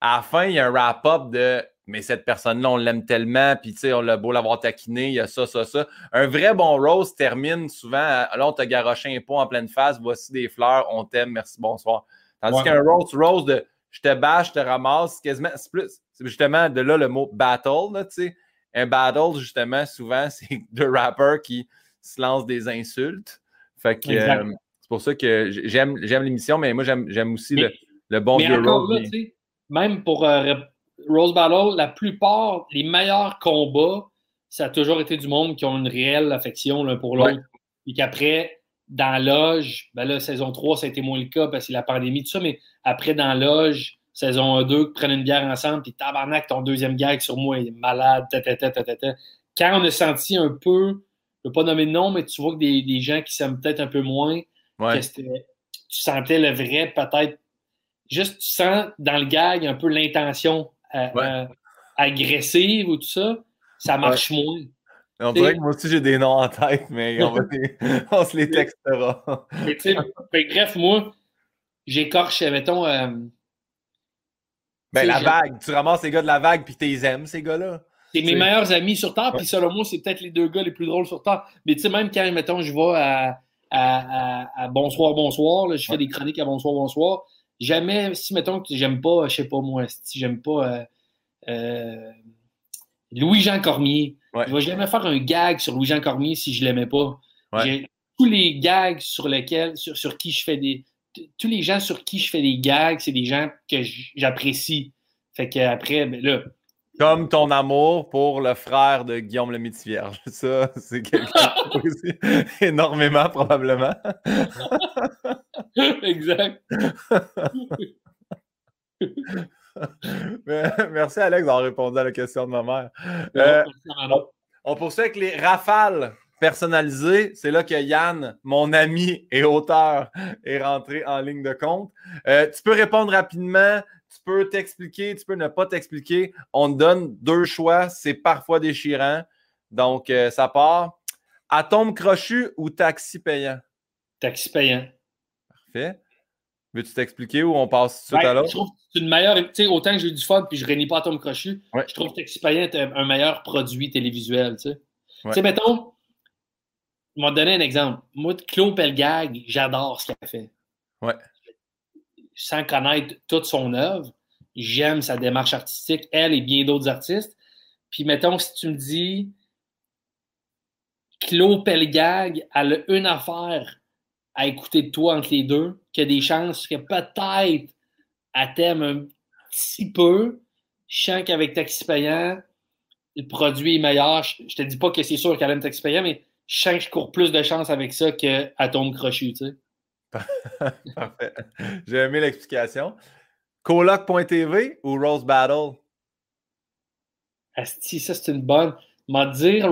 Speaker 1: à la fin, il y a un wrap-up de mais cette personne-là, on l'aime tellement, puis tu sais, on l'a beau l'avoir taquiné, il y a ça, ça, ça. Un vrai bon roast termine souvent là, on t'a garoché un pot en pleine face, voici des fleurs, on t'aime, merci, bonsoir. Tandis qu'un roast, roast de je te bâche, je te ramasse, quasiment, c'est plus, c'est justement de là le mot battle, tu sais. Un battle, justement, souvent, c'est deux rappers qui se lancent des insultes. Fait que euh, c'est pour ça que j'aime, j'aime l'émission, mais moi, j'aime, aussi le, le, bon
Speaker 2: mais encore là, Même pour euh, Rose Battle, la plupart, les meilleurs combats ça a toujours été du monde qui ont une réelle affection l'un pour l'autre. Et qu'après, dans l'âge, ben là, saison 3, ça a été moins le cas parce que la pandémie, tout ça, mais après, dans l'âge, saison 2, prennent une bière ensemble, puis tabarnak, ton deuxième gag sur moi est malade, Quand on a senti un peu, ne veux pas nommer de nom, mais tu vois que des, des gens qui s'aiment peut-être un peu moins, tu sentais le vrai, peut-être, juste tu sens dans le gag un peu l'intention euh, euh, agressive ou tout ça, ça marche moins.
Speaker 1: On dirait que moi aussi j'ai des noms en tête, mais on, se les textera.
Speaker 2: bref, moi, j'écorche, mettons, euh,
Speaker 1: ben, la vague. Tu ramasses les gars de la vague, puis tu les aimes, ces gars-là.
Speaker 2: C'est mes meilleurs amis sur Terre, puis selon moi, c'est peut-être les deux gars les plus drôles sur Terre. Mais tu sais, même quand, mettons, je vais à, à, Bonsoir, Bonsoir, je fais des chroniques à Bonsoir, Bonsoir, jamais, si, mettons, que j'aime pas, je sais pas moi, si j'aime pas euh, euh, Louis-Jean Cormier, je vais jamais faire un gag sur Louis-Jean Cormier si je l'aimais pas. Tous les gags sur lesquels, sur, sur qui je fais des, tous les gens sur qui je fais des gags, c'est des gens que j'apprécie. Fait qu'après, ben là.
Speaker 1: Comme ton amour pour le frère de Guillaume le Vierge. Ça, c'est quelque chose aussi énormément, probablement.
Speaker 2: exact.
Speaker 1: merci, Alex, d'avoir répondu à la question de ma mère. Euh, on poursuit avec les rafales personnalisé. C'est là que Yann, mon ami et auteur, est rentré en ligne de compte. Euh, tu peux répondre rapidement, tu peux t'expliquer, tu peux ne pas t'expliquer. On te donne deux choix, c'est parfois déchirant. Donc, euh, ça part. Atome crochu ou taxi payant?
Speaker 2: Taxi payant.
Speaker 1: Parfait. Veux-tu t'expliquer ou on passe tout de suite à l'autre?
Speaker 2: Je trouve que c'est une meilleure. Tu sais, autant que j'ai eu du fun puis je réunis pas Atome crochu, je trouve que Taxi payant est un meilleur produit télévisuel. Tu sais, mettons, je vais te donner un exemple. Moi, Claude Pelgag, j'adore ce qu'elle fait.
Speaker 1: Ouais.
Speaker 2: Sans connaître toute son œuvre, j'aime sa démarche artistique, elle et bien d'autres artistes. Puis, mettons, si tu me dis, Claude Pelgag, a une affaire à écouter de toi entre les deux, qu'il y a des chances que peut-être elle t'aime un petit peu. Je sens qu'avec Taxi Payant, le produit est meilleur. Je, ne te dis pas que c'est sûr qu'elle aime Taxi Payant, mais je sens que je cours plus de chance avec ça qu'à tombe crochu, tu sais.
Speaker 1: Parfait. J'ai aimé l'explication. Coloc.tv ou Rose Battle?
Speaker 2: Asti, ça c'est une bonne. M'a dire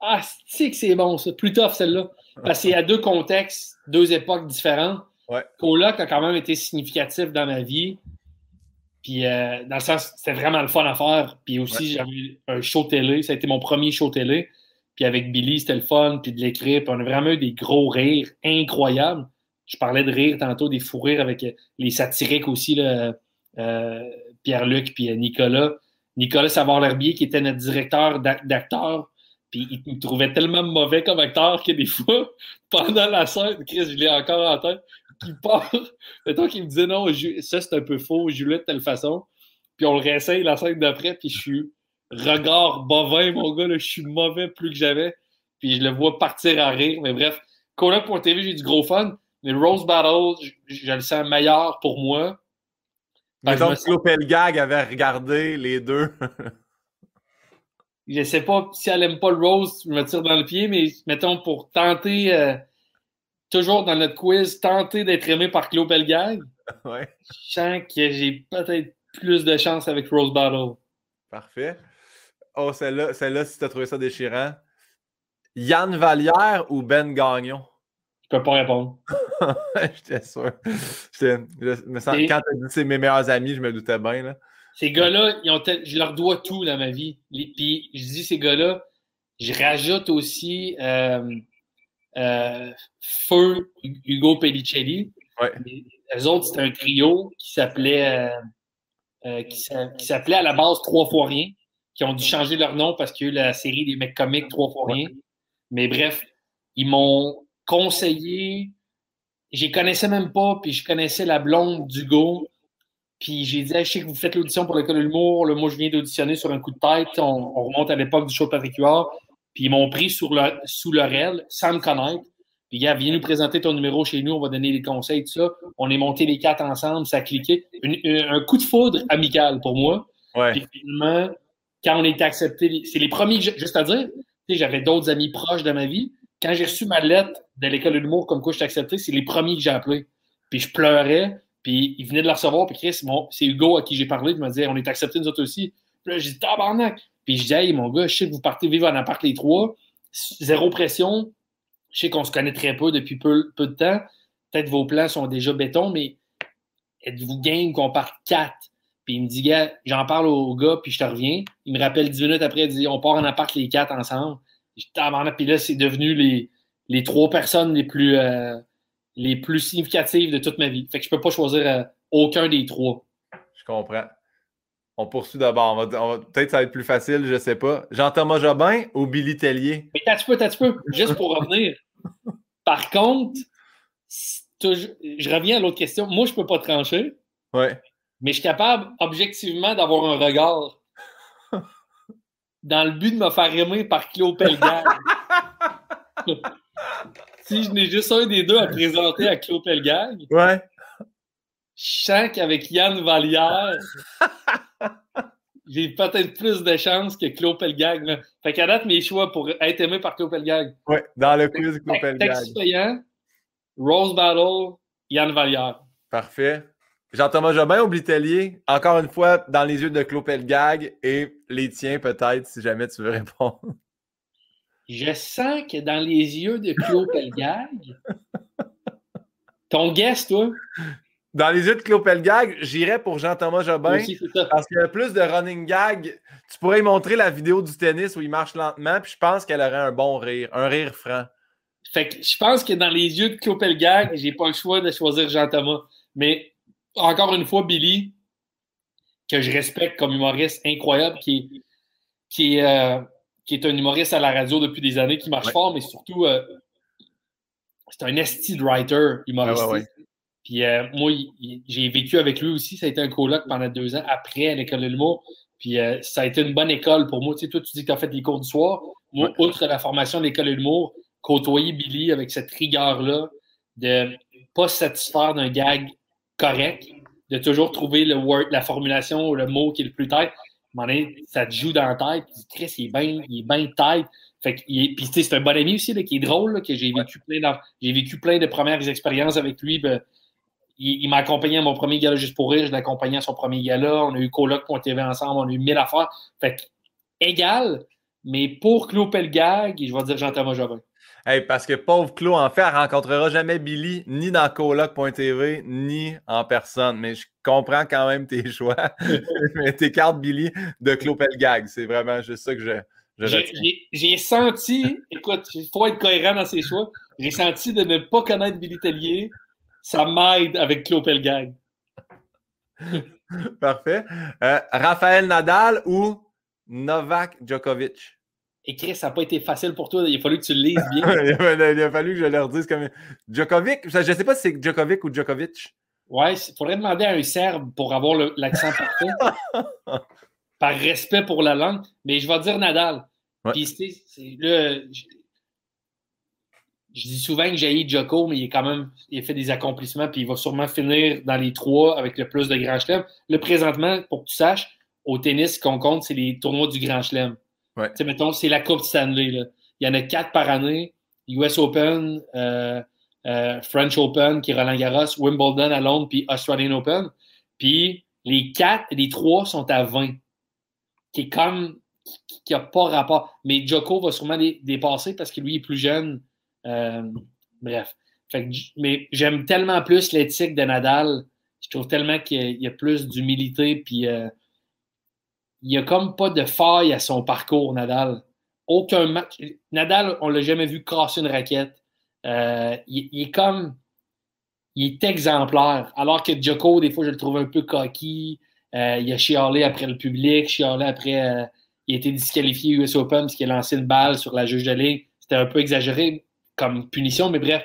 Speaker 2: Asti que c'est bon ça. Plus tough celle-là. Parce qu'il y a deux contextes, deux époques différentes.
Speaker 1: Ouais.
Speaker 2: Coloc a quand même été significatif dans ma vie. Puis euh, dans le sens, c'était vraiment le fun à faire. Puis aussi, j'avais un show télé. Ça a été mon premier show télé. Puis avec Billy, c'était le fun, puis de l'écrire. Puis on a vraiment eu des gros rires incroyables. Je parlais de rire tantôt, des fous rires avec euh, les satiriques aussi, là, euh, Pierre-Luc puis euh, Nicolas. Nicolas Savard-L'Herbier, qui était notre directeur d'acteur, puis il me trouvait tellement mauvais comme acteur que des fois, pendant la scène, Chris, je l'ai encore en tête, qui part, mettons qu'il me disait non, ça c'est un peu faux, je de telle façon. Puis on le réessaye la scène d'après, puis je suis regard bovin, mon gars, je suis mauvais plus que j'avais. Puis je le vois partir à rire. Mais bref, TV, j'ai du gros fun. Mais Rose Battle, je, le sens meilleur pour moi.
Speaker 1: Mais donc, me... Gag avait regardé les deux.
Speaker 2: je sais pas si elle aime pas le Rose, je me tire dans le pied, mais mettons pour tenter, euh, toujours dans notre quiz, tenter d'être aimé par Claude Pelgag.
Speaker 1: Ouais.
Speaker 2: Je sens que j'ai peut-être plus de chance avec Rose Battle.
Speaker 1: Parfait. Oh, celle-là, celle-là, si tu as trouvé ça déchirant. Yann Vallière ou Ben Gagnon?
Speaker 2: Je peux pas répondre.
Speaker 1: J'étais sûr. me sens, quand tu as dit c'est mes meilleurs amis, je me doutais bien. Là.
Speaker 2: Ces gars-là, je leur dois tout dans ma vie. Puis je dis ces gars-là, je rajoute aussi euh, euh, Feu Hugo Pellicelli.
Speaker 1: Ouais.
Speaker 2: Les autres, c'était un trio qui s'appelait euh, qui s'appelait à la base Trois fois rien qui ont dû changer leur nom parce qu'il y a eu la série des mecs comiques trois fois rien. Mais bref, ils m'ont conseillé. J'y connaissais même pas, puis je connaissais la blonde d'Hugo. Puis j'ai dit, je sais que vous faites l'audition pour l'école de l'humour. Moi, je viens d'auditionner sur un coup de tête. On, remonte à l'époque du show de Patrick Huard. Puis ils m'ont pris sur le, sous leur aile, sans me connaître. Puis, gars, viens nous présenter ton numéro chez nous, on va donner des conseils, tout ça. On est monté les quatre ensemble, ça a cliqué. un coup de foudre amical pour moi.
Speaker 1: Ouais.
Speaker 2: Puis finalement, quand on est accepté, c'est les premiers, juste à dire, j'avais d'autres amis proches de ma vie. Quand j'ai reçu ma lettre de l'école de l'humour comme quoi je suis accepté, c'est les premiers que j'ai appelés. Puis je pleurais, puis ils venaient de la recevoir, puis Chris, c'est Hugo à qui j'ai parlé, il m'a dit on est accepté nous autres aussi. Puis là, j'ai dit tabarnak. Puis je dis hey mon gars, je sais que vous partez vivre en appart les trois, zéro pression. Je sais qu'on se connaît très peu depuis peu, peu de temps. Peut-être vos plans sont déjà béton, mais êtes-vous game qu'on parte quatre? Puis il me dit, gars, j'en parle au gars, puis je te reviens. Il me rappelle dix minutes après, il dit, on part en appart les quatre ensemble. Puis là, c'est devenu les, les trois personnes les plus, euh, les plus significatives de toute ma vie. Fait que je peux pas choisir euh, aucun des trois.
Speaker 1: Je comprends. On poursuit d'abord. Peut-être ça va être plus facile, je sais pas. Jean-Thomas Jobin ou Billy Tellier?
Speaker 2: Mais t'as-tu peu, t'as-tu peu. Juste pour revenir. Par contre, je reviens à l'autre question. Moi, je peux pas trancher.
Speaker 1: Ouais.
Speaker 2: Mais je suis capable, objectivement, d'avoir un regard dans le but de me faire aimer par Claude Pelgag. si je n'ai juste un des deux à présenter à Claude Pelgag,
Speaker 1: ouais.
Speaker 2: je sens qu'avec Yann Vallière, j'ai peut-être plus de chances que Claude Pelgag. Fait qu'à date, mes choix pour être aimé par Claude Pelgag.
Speaker 1: Oui, dans le quiz Claude Pelgag.
Speaker 2: Texte Rose Battle, Yann Vallière.
Speaker 1: Parfait. Jean-Thomas Jobin ou Blitelier? Encore une fois, dans les yeux de Claude Pelgag et les tiens peut-être, si jamais tu veux répondre.
Speaker 2: Je sens que dans les yeux de Claude Pelgag, ton guest, toi?
Speaker 1: Dans les yeux de Claude Pelgag, j'irais pour Jean-Thomas Jobin. parce qu'il y a plus de running gag. Tu pourrais montrer la vidéo du tennis où il marche lentement, puis je pense qu'elle aurait un bon rire, un rire franc.
Speaker 2: Fait que je pense que dans les yeux de Claude Pelgag, j'ai pas le choix de choisir Jean-Thomas. Mais encore une fois, Billy, que je respecte comme humoriste incroyable, qui est, qui est, euh, qui est un humoriste à la radio depuis des années, qui marche fort, mais surtout, euh, c'est un esti writer humoriste. Puis euh, moi, j'ai vécu avec lui aussi. Ça a été un colloque pendant deux ans après à l'école de l'humour. Puis ça a été une bonne école pour moi. Tu sais, toi, tu dis que tu as fait des cours du soir. Moi, outre la formation de l'école de l'humour, côtoyer Billy avec cette rigueur-là de pas se satisfaire d'un gag correct, de toujours trouver le word, la formulation ou le mot qui est le plus tête. ça te joue dans la tête. Chris, il est bien il est bien tête. Fait que, puis c'est un bon ami aussi là, qui est drôle, que j'ai vécu plein j'ai vécu plein de premières expériences avec lui. Ben, il, m'a accompagné à mon premier gala juste pour rire, je l'ai accompagné à son premier gala. On a eu coloc.tv ensemble, on a eu mille affaires. Fait que, égal, mais pour Claude Pelgag, je vais dire Jean-Thomas Jobin
Speaker 1: parce que pauvre Claude, en fait, elle rencontrera jamais Billy, ni dans coloc.tv, ni en personne. Mais je comprends quand même tes choix. tes cartes Billy de Claude Pelgag. C'est vraiment juste ça que je.
Speaker 2: J'ai senti, écoute, il faut être cohérent dans ses choix. J'ai senti de ne pas connaître Billy Tellier. Ça m'aide avec Claude Pelgag.
Speaker 1: Parfait. Euh, Raphaël Nadal ou Novak Djokovic?
Speaker 2: Et ça n'a pas été facile pour toi. Il a fallu que tu le lises bien.
Speaker 1: il, a, fallu que je le redise comme. Djokovic, je ne sais pas si c'est Djokovic ou Djokovic.
Speaker 2: Ouais, il faudrait demander à un Serbe pour avoir l'accent parfait. par respect pour la langue. Mais je vais dire Nadal. Puis, c'est le. Je, dis souvent que j'ai Djoko, mais il, est quand même, il a fait des accomplissements, puis il va sûrement finir dans les trois avec le plus de Grand Chelem. Le présentement, pour que tu saches, au tennis, ce qu'on compte, c'est les tournois du Grand Chelem. Mettons, c'est la Coupe Stanley. Là. Il y en a quatre par année. US Open, euh, euh, French Open, qui est Roland Garros, Wimbledon à Londres, puis Australian Open. Puis les quatre, les trois sont à 20. Qui est comme qui n'a pas rapport. Mais Joko va sûrement les dépasser parce que lui est plus jeune. Euh, bref. mais j'aime tellement plus l'éthique de Nadal. Je trouve tellement qu'il y, a plus d'humilité puis il n'y a comme pas de faille à son parcours, Nadal. Aucun match. Nadal, on ne l'a jamais vu casser une raquette. Euh, il, est comme. Il est exemplaire. Alors que Djoko, des fois, je le trouve un peu coquille. Euh, il a chialé après le public, chialé après. Euh, il a été disqualifié US Open parce qu'il a lancé une balle sur la juge de ligne. C'était un peu exagéré comme punition, mais bref.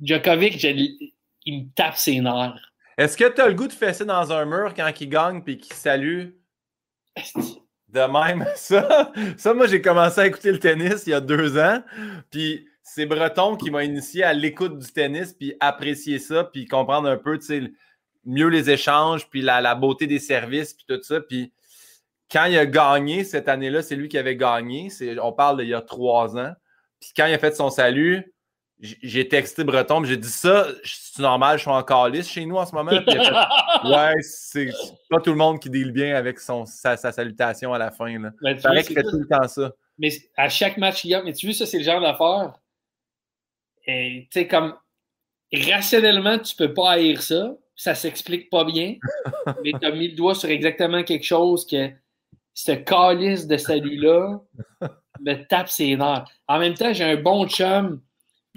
Speaker 2: Djokovic, il me tape ses nerfs.
Speaker 1: Est-ce que tu as le goût de fesser dans un mur quand il gagne puis qu'il salue? De même, ça, ça moi, j'ai commencé à écouter le tennis il y a deux ans. Puis c'est Breton qui m'a initié à l'écoute du tennis, puis apprécier ça, puis comprendre un peu, tu sais, mieux les échanges, puis la, beauté des services, puis tout ça. Puis quand il a gagné cette année-là, c'est lui qui avait gagné. On parle d'il y a trois ans. Puis quand il a fait son salut, j'ai texté Breton, j'ai dit ça, c'est normal, je suis encore lisse chez nous en ce moment. ouais, c'est pas tout le monde qui deal bien avec son, sa, salutation à la fin. Là. Mais fait tout le temps ça.
Speaker 2: Mais à chaque match il y a, mais tu vois, ça, c'est le genre d'affaire. Tu sais, comme rationnellement, tu peux pas haïr ça. Ça s'explique pas bien. mais tu as mis le doigt sur exactement quelque chose que ce calice de salut-là me tape ses nerfs. En même temps, j'ai un bon chum.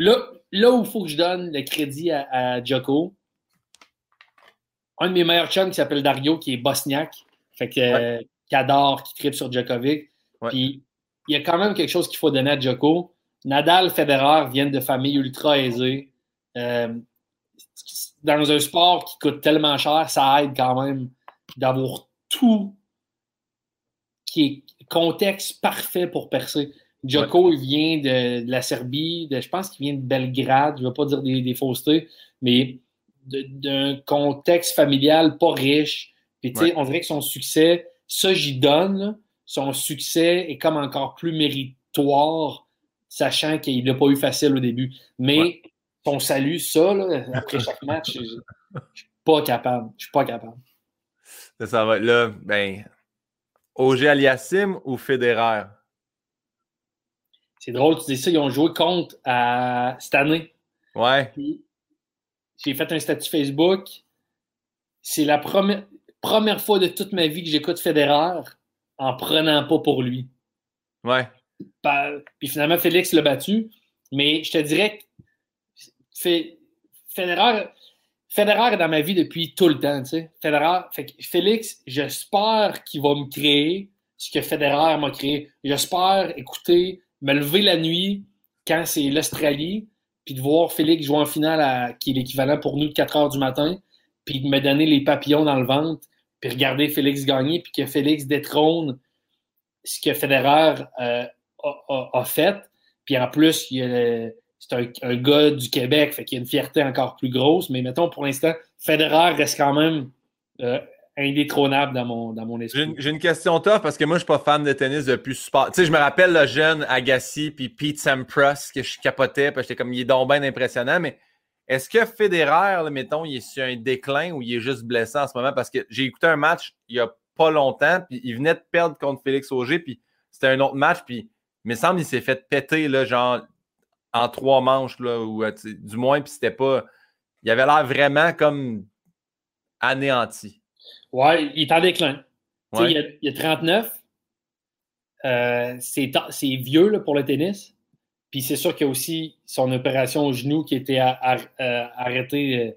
Speaker 2: Là, là où il faut que je donne le crédit à, Joko, un de mes meilleurs chums qui s'appelle Dario, qui est bosniaque, fait que, qui adore, qui tripe sur Djokovic. Puis il y a quand même quelque chose qu'il faut donner à Joko. Nadal, Federer viennent de familles ultra aisées. Euh, dans un sport qui coûte tellement cher, ça aide quand même d'avoir tout qui est contexte parfait pour percer. Djoko, il vient de, la Serbie, je pense qu'il vient de Belgrade, je ne vais pas dire des, faussetés, mais d'un contexte familial pas riche. Puis, on dirait que son succès, ça, j'y donne, son succès est comme encore plus méritoire, sachant qu'il n'a pas eu facile au début. Mais son salut, ça, après chaque match, je ne suis pas capable. Je suis pas capable.
Speaker 1: Ça, va être là, ben, OG Aliassim ou Federer?
Speaker 2: C'est drôle, tu dis ça, ils ont joué contre à... cette année.
Speaker 1: Ouais.
Speaker 2: J'ai fait un statut Facebook. C'est la première, première fois de toute ma vie que j'écoute Federer en prenant pas pour lui.
Speaker 1: Ouais.
Speaker 2: Puis finalement, Félix l'a battu. Mais je te dirais que Federer, Federer est dans ma vie depuis tout le temps, tu sais. Federer, fait Félix, j'espère qu'il va me créer ce que Federer m'a créé. J'espère écouter, me lever la nuit quand c'est l'Australie, puis de voir Félix jouer en finale qui est l'équivalent pour nous de 4 heures du matin, puis de me donner les papillons dans le ventre, puis regarder Félix gagner, puis que Félix détrône ce que Federer euh, a, fait. Puis en plus, a c'est un, gars du Québec, fait qu'il y a une fierté encore plus grosse. Mais mettons, pour l'instant, Federer reste quand même euh, indétrônable dans mon, dans mon esprit.
Speaker 1: J'ai une, question tough parce que moi, je suis pas fan de tennis depuis super. Tu sais, je me rappelle le jeune Agassi puis Pete Sampras que je capotais parce que j'étais comme, il est donc bien impressionnant. Mais est-ce que Federer, mettons, il est sur un déclin ou il est juste blessé en ce moment? Parce que j'ai écouté un match il y a pas longtemps, puis il venait de perdre contre Félix Auger, puis c'était un autre match, puis il me semble qu'il s'est fait péter, là, genre en trois manches, là, ou euh, du moins, puis c'était pas. Il avait l'air vraiment comme anéanti.
Speaker 2: Ouais, il est en déclin. Il, a, a, 39. Euh, c'est vieux là, pour le tennis. Puis c'est sûr qu'il y a aussi son opération au genou qui était euh, arrêtée,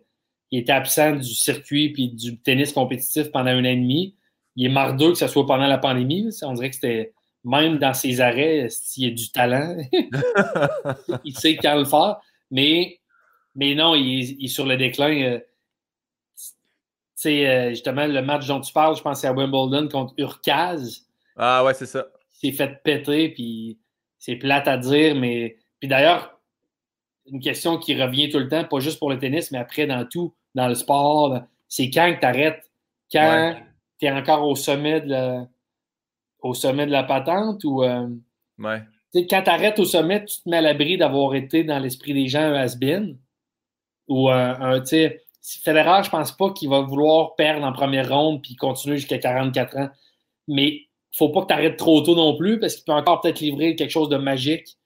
Speaker 2: il était absent du circuit puis du tennis compétitif pendant un an et demi. Il est mardeux que ce soit pendant la pandémie. On dirait que c'était même dans ses arrêts, s'il y a du talent, il sait quand le faire. Mais, mais non, il est, sur le déclin. Euh, sais, euh, justement, le match dont tu parles, je pense c'est à Wimbledon contre Urkaz.
Speaker 1: Ah ouais, c'est ça.
Speaker 2: Il s'est fait péter, puis c'est plate à dire, mais. Puis d'ailleurs, une question qui revient tout le temps, pas juste pour le tennis, mais après dans tout, dans le sport, c'est quand que tu arrêtes, quand tu es encore au sommet de la, au sommet de la patente ou. Euh, quand tu arrêtes au sommet, tu te mets à l'abri d'avoir été dans l'esprit des gens un has-been. Ou euh, un, tu sais, Federer, je pense pas qu'il va vouloir perdre en première ronde puis continuer jusqu'à 44 ans. Mais faut pas que tu arrêtes trop tôt non plus parce qu'il peut encore peut-être livrer quelque chose de magique.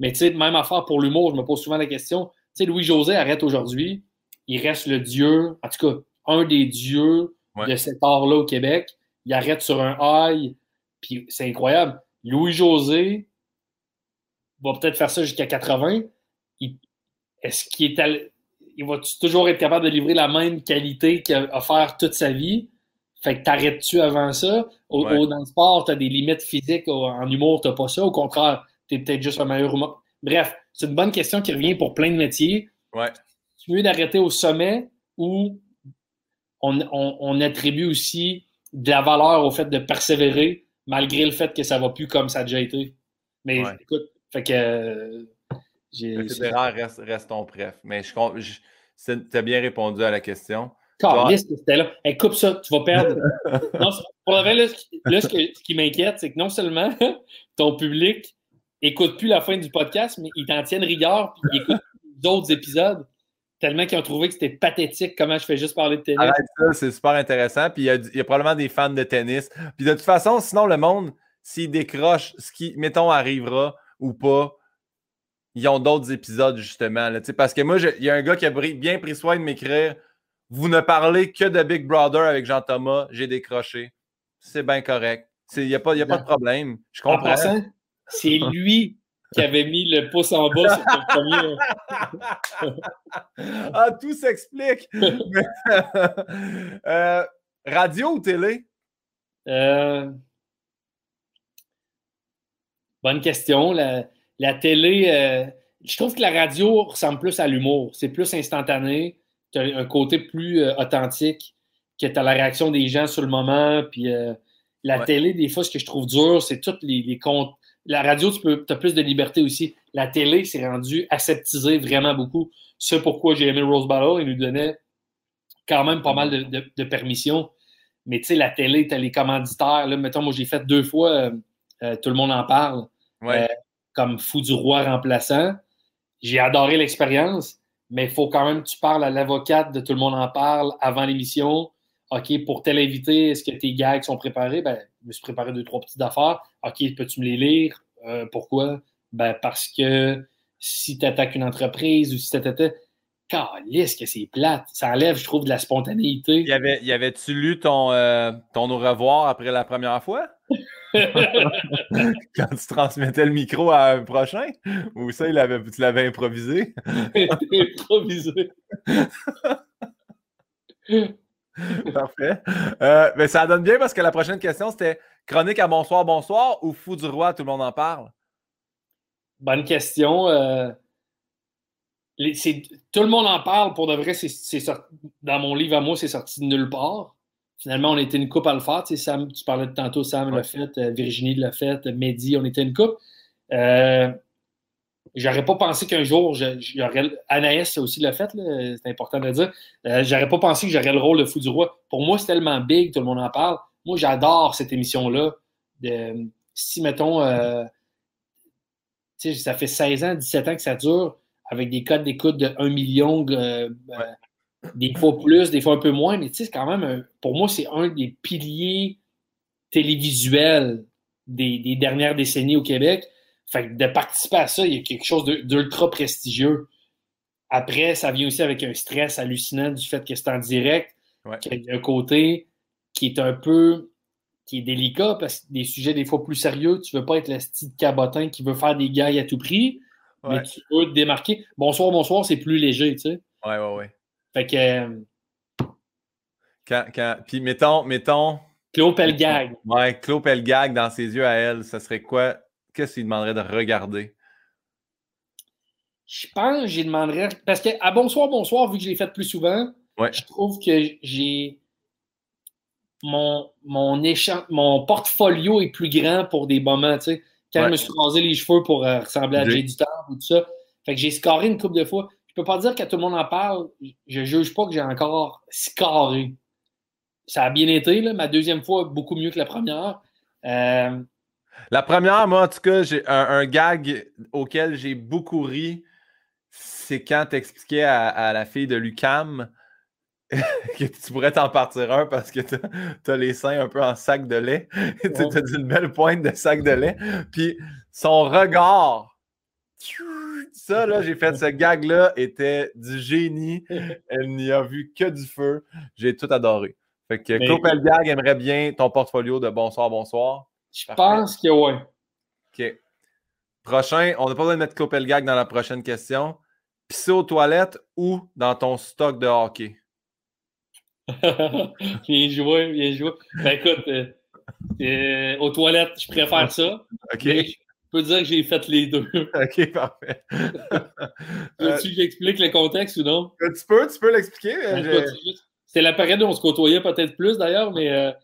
Speaker 2: Mais tu sais, même affaire pour l'humour, je me pose souvent la question. Tu sais, Louis-José arrête aujourd'hui. Il reste le dieu, en tout cas, un des dieux de cet art-là au Québec. Il arrête sur un high puis c'est incroyable. Louis-José va peut-être faire ça jusqu'à 80. Est-ce qu'il est il va toujours être capable de livrer la même qualité qu'il a offert toute sa vie? Fait que t'arrêtes-tu avant ça? Au, dans le sport, tu as des limites physiques. en humour, tu pas ça. Au contraire, tu es peut-être juste un meilleur humain. Bref, c'est une bonne question qui revient pour plein de métiers.
Speaker 1: Ouais.
Speaker 2: Tu veux d'arrêter au sommet ou on, attribue aussi de la valeur au fait de persévérer malgré le fait que ça va plus comme ça a déjà été? Mais écoute, fait que.
Speaker 1: Reste, reste ton préf. Mais je, tu as bien répondu à la question.
Speaker 2: c'était là. coupe ça, tu vas perdre. non, pour vrai, là, ce qui, m'inquiète, c'est que non seulement ton public écoute plus la fin du podcast, mais ils t'en tiennent rigueur, puis ils écoutent d'autres épisodes tellement qu'ils ont trouvé que c'était pathétique comment je fais juste parler de tennis.
Speaker 1: Arrête ça, c'est super intéressant. Puis il y, a probablement des fans de tennis. Puis de toute façon, sinon, le monde, s'il décroche, ce qui, mettons, arrivera ou pas, ils ont d'autres épisodes, justement. Là, parce que moi, il y a un gars qui a bien pris soin de m'écrire Vous ne parlez que de Big Brother avec Jean-Thomas, j'ai décroché. C'est bien correct. Il n'y a, pas, y a pas de problème. Je comprends.
Speaker 2: c'est lui qui avait mis le pouce en bas sur le premier.
Speaker 1: ah, tout s'explique. Euh, radio ou télé?
Speaker 2: Euh, bonne question. La, la télé, euh, je trouve que la radio ressemble plus à l'humour. C'est plus instantané. Tu as un côté plus euh, authentique, que tu as la réaction des gens sur le moment. Puis euh, la télé, des fois, ce que je trouve dur, c'est toutes les, les comptes. La radio, tu as plus de liberté aussi. La télé s'est rendue aseptisée vraiment beaucoup. C'est pourquoi j'ai aimé Rose Battle. Il nous donnait quand même pas mal de, de, permissions. Mais tu sais, la télé, tu as les commanditaires. Là, mettons, moi, j'ai fait deux fois, tout le monde en parle.
Speaker 1: Ouais
Speaker 2: comme fou du roi remplaçant. J'ai adoré l'expérience, mais il faut quand même que tu parles à l'avocate de Tout le monde en parle avant l'émission. OK, pour tel invité, est-ce que tes gags sont préparés? Ben, je me suis préparé deux, trois petites affaires. OK, peux-tu me les lire? Euh, pourquoi? Ben, parce que si tu attaques une entreprise ou si tu Calisse que c'est plate. Ça enlève, je trouve, de la spontanéité.
Speaker 1: Y avait, y avait-tu lu ton, euh, ton au revoir après la première fois? Quand tu transmettais le micro à un prochain? Ou ça, il avait, tu l'avais improvisé?
Speaker 2: improvisé.
Speaker 1: Parfait. Euh, mais ça donne bien parce que la prochaine question, c'était chronique à bonsoir, bonsoir ou fou du roi, tout le monde en parle?
Speaker 2: Bonne question. Euh, tout le monde en parle pour de vrai. C'est, dans mon livre à moi, c'est sorti de nulle part. Finalement, on était une coupe à le faire. Tu, Sam, tu parlais de tantôt, Sam l'a fait, euh, Virginie l'a fait, Mehdi, on était une coupe. Euh, j'aurais pas pensé qu'un jour, j'aurais. Anaïs aussi l'a fait, c'est important de le dire. Euh, j'aurais pas pensé que j'aurais le rôle de fou du roi. Pour moi, c'est tellement big, tout le monde en parle. Moi, j'adore cette émission-là. si, mettons, euh, ça fait 16 ans, 17 ans que ça dure avec des codes d'écoute de 1 million, euh, euh, des fois plus, des fois un peu moins, mais tu sais, c'est quand même, pour moi, c'est un des piliers télévisuels des, dernières décennies au Québec. Fait que de participer à ça, il y a quelque chose d'ultra prestigieux. Après, ça vient aussi avec un stress hallucinant du fait que c'est en direct, qu'il y a un côté qui est un peu qui est délicat parce que des sujets des fois plus sérieux, tu veux pas être le style cabotin qui veut faire des gags à tout prix mais tu peux te démarquer. Bonsoir, bonsoir, c'est plus léger, tu sais.
Speaker 1: Ouais, ouais, ouais.
Speaker 2: Fait que. Euh,
Speaker 1: quand, quand... Puis mettons, mettons.
Speaker 2: Claude Pelgag.
Speaker 1: Ouais, Claude Pelgag dans ses yeux à elle, ça serait quoi? Qu'est-ce qu'il demanderait de regarder?
Speaker 2: Je pense que j'y demanderais. Parce que à Bonsoir, Bonsoir, vu que je l'ai fait plus souvent, je trouve que j'ai. Mon, mon, mon portfolio est plus grand pour des moments, tu sais. Quand je me suis rasé les cheveux pour euh, ressembler à Jay du ou tout ça. Fait que j'ai scoré une couple de fois. Je peux pas dire que tout le monde en parle. Je juge pas que j'ai encore scoré. Ça a bien été, là. Ma deuxième fois, beaucoup mieux que la première. Euh,
Speaker 1: la première, moi, en tout cas, j'ai un, gag auquel j'ai beaucoup ri. C'est quand tu expliquais à, la fille de Lucam que tu pourrais t'en partir un parce que tu as, les seins un peu en sac de lait. tu as une belle pointe de sac de lait. Puis son regard, ça, là, j'ai fait ce gag-là, était du génie. Elle n'y a vu que du feu. J'ai tout adoré. Fait que Gag aimerait bien ton portfolio de bonsoir, bonsoir.
Speaker 2: Je pense que oui.
Speaker 1: OK. Prochain, on n'a pas besoin de mettre Claude Gag dans la prochaine question. Pisser aux toilettes ou dans ton stock de hockey?
Speaker 2: bien joué, bien joué. Ben écoute, euh, euh, aux toilettes, je préfère ça.
Speaker 1: OK.
Speaker 2: Peux dire que j'ai fait les deux.
Speaker 1: OK, parfait.
Speaker 2: Veux-tu que j'explique le contexte ou non?
Speaker 1: Euh, tu peux, tu peux l'expliquer.
Speaker 2: Ben, c'est la période où on se côtoyait peut-être plus d'ailleurs, mais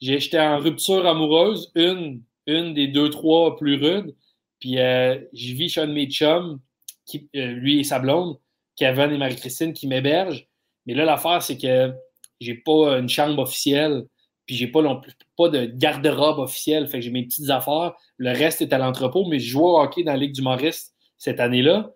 Speaker 2: j'étais en rupture amoureuse, une, une des deux, trois plus rudes. Puis je vis chez un de mes chums, qui, lui et sa blonde, Kevin et Marie-Christine, qui m'hébergent. Mais là, l'affaire, c'est que j'ai pas une chambre officielle, puis j'ai pas pas de garde-robe officielle, fait que j'ai mes petites affaires. Le reste est à l'entrepôt, mais je jouais au hockey dans la Ligue du Maurice cette année-là.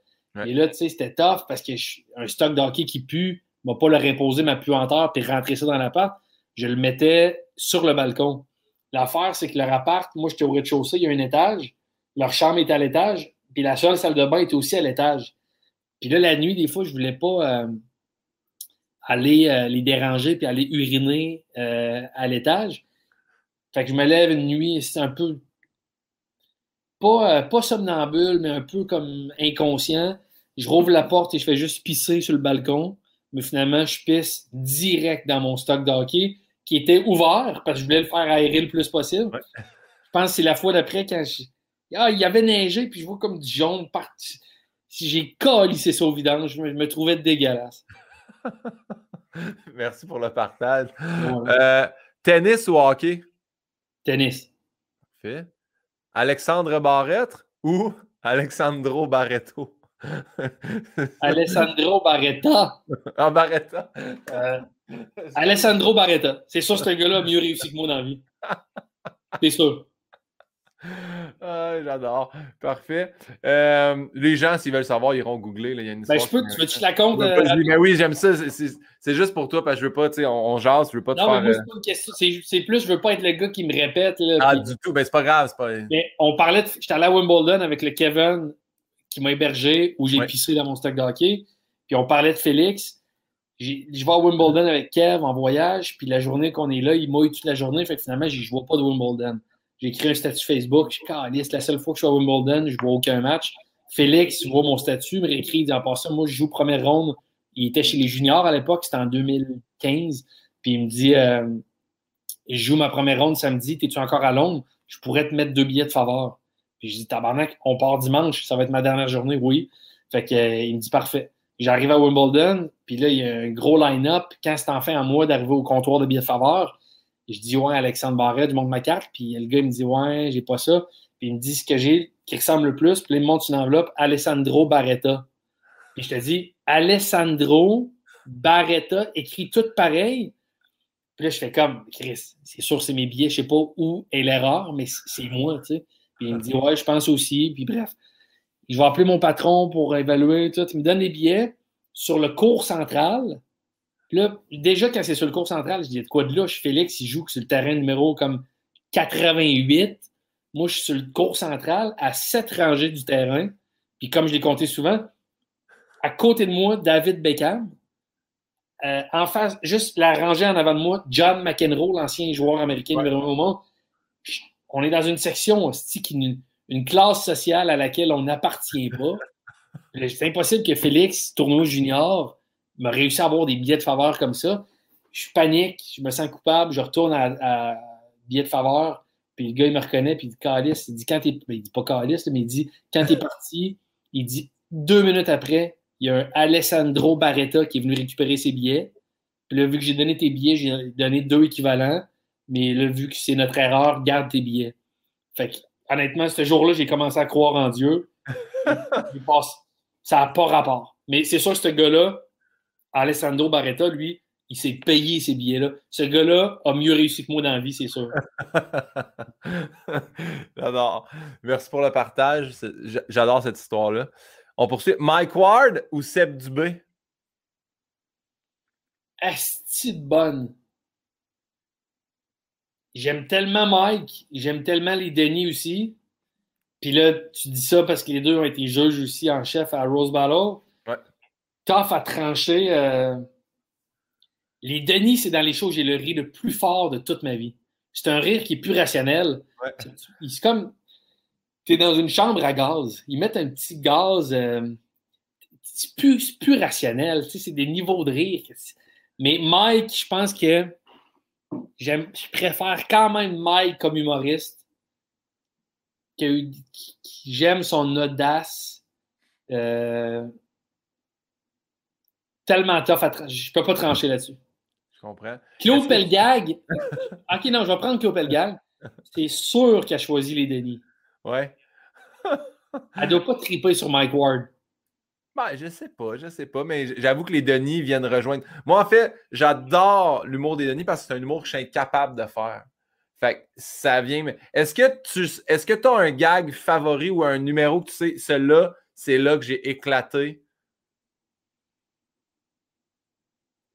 Speaker 2: Et là, tu sais, c'était tough parce que un stock de hockey qui pue, m'a pas le reposer ma puanteur puis rentrer ça dans l'appart. Je le mettais sur le balcon. L'affaire, c'est que leur appart, moi, j'étais au rez-de-chaussée, il y a un étage. Leur chambre était à l'étage, puis la seule salle de bain était aussi à l'étage. Puis là, la nuit, des fois, je voulais pas euh, aller euh, les déranger puis aller uriner euh, à l'étage. Fait que je me lève une nuit, c'est un peu pas, pas somnambule, mais un peu comme inconscient. Je rouvre la porte et je fais juste pisser sur le balcon. Mais finalement, je pisse direct dans mon stock de hockey qui était ouvert parce que je voulais le faire aérer le plus possible. Je pense que c'est la fois d'après quand ah, il y avait neigé, puis je vois comme du jaune parti. Si j'ai calissé ça au vidange, je me, trouvais dégueulasse.
Speaker 1: Merci pour le partage. Euh, tennis ou hockey?
Speaker 2: Tennis.
Speaker 1: Parfait. Alexandre Barrette ou Alexandro Barreto?
Speaker 2: Alessandro Barretta.
Speaker 1: Ah, Barretta.
Speaker 2: Euh, Alessandro Barretta. C'est sûr que ce gars-là a mieux réussi que moi dans la vie. C'est sûr.
Speaker 1: Ah, j'adore. Parfait. Euh, les gens, s'ils veulent savoir, ils iront googler. Là. Il y a une
Speaker 2: ben, je peux, tu veux que je la compte? Euh,
Speaker 1: mais oui, j'aime ça. C'est juste pour toi parce que je veux pas, tu sais, on, on, jase, je veux pas te
Speaker 2: non, Mais moi, c'est pas une question. C'est plus, je veux pas être le gars qui me répète. Là,
Speaker 1: ah, du tout. Ben, c'est pas grave. Pas...
Speaker 2: Mais on parlait, de... j'étais allé à Wimbledon avec le Kevin qui m'a hébergé où j'ai pissé dans mon stock de hockey. Puis on parlait de Félix. Je vais à Wimbledon avec Kev en voyage. Puis la journée qu'on est là, il mouille toute la journée. Fait que finalement, je ne vois pas de Wimbledon. J'ai écrit un statut Facebook. Je c'est la seule fois que je suis à Wimbledon, je vois aucun match. Félix voit mon statut, me réécrit, il dit en passant, moi, je joue première ronde. Il était chez les juniors à l'époque, c'était en 2015. Puis il me dit euh, Je joue ma première ronde samedi, es-tu encore à Londres? Je pourrais te mettre deux billets de faveur. Puis je dis, tabarnak, on part dimanche, ça va être ma dernière journée, oui. Fait que, euh, il me dit, parfait. J'arrive à Wimbledon, puis là, il y a un gros line-up. Quand c'est enfin à moi d'arriver au comptoir de billets de faveur, je dis, ouais, Alexandre Barret, je montre ma carte. Puis le gars, me dit, ouais, j'ai pas ça. Puis il me dit ce que j'ai qui ressemble le plus. Puis il me montre une enveloppe, Alessandro Barretta. Puis je te dis, Alessandro Barretta, écrit tout pareil. Puis là, je fais comme, Chris, c'est sûr, c'est mes billets. Je sais pas où est l'erreur, mais c'est moi, tu sais. Puis il me dit Ouais, je pense aussi. Puis bref, je vais appeler mon patron pour évaluer. Tout. Il me donne les billets sur le cours central. Là, déjà, quand c'est sur le cours central, je dis De quoi de là Je Félix, il joue sur le terrain numéro comme 88. Moi, je suis sur le cours central, à sept rangées du terrain. Puis comme je l'ai compté souvent, à côté de moi, David Beckham. Euh, en face, juste la rangée en avant de moi, John McEnroe, l'ancien joueur américain numéro 1 au monde on est dans une section, une, une classe sociale à laquelle on n'appartient pas. C'est impossible que Félix, tournoi junior, me réussi à avoir des billets de faveur comme ça. Je panique, je me sens coupable, je retourne à, à billets de faveur, puis le gars, il me reconnaît, puis il dit Calice, il dit quand t'es. Ben, il dit pas Calice, mais il dit quand t'es parti, il dit deux minutes après, il y a un Alessandro Barretta qui est venu récupérer ses billets. Puis là, vu que j'ai donné tes billets, j'ai donné deux équivalents. Mais là, vu que c'est notre erreur, garde tes billets. Fait que, honnêtement, ce jour-là, j'ai commencé à croire en Dieu. ça n'a pas rapport. Mais c'est sûr, ce gars-là, Alessandro Barretta, lui, il s'est payé ces billets-là. Ce gars-là a mieux réussi que moi dans la vie, c'est sûr.
Speaker 1: J'adore. Merci pour le partage. J'adore cette histoire-là. On poursuit. Mike Ward ou Seb Dubé?
Speaker 2: Asti de bonne. J'aime tellement Mike, j'aime tellement les Denis aussi. Puis là, tu dis ça parce que les deux ont été juges aussi en chef à Rose Battle. Tough à trancher. Euh, les Denis, c'est dans les shows où j'ai le rire le plus fort de toute ma vie. C'est un rire qui est plus rationnel.
Speaker 1: Ouais.
Speaker 2: C'est comme. Tu es dans une chambre à gaz. Ils mettent un petit gaz. Euh, c'est plus, plus rationnel. Tu sais, c'est des niveaux de rire. Mais Mike, je pense que je préfère quand même Mike comme humoriste. J'aime son audace. Euh, tellement tough à Je peux pas trancher là-dessus.
Speaker 1: Je comprends.
Speaker 2: Claude Pelgag. ok, non, je vais prendre Claude Pelgag. C'est sûr qu'elle a choisi les Denis.
Speaker 1: Ouais.
Speaker 2: Elle doit pas triper sur Mike Ward.
Speaker 1: Ben, je sais pas, je sais pas, mais j'avoue que les Denis viennent rejoindre. Moi, en fait, j'adore l'humour des Denis parce que c'est un humour que je suis incapable de faire. Fait que ça vient. Est-ce que tu est-ce que as un gag favori ou un numéro que tu sais, celui-là, c'est là que j'ai éclaté?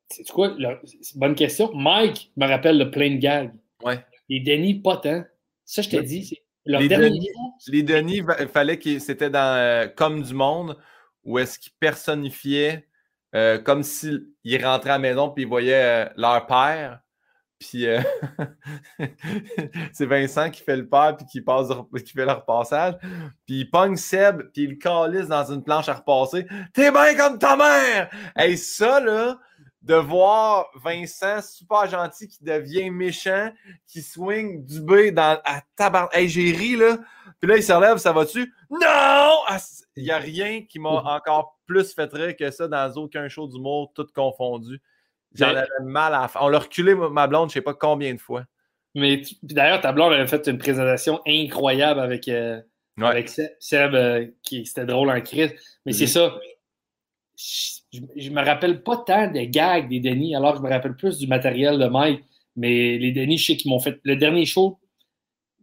Speaker 2: C'est quoi? Bonne question. Mike me rappelle le plein de gag.
Speaker 1: Ouais.
Speaker 2: Les Denis, pas tant. Ça, je t'ai dit,
Speaker 1: les, Denis, les Denis, il fallait que c'était dans euh, Comme du Monde, où est-ce qu'ils personnifiaient euh, comme s'ils rentraient à la maison puis ils voyaient euh, leur père. Puis c'est Vincent qui fait le père puis qui, passe, qui fait le repassage. Puis il pogne Seb puis il le calisse dans une planche à repasser. T'es bien comme ta mère! Et ça, là, de voir Vincent super gentil qui devient méchant, qui swing du B dans à tabarn. Hey, j'ai ri là. Puis là, il se relève, ça va-tu? Non! Ah, il n'y a rien qui m'a encore plus fait rire que ça dans aucun show d'humour, tout confondu. J'en avais mal à faire. On l'a reculé, ma blonde, je ne sais pas combien de fois.
Speaker 2: Mais d'ailleurs, ta blonde avait fait une présentation incroyable avec, euh, avec Seb, euh, qui c'était drôle en crise. Mais c'est ça je, me rappelle pas tant des gags des Denis, alors que je me rappelle plus du matériel de Mike. Mais les Denis, je sais qu'ils m'ont fait. Le dernier show,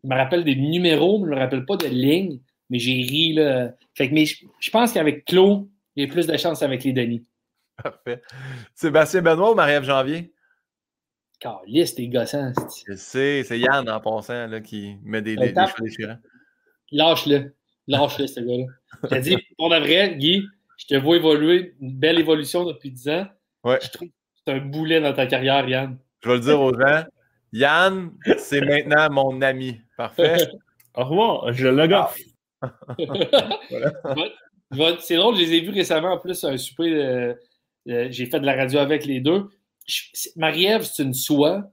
Speaker 2: je me rappelle des numéros, mais je me rappelle pas de lignes. Mais j'ai ri, là. Fait que, mais je, pense qu'avec Claude, il y a plus de chance avec les Denis.
Speaker 1: Parfait. Sébastien Benoît ou Marie-Ève Janvier?
Speaker 2: Caliste, t'es gossant.
Speaker 1: Je sais, c'est Yann en passant là, qui met des, des,
Speaker 2: des Lâche-le. Lâche-le, ce gars-là. J'ai dit, pour de vrai, Guy, je te vois évoluer, une belle évolution depuis 10 ans.
Speaker 1: Ouais.
Speaker 2: Je trouve que c'est un boulet dans ta carrière, Yann.
Speaker 1: Je vais le dire aux gens. Yann, c'est maintenant mon ami. Parfait.
Speaker 3: Au revoir, je le gaffe.
Speaker 2: C'est drôle, je les ai vus récemment en plus un souper. Euh, euh, j'ai fait de la radio avec les deux. Marie-Ève, c'est une soie,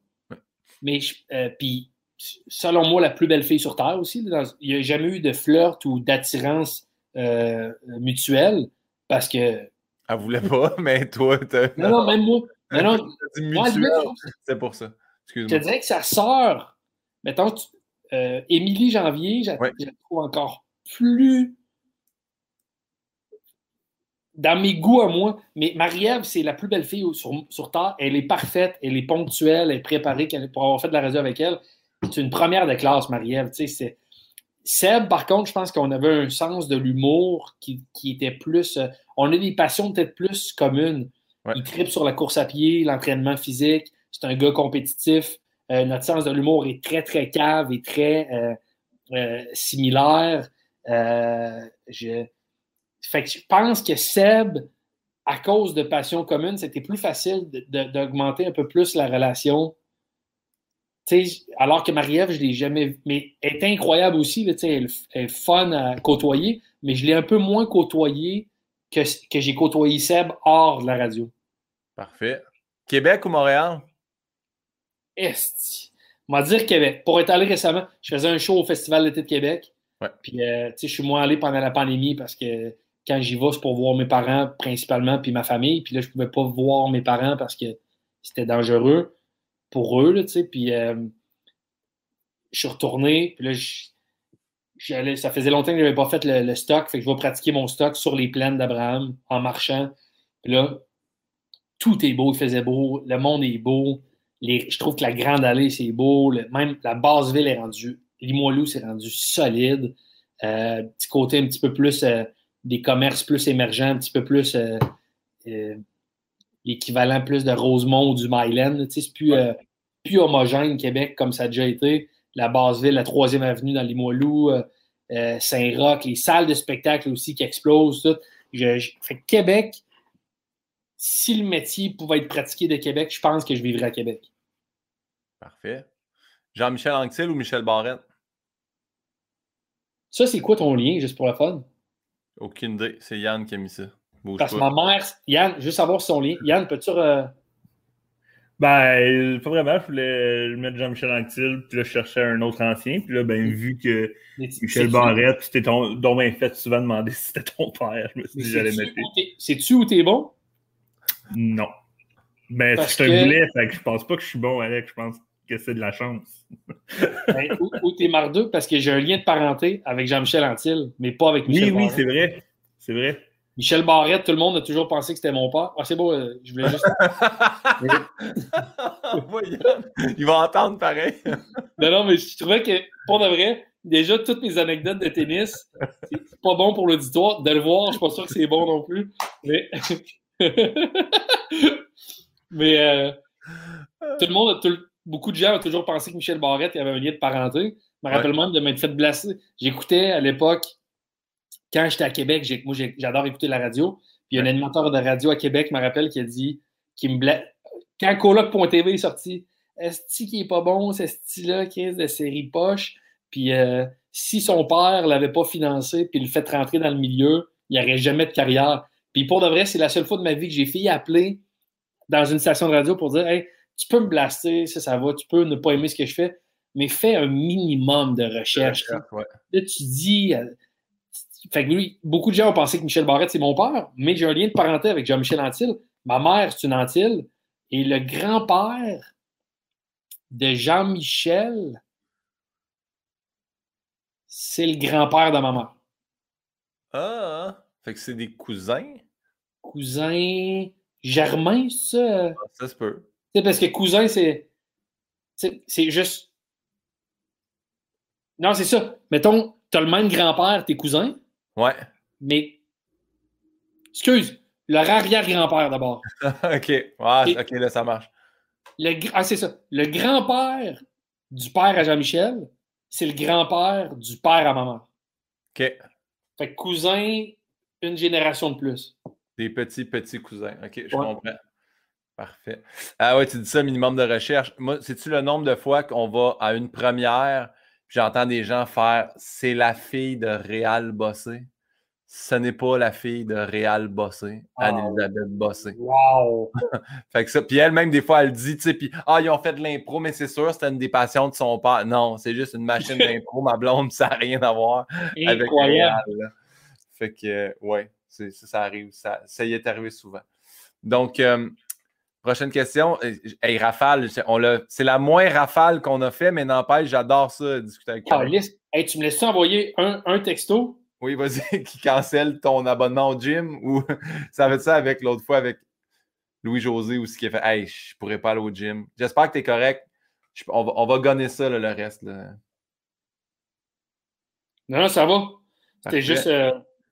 Speaker 2: mais euh, puis selon moi, la plus belle fille sur Terre aussi. il n'y a jamais eu de flirt ou d'attirance mutuelle. Parce que.
Speaker 1: Elle voulait pas, mais toi, t'as.
Speaker 2: Non, non, même moi. Non, non.
Speaker 1: C'est pour ça.
Speaker 2: Je te dirais que sa sœur, mettons, euh, Émilie Janvier, je la trouve encore plus dans mes goûts à moi. Mais Marie-Ève, c'est la plus belle fille sur, sur, Terre. Elle est parfaite, elle est ponctuelle, elle est préparée pour avoir fait de la radio avec elle. C'est une première de classe, Marie-Ève. Tu sais, c'est Seb, par contre, je pense qu'on avait un sens de l'humour qui, était plus. Euh, on a des passions peut-être plus communes. Il tripe sur la course à pied, l'entraînement physique. C'est un gars compétitif. Euh, notre sens de l'humour est très, très cave et très euh, similaire. je... Fait que je pense que Seb, à cause de passions communes, c'était plus facile d'augmenter un peu plus la relation alors que Marie-Ève, je ne l'ai jamais Mais elle est incroyable aussi. elle, est fun à côtoyer, mais je l'ai un peu moins côtoyé que, que j'ai côtoyé Seb hors de la radio.
Speaker 1: Parfait. Québec ou Montréal?
Speaker 2: Est. On va dire Québec. Pour être allé récemment, je faisais un show au Festival d'été de Québec.
Speaker 1: Ouais.
Speaker 2: Puis, euh, je suis moins allé pendant la pandémie parce que quand j'y vais, c'est pour voir mes parents principalement, puis ma famille. Puis là, je ne pouvais pas voir mes parents parce que c'était dangereux pour eux, tu sais, puis euh, je suis retourné, puis là, ça faisait longtemps que je n'avais pas fait le, stock, fait que je vais pratiquer mon stock sur les plaines d'Abraham en marchant, puis là, tout est beau, il faisait beau, le monde est beau, je trouve que la Grande Allée, c'est beau, même la base ville est rendue, Limoilou, c'est rendu solide, euh, petit côté un petit peu plus, euh, des commerces plus émergents, un petit peu plus l'équivalent plus de Rosemont ou du Myland. C'est plus, euh, plus homogène Québec comme ça a déjà été. La Basse-Ville, la troisième avenue dans Limoilou, euh, euh, Saint-Roch, les salles de spectacle aussi qui explosent. Tout. Je, fait Québec, si le métier pouvait être pratiqué de Québec, je pense que je vivrais à Québec.
Speaker 1: Parfait. Jean-Michel Anctil ou Michel Barrette?
Speaker 2: Ça, c'est quoi ton lien, juste pour la fun?
Speaker 1: Aucune idée. C'est Yann qui a mis ça.
Speaker 2: Parce que ma mère, Yann, juste savoir son lien. Yann, peux-tu.
Speaker 3: Ben, pas vraiment. Je voulais mettre Jean-Michel Anctil, puis là, je cherchais un autre ancien. Puis là, ben, vu que Michel Barrette, c'était ton. dont ben fait souvent demander si c'était ton père, je me suis dit j'allais mettre.
Speaker 2: C'est-tu où t'es bon?
Speaker 3: Non. Ben, c'est un boulet, fait que je pense pas que je suis bon avec. Je pense que c'est de la chance.
Speaker 2: ben, où, t'es mardeux? Parce que j'ai un lien de parenté avec Jean-Michel Anctil, mais pas avec Michel
Speaker 3: Oui, oui, c'est vrai. C'est vrai.
Speaker 2: Michel Barrette, tout le monde a toujours pensé que c'était mon père. Ah, c'est beau, euh, je voulais juste.
Speaker 1: Il va entendre pareil.
Speaker 2: non, non, mais je trouvais que, pour de vrai, déjà, toutes mes anecdotes de tennis, c'est pas bon pour l'auditoire. De le voir, je suis pas sûr que c'est bon non plus. Mais. mais euh, tout le monde, beaucoup de gens ont toujours pensé que Michel Barrette avait un lien de parenté. Je me rappelle même de m'être fait blesser. J'écoutais à l'époque quand j'étais à Québec, moi j'adore écouter la radio. Puis il y a un animateur de radio à Québec, me rappelle, qui a dit qui me Quand Coloc.tv est sorti, est-ce qui est pas bon, ce style-là, qui de série poche? Puis euh, si son père l'avait pas financé, puis le fait rentrer dans le milieu, il n'y aurait jamais de carrière. Puis pour de vrai, c'est la seule fois de ma vie que j'ai fait appeler dans une station de radio pour dire Hey, tu peux me blaster, ça, ça va, tu peux ne pas aimer ce que je fais, mais fais un minimum de recherche. Là, tu dis, euh, fait que lui, beaucoup de gens ont pensé que Michel Barrette, c'est mon père, mais j'ai un lien de parenté avec Jean-Michel Antille. Ma mère, c'est une Antille. Et le grand-père de Jean-Michel, c'est le grand-père de ma mère.
Speaker 1: Ah, fait que c'est des cousins?
Speaker 2: Cousins germains, ça?
Speaker 1: Ah, ça se peut.
Speaker 2: C'est parce que cousin, c'est. C'est juste. Non, c'est ça. Mettons, t'as le même grand-père, tes cousins.
Speaker 1: Ouais.
Speaker 2: Mais, excuse, leur arrière-grand-père d'abord.
Speaker 1: OK. OK, là, ça marche.
Speaker 2: Le, ah, c'est ça. Le grand-père du père à Jean-Michel, c'est le grand-père du père à maman.
Speaker 1: OK.
Speaker 2: Fait que cousin, une génération de plus.
Speaker 1: Des petits, petits cousins. OK, je comprends. Parfait. Ah ouais, tu dis ça, minimum de recherche. Moi, sais-tu le nombre de fois qu'on va à une première J'entends des gens faire c'est la fille de Réal Bossé. Ce n'est pas la fille de Réal Bossé, Anne-Elisabeth Bossé.
Speaker 2: Wow!
Speaker 1: fait que ça, puis elle-même, des fois, elle dit, tu sais, puis ah, ils ont fait de l'impro, mais c'est sûr, c'était une des passions de son père. Non, c'est juste une machine d'impro, ma blonde, ça n'a rien à voir avec Réal. Fait que, ouais, ça, ça arrive, ça, ça y est arrivé souvent. Donc, euh, Prochaine question. Hey, rafale, c'est la moins rafale qu'on a fait, mais n'empêche, j'adore ça, discuter avec
Speaker 2: toi. Hey, tu me laisses envoyer un, texto?
Speaker 1: Oui, vas-y, qui cancelle ton abonnement au gym ou ça fait ça avec l'autre fois avec Louis-José ou ce qui a fait Hey, je pourrais pas aller au gym. J'espère que tu es correct. on, va, on va gonner ça, le reste. Non,
Speaker 2: non, ça va. C'était juste. Euh...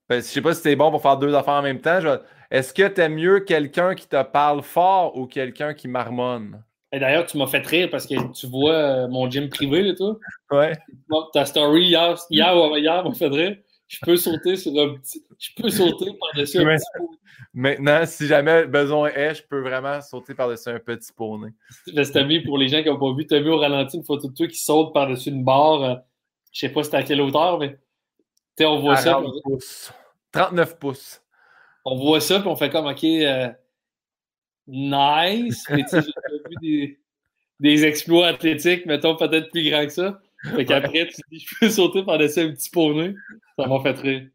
Speaker 1: Ben, je sais pas si c'est bon pour faire deux affaires en même temps. Je est-ce que tu aimes mieux quelqu'un qui te parle fort ou quelqu'un qui marmonne?
Speaker 2: Et d'ailleurs, tu m'as fait rire parce que tu vois euh, mon gym privé, là, toi.
Speaker 1: Ouais.
Speaker 2: Ta story hier, hier ou hier m'a fait rire. Je peux sauter sur un petit. Je peux sauter par-dessus un petit
Speaker 1: Maintenant, si jamais besoin est, je peux vraiment sauter par-dessus un petit poney.
Speaker 2: T'as mis, pour les gens qui n'ont pas vu, t'as mis au ralenti une photo de toi qui saute par-dessus une barre. Je euh, je sais pas c'était à quelle hauteur, mais on voit ça.
Speaker 1: Pouces. 39 pouces
Speaker 2: on voit ça, puis on fait comme, OK, euh, nice, mais tu sais, j'ai vu des, des, exploits athlétiques, mettons, peut-être plus grands que ça. Fait qu'après, tu dis, je peux sauter par-dessus un petit poney. Ça m'a fait rire.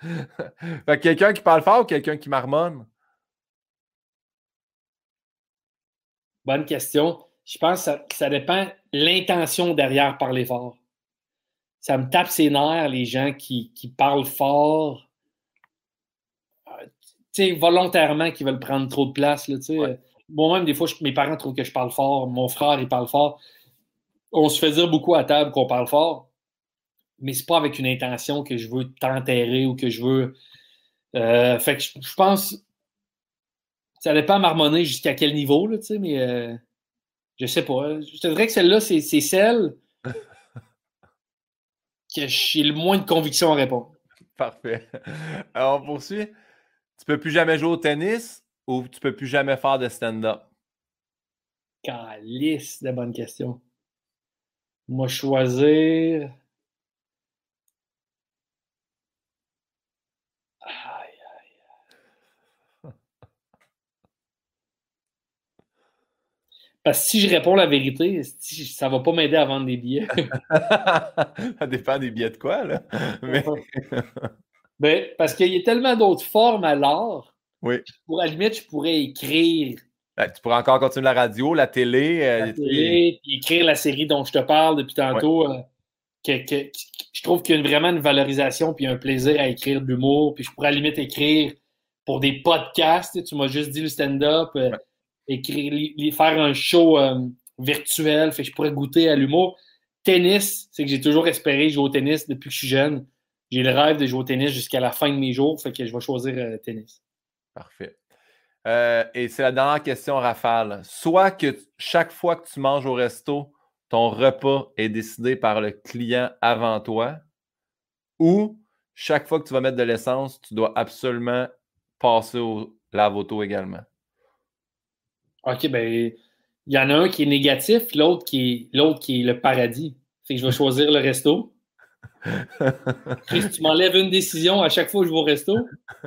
Speaker 1: fait que quelqu'un qui parle fort ou quelqu'un qui marmonne?
Speaker 2: Bonne question. Je pense que ça, dépend l'intention derrière parler fort. Ça me tape ses nerfs, les gens qui, qui parlent fort volontairement qui veulent prendre trop de place. Là, Moi-même, des fois, mes parents trouvent que je parle fort. Mon frère, il parle fort. On se fait dire beaucoup à table qu'on parle fort, mais c'est pas avec une intention que je veux t'enterrer ou que je veux. Euh, fait que je, pense. Ça dépend marmonner jusqu'à quel niveau, là, mais euh, je sais pas. Je te dirais que celle-là, c'est celle que j'ai le moins de conviction à répondre.
Speaker 1: Parfait. Alors, on poursuit. Tu peux plus jamais jouer au tennis ou tu peux plus jamais faire de stand-up?
Speaker 2: Calice de bonnes questions. Moi, choisir. Aïe, aïe. Parce que si je réponds la vérité, ça va pas m'aider à vendre des billets.
Speaker 1: ça dépend des billets de quoi, là. Mais...
Speaker 2: Ben, parce qu'il y a tellement d'autres formes à l'art.
Speaker 1: Oui.
Speaker 2: Pour, à la limite, je pourrais écrire.
Speaker 1: Ben, tu pourrais encore continuer la radio, la télé.
Speaker 2: Euh, la télé, puis écrire la série dont je te parle depuis tantôt. Euh, que, je trouve qu'il y a vraiment une valorisation puis un plaisir à écrire de l'humour. Puis je pourrais à la limite écrire pour des podcasts. Tu m'as juste dit le stand-up, euh, écrire, faire un show virtuel, fait que je pourrais goûter à l'humour. Tennis, c'est que j'ai toujours espéré jouer au tennis depuis que je suis jeune. J'ai le rêve de jouer au tennis jusqu'à la fin de mes jours, fait que je vais choisir tennis.
Speaker 1: Parfait. et c'est la dernière question, Rafale. Soit que chaque fois que tu manges au resto, ton repas est décidé par le client avant toi, ou chaque fois que tu vas mettre de l'essence, tu dois absolument passer au lave-auto également?
Speaker 2: OK, ben il y en a un qui est négatif, l'autre qui est l'autre qui est le paradis. Fait que je vais choisir le resto. Chris, tu m'enlèves une décision à chaque fois que je vais au resto?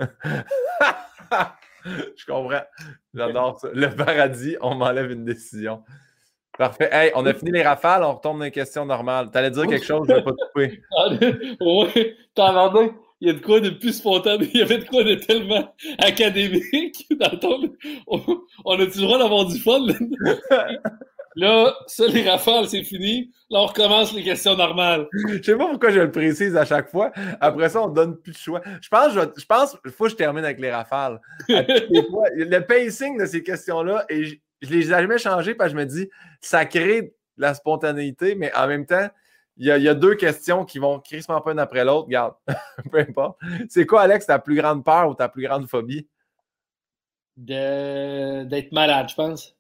Speaker 1: je comprends. J'adore ça. Le paradis, on m'enlève une décision. Parfait. Hey, on a fini les rafales, on retombe dans les questions normales. T'allais dire quelque chose, je ne vais pas te couper.
Speaker 2: oui, t'en il y a de quoi de plus spontané, il y avait de quoi de tellement académique dans ton. On, a-tu le droit d'avoir du fun? Là, ça, les rafales, c'est fini. Là, on recommence les questions normales.
Speaker 1: Je sais pas pourquoi je le précise à chaque fois. Après ça, on donne plus de choix. Je pense, je, pense, il faut que je termine avec les rafales. le pacing de ces questions-là, et je, je les ai jamais changées parce que je me dis, ça crée la spontanéité, mais en même temps, il y, a, deux questions qui vont crissement pas une après l'autre. Regarde, peu importe. C'est quoi, Alex, ta plus grande peur ou ta plus grande phobie?
Speaker 2: D'être malade, je pense.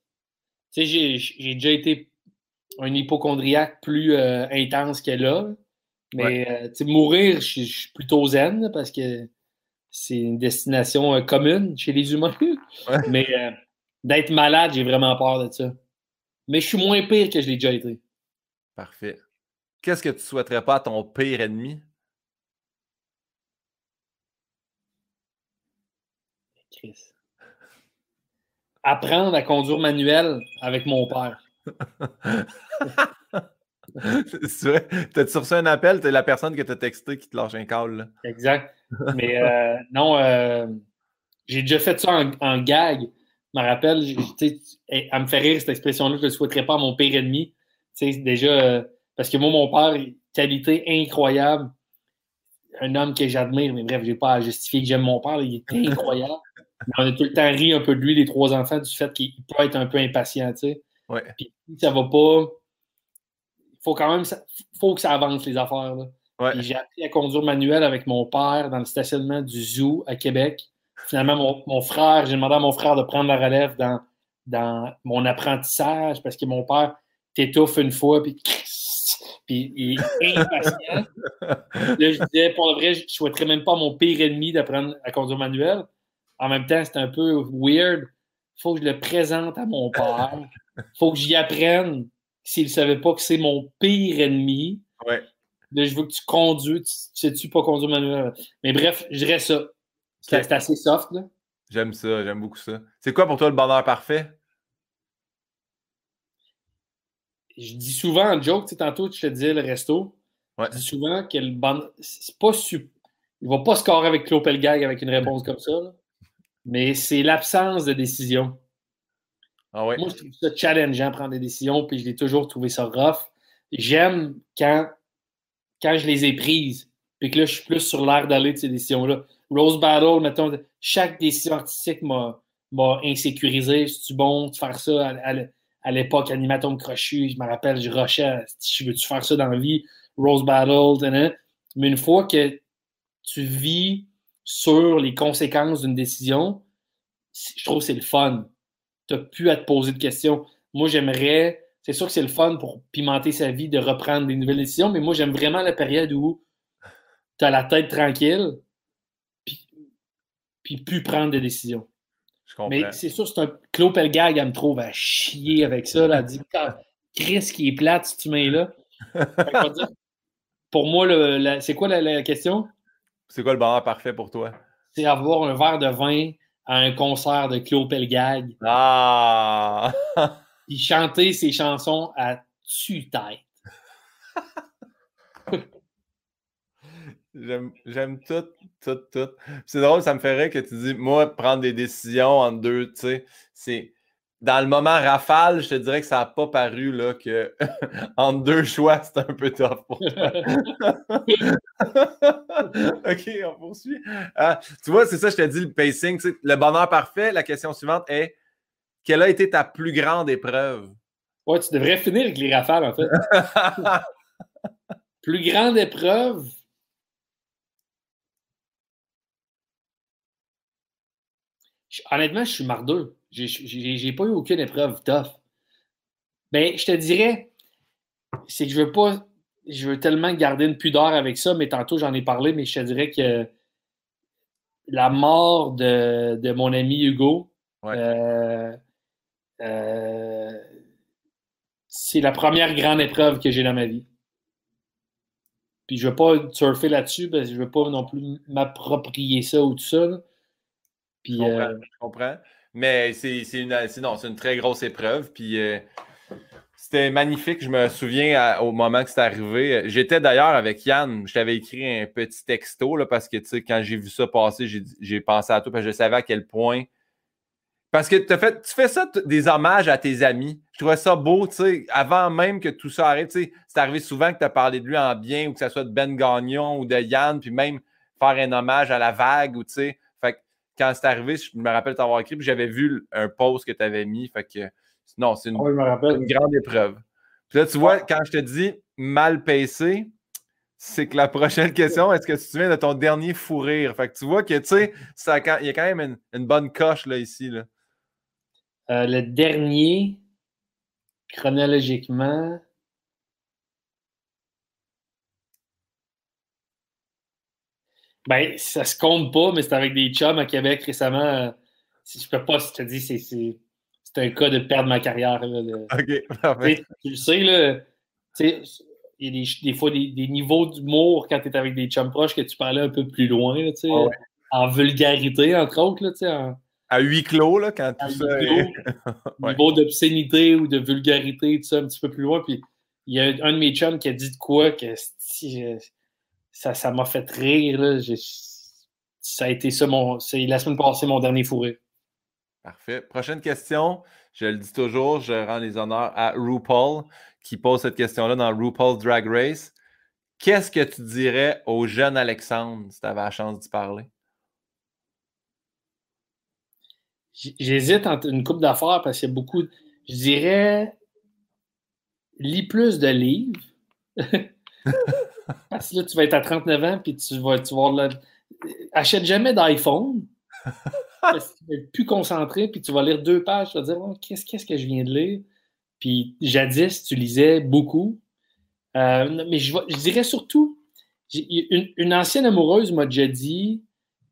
Speaker 2: Tu sais, j'ai déjà été un hypochondriaque plus euh, intense que là. Mais euh, mourir, je suis plutôt zen parce que c'est une destination euh, commune chez les humains. Mais d'être malade, j'ai vraiment peur de ça. Mais je suis moins pire que je l'ai déjà été.
Speaker 1: Parfait. Qu'est-ce que tu souhaiterais pas à ton pire ennemi?
Speaker 2: Chris. Apprendre à conduire manuel avec mon père.
Speaker 1: c'est vrai. T'as-tu reçu un appel? T'es la personne que t'as texté qui te lâche un call.
Speaker 2: Exact. Mais euh, non, euh, j'ai déjà fait ça en gag me rappelle, elle me fait rire cette expression-là, je ne souhaiterais pas à mon pire ennemi. déjà, euh, parce que moi, mon père, qualité incroyable, un homme que j'admire, mais bref, je n'ai pas à justifier que j'aime mon père, il est incroyable. On a tout le temps ri un peu de lui, les trois enfants, du fait qu'il peut être un peu impatient, tu sais.
Speaker 1: Ouais.
Speaker 2: Puis ça va pas. Il faut quand même faut que ça avance, les affaires. J'ai appris à conduire manuel avec mon père dans le stationnement du zoo à Québec. Finalement, mon, frère, j'ai demandé à mon frère de prendre la relève dans, dans mon apprentissage parce que mon père t'étouffe une fois, puis, puis il est impatient. Là, je disais, pour le vrai, je ne souhaiterais même pas mon pire ennemi d'apprendre à conduire manuel. En même temps, c'est un peu weird. Il faut que je le présente à mon père. Il faut que j'y apprenne s'il ne savait pas que c'est mon pire ennemi.
Speaker 1: Ouais.
Speaker 2: Là, je veux que tu conduis. Tu sais-tu pas conduire manuel? Mais bref, je dirais ça. C'est assez soft, là.
Speaker 1: J'aime ça, j'aime beaucoup ça. C'est quoi pour toi le bonheur parfait?
Speaker 2: Je dis souvent en joke, tu sais, tantôt, tu te disais le resto. Je dis souvent que le bonheur. C'est pas super. Il va pas scorer avec Claude Pelgag avec une réponse comme ça, mais c'est l'absence de décision.
Speaker 1: Ah ouais.
Speaker 2: Moi, je trouve ça challengeant prendre des décisions, puis je l'ai toujours trouvé ça rough. J'aime quand, quand je les ai prises, puis que là, je suis plus sur l'air d'aller de ces décisions-là. Rose Battle, mettons, chaque décision artistique m'a insécurisé. C'est-tu bon de faire ça à, l'époque, animatome crochu? Je me rappelle, je rushais, je veux-tu faire ça dans la vie? Rose Battle, mais une fois que tu vis sur les conséquences d'une décision, je trouve que c'est le fun. Tu n'as plus à te poser de questions. Moi, j'aimerais, c'est sûr que c'est le fun pour pimenter sa vie de reprendre des nouvelles décisions, mais moi, j'aime vraiment la période où tu as la tête tranquille, puis plus prendre des décisions. Mais c'est sûr, c'est un. Claude Pelgag, elle me trouve à chier avec ça. Là. Elle dit Chris qui est plate, si tu mets là. pour moi, c'est quoi la, question?
Speaker 1: C'est quoi le bonheur parfait pour toi?
Speaker 2: C'est avoir un verre de vin à un concert de Claude Pelgag.
Speaker 1: Ah!
Speaker 2: Puis chanter ses chansons à tue-tête.
Speaker 1: J'aime tout, tout, tout. C'est drôle, ça me ferait que tu dis, moi, prendre des décisions en deux, tu sais, c'est. Dans le moment rafale, je te dirais que ça n'a pas paru là, que entre deux choix, c'est un peu tough pour toi. OK, on poursuit. Ah, tu vois, c'est ça, je te dis, le pacing. le bonheur parfait, la question suivante est quelle a été ta plus grande épreuve?
Speaker 2: Ouais, tu devrais finir avec les rafales, en fait. plus grande épreuve? Honnêtement, je suis mardeux. J'ai pas eu aucune épreuve tough. Mais je te dirais, c'est que je veux pas. Je veux tellement garder une pudeur avec ça, mais tantôt j'en ai parlé, mais je te dirais que la mort de, mon ami Hugo, euh, euh, c'est la première grande épreuve que j'ai dans ma vie. Puis je veux pas surfer là-dessus, parce que je veux pas non plus m'approprier ça ou tout ça.
Speaker 1: Puis, euh, je comprends. Mais c'est une, une très grosse épreuve. Puis euh, c'était magnifique. Je me souviens au moment que c'est arrivé. J'étais d'ailleurs avec Yann. Je t'avais écrit un petit texto là, parce que quand j'ai vu ça passer, j'ai pensé à toi parce que je savais à quel point. Parce que tu fais ça des hommages à tes amis. Je trouvais ça beau, tu sais, avant même que tout ça arrête. C'est arrivé souvent que tu as parlé de lui en bien ou que ce soit de Ben Gagnon ou de Yann, puis même faire un hommage à la vague ou tu sais quand c'est arrivé, je me rappelle t'avoir écrit, puis j'avais vu un post que tu avais mis. Fait que non, c'est une, grande épreuve. Puis là, tu vois, quand je te dis mal pacé, c'est que la prochaine question, est-ce que tu te souviens de ton dernier fou rire? Fait que tu vois que, tu sais, il y a quand même une, bonne coche là, ici. Là.
Speaker 2: Euh, le dernier, chronologiquement, Ben, ça se compte pas, mais c'est avec des chums à Québec récemment. Je peux pas, je te dis, c'est un cas de perdre ma carrière. OK, Tu le sais, là. Il y a des, des fois des, des niveaux d'humour quand tu es avec des chums proches que tu parlais un peu plus loin, là, sais, ah en vulgarité, entre autres. Là, en,
Speaker 1: à huis clos, là, quand
Speaker 2: tout ça. Niveau d'obscénité ou de vulgarité, tout ça, un petit peu plus loin. Puis il y a un de mes chums qui a dit de quoi que ça, m'a fait rire. ça a été ça, mon, c'est la semaine passée, mon dernier fourré.
Speaker 1: Parfait. Prochaine question. Je le dis toujours, je rends les honneurs à RuPaul qui pose cette question-là dans RuPaul Drag Race. Qu'est-ce que tu dirais au jeune Alexandre si tu avais la chance d'y parler?
Speaker 2: J'hésite entre une coupe d'affaires parce qu'il y a beaucoup. Je dirais lis plus de livres. Parce que là, tu vas être à 39 ans, puis tu vas, tu vas Achète jamais d'iPhone. parce que tu vas être plus concentré, puis tu vas lire deux pages, tu vas dire qu'est-ce, qu'est-ce que je viens de lire? Puis jadis, tu lisais beaucoup. Euh, mais je, je, dirais surtout, une, une, ancienne amoureuse m'a déjà dit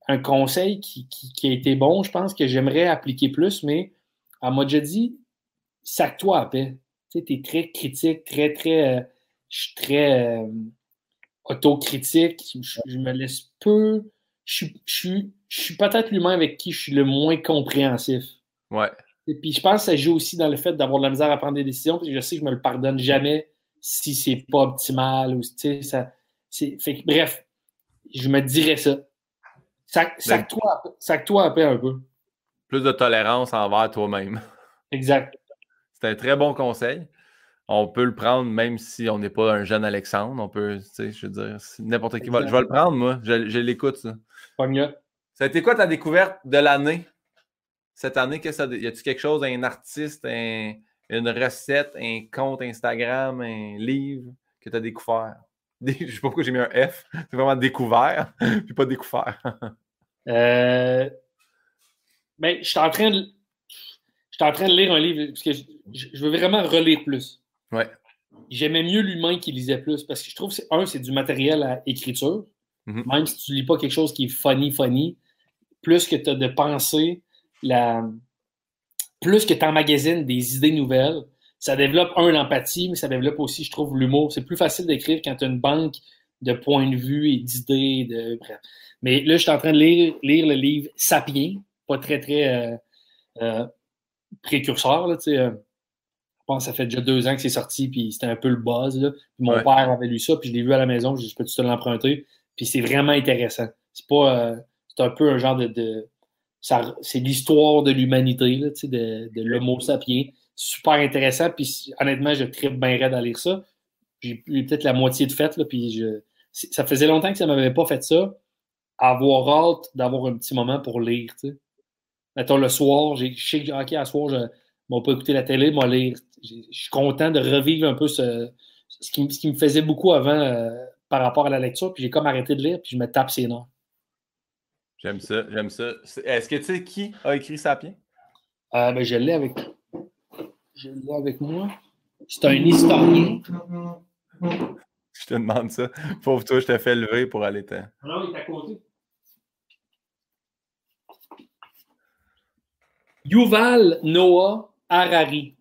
Speaker 2: un conseil qui, qui, a été bon, je pense que j'aimerais appliquer plus, mais elle m'a déjà dit sac-toi à paix. Tu sais, es très critique, très, très. Euh, je suis très. Euh, autocritique. Je, me laisse peu. Je, suis peut-être l'humain avec qui je suis le moins compréhensif.
Speaker 1: Ouais.
Speaker 2: Et puis je pense que ça joue aussi dans le fait d'avoir de la misère à prendre des décisions. Puis je sais que je me le pardonne jamais si c'est pas optimal ou ça. Fait bref, je me dirais ça. Sac-toi sac toi un peu.
Speaker 1: Plus de tolérance envers toi-même.
Speaker 2: Exact.
Speaker 1: C'est un très bon conseil on peut le prendre même si on n'est pas un jeune Alexandre. On peut, tu sais, je veux dire, n'importe qui va. Je vais le prendre, moi. Je, l'écoute, ça.
Speaker 2: Pas mieux.
Speaker 1: Ça a été quoi ta découverte de l'année? Cette année, que ça, y a-tu quelque chose, un artiste, une recette, un compte Instagram, un livre que tu as découvert? Je ne sais pas pourquoi j'ai mis un F. C'est vraiment découvert, puis pas découvert.
Speaker 2: euh... Ben, je suis en train de. Je suis en train de lire un livre parce que je veux vraiment relire plus.
Speaker 1: Ouais.
Speaker 2: J'aimais mieux l'humain qui lisait plus parce que je trouve que, un, c'est du matériel à écriture. Mhm. Même si tu lis pas quelque chose qui est funny, funny, plus que tu as de pensée, la... plus que tu emmagasines des idées nouvelles, ça développe, un, l'empathie, mais ça développe aussi, je trouve, l'humour. C'est plus facile d'écrire quand tu as une banque de points de vue et d'idées. De... Mais là, je suis en train de lire, lire le livre Sapiens, pas très, très euh, euh, précurseur. Là, euh, pense que ça fait déjà deux ans que c'est sorti, puis c'était un peu le buzz. Là. mon père avait lu ça, puis je l'ai vu à la maison, je peux te l'emprunter? Puis c'est vraiment intéressant. C'est pas. Euh, c'est un peu un genre de, c'est l'histoire de l'humanité, de, de l'homo sapiens. Super intéressant, puis honnêtement, je tripe bien raide à lire ça. J'ai eu peut-être la moitié de fait, là, puis je, ça faisait longtemps que ça ne m'avait pas fait ça. Avoir hâte d'avoir un petit moment pour lire. sais. Mettons le soir, je sais que OK, à soir, je ne pas écouter la télé, moi lire. Je suis content de revivre un peu ce, ce, qui, ce qui me faisait beaucoup avant euh, par rapport à la lecture, puis j'ai comme arrêté de lire, puis je me tape ses noms.
Speaker 1: J'aime ça, j'aime ça. Est-ce que tu sais qui a écrit Sapiens?
Speaker 2: Euh, ben, je l'ai avec. Je l'ai avec moi. C'est un historien.
Speaker 1: Je te demande ça. Pauvre toi, je te fais lever pour aller te.
Speaker 2: Non, il est à côté. Yuval Noah Harari.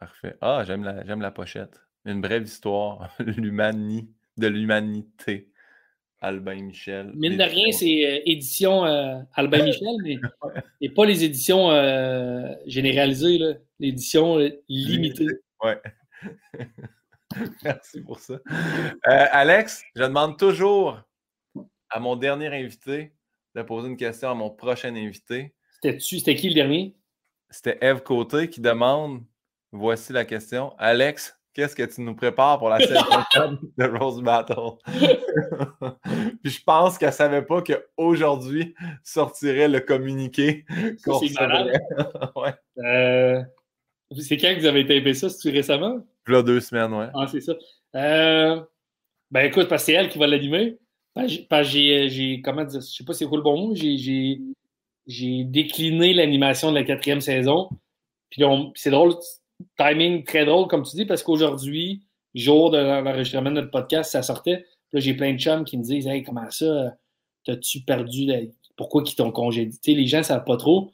Speaker 1: Parfait. Ah, j'aime la, j'aime la pochette. Une brève histoire de l'humanité. Albin Michel.
Speaker 2: Mine de rien, c'est euh, édition euh, Albin Michel, mais et pas les éditions euh, généralisées, l'édition limitée.
Speaker 1: Ouais. Merci pour ça. Alex, je demande toujours à mon dernier invité de poser une question à mon prochain invité.
Speaker 2: C'était qui le dernier?
Speaker 1: C'était Eve Côté qui demande Voici la question. Alex, qu'est-ce que tu nous prépares pour la scène de Rose Battle? Puis je pense qu'elle ne savait pas qu'aujourd'hui sortirait le communiqué.
Speaker 2: C'est malade. ouais. Euh, c'est quand que vous avez tapé ça? C'est récemment?
Speaker 1: Là, deux semaines, ouais.
Speaker 2: Ah, c'est ça. Euh, ben écoute, parce que c'est elle qui va l'animer. j'ai, comment dire, je sais pas si c'est quoi le bon mot, j'ai, j'ai décliné l'animation de la quatrième saison. Puis c'est drôle, timing très drôle, comme tu dis, parce qu'aujourd'hui, jour de l'enregistrement de notre podcast, ça sortait. Là, j'ai plein de chums qui me disent Hey, comment ça, t'as-tu perdu Pourquoi ils t'ont congédié? les gens ne savent pas trop.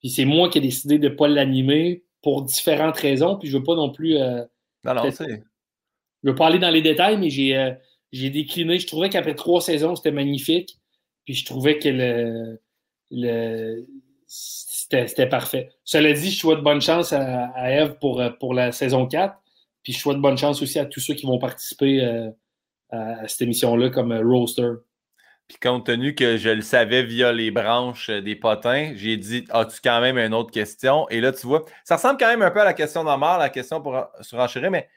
Speaker 2: Puis c'est moi qui ai décidé de ne pas l'animer pour différentes raisons. Puis je ne veux pas non plus. Euh,
Speaker 1: non, non, c'est.
Speaker 2: Je veux pas aller dans les détails, mais j'ai euh, décliné. Je trouvais qu'après trois saisons, c'était magnifique. Puis je trouvais que le, le c'était parfait. Cela dit, je souhaite bonne chance à, Eve pour, euh, pour la saison 4. Puis je souhaite bonne chance aussi à tous ceux qui vont participer euh, à, cette émission-là comme euh, roaster.
Speaker 1: Puis compte tenu que je le savais via les branches des potins, j'ai dit As-tu quand même une autre question? Et là, tu vois, ça ressemble quand même un peu à la question d'Amar, la question pour surenchérir, mais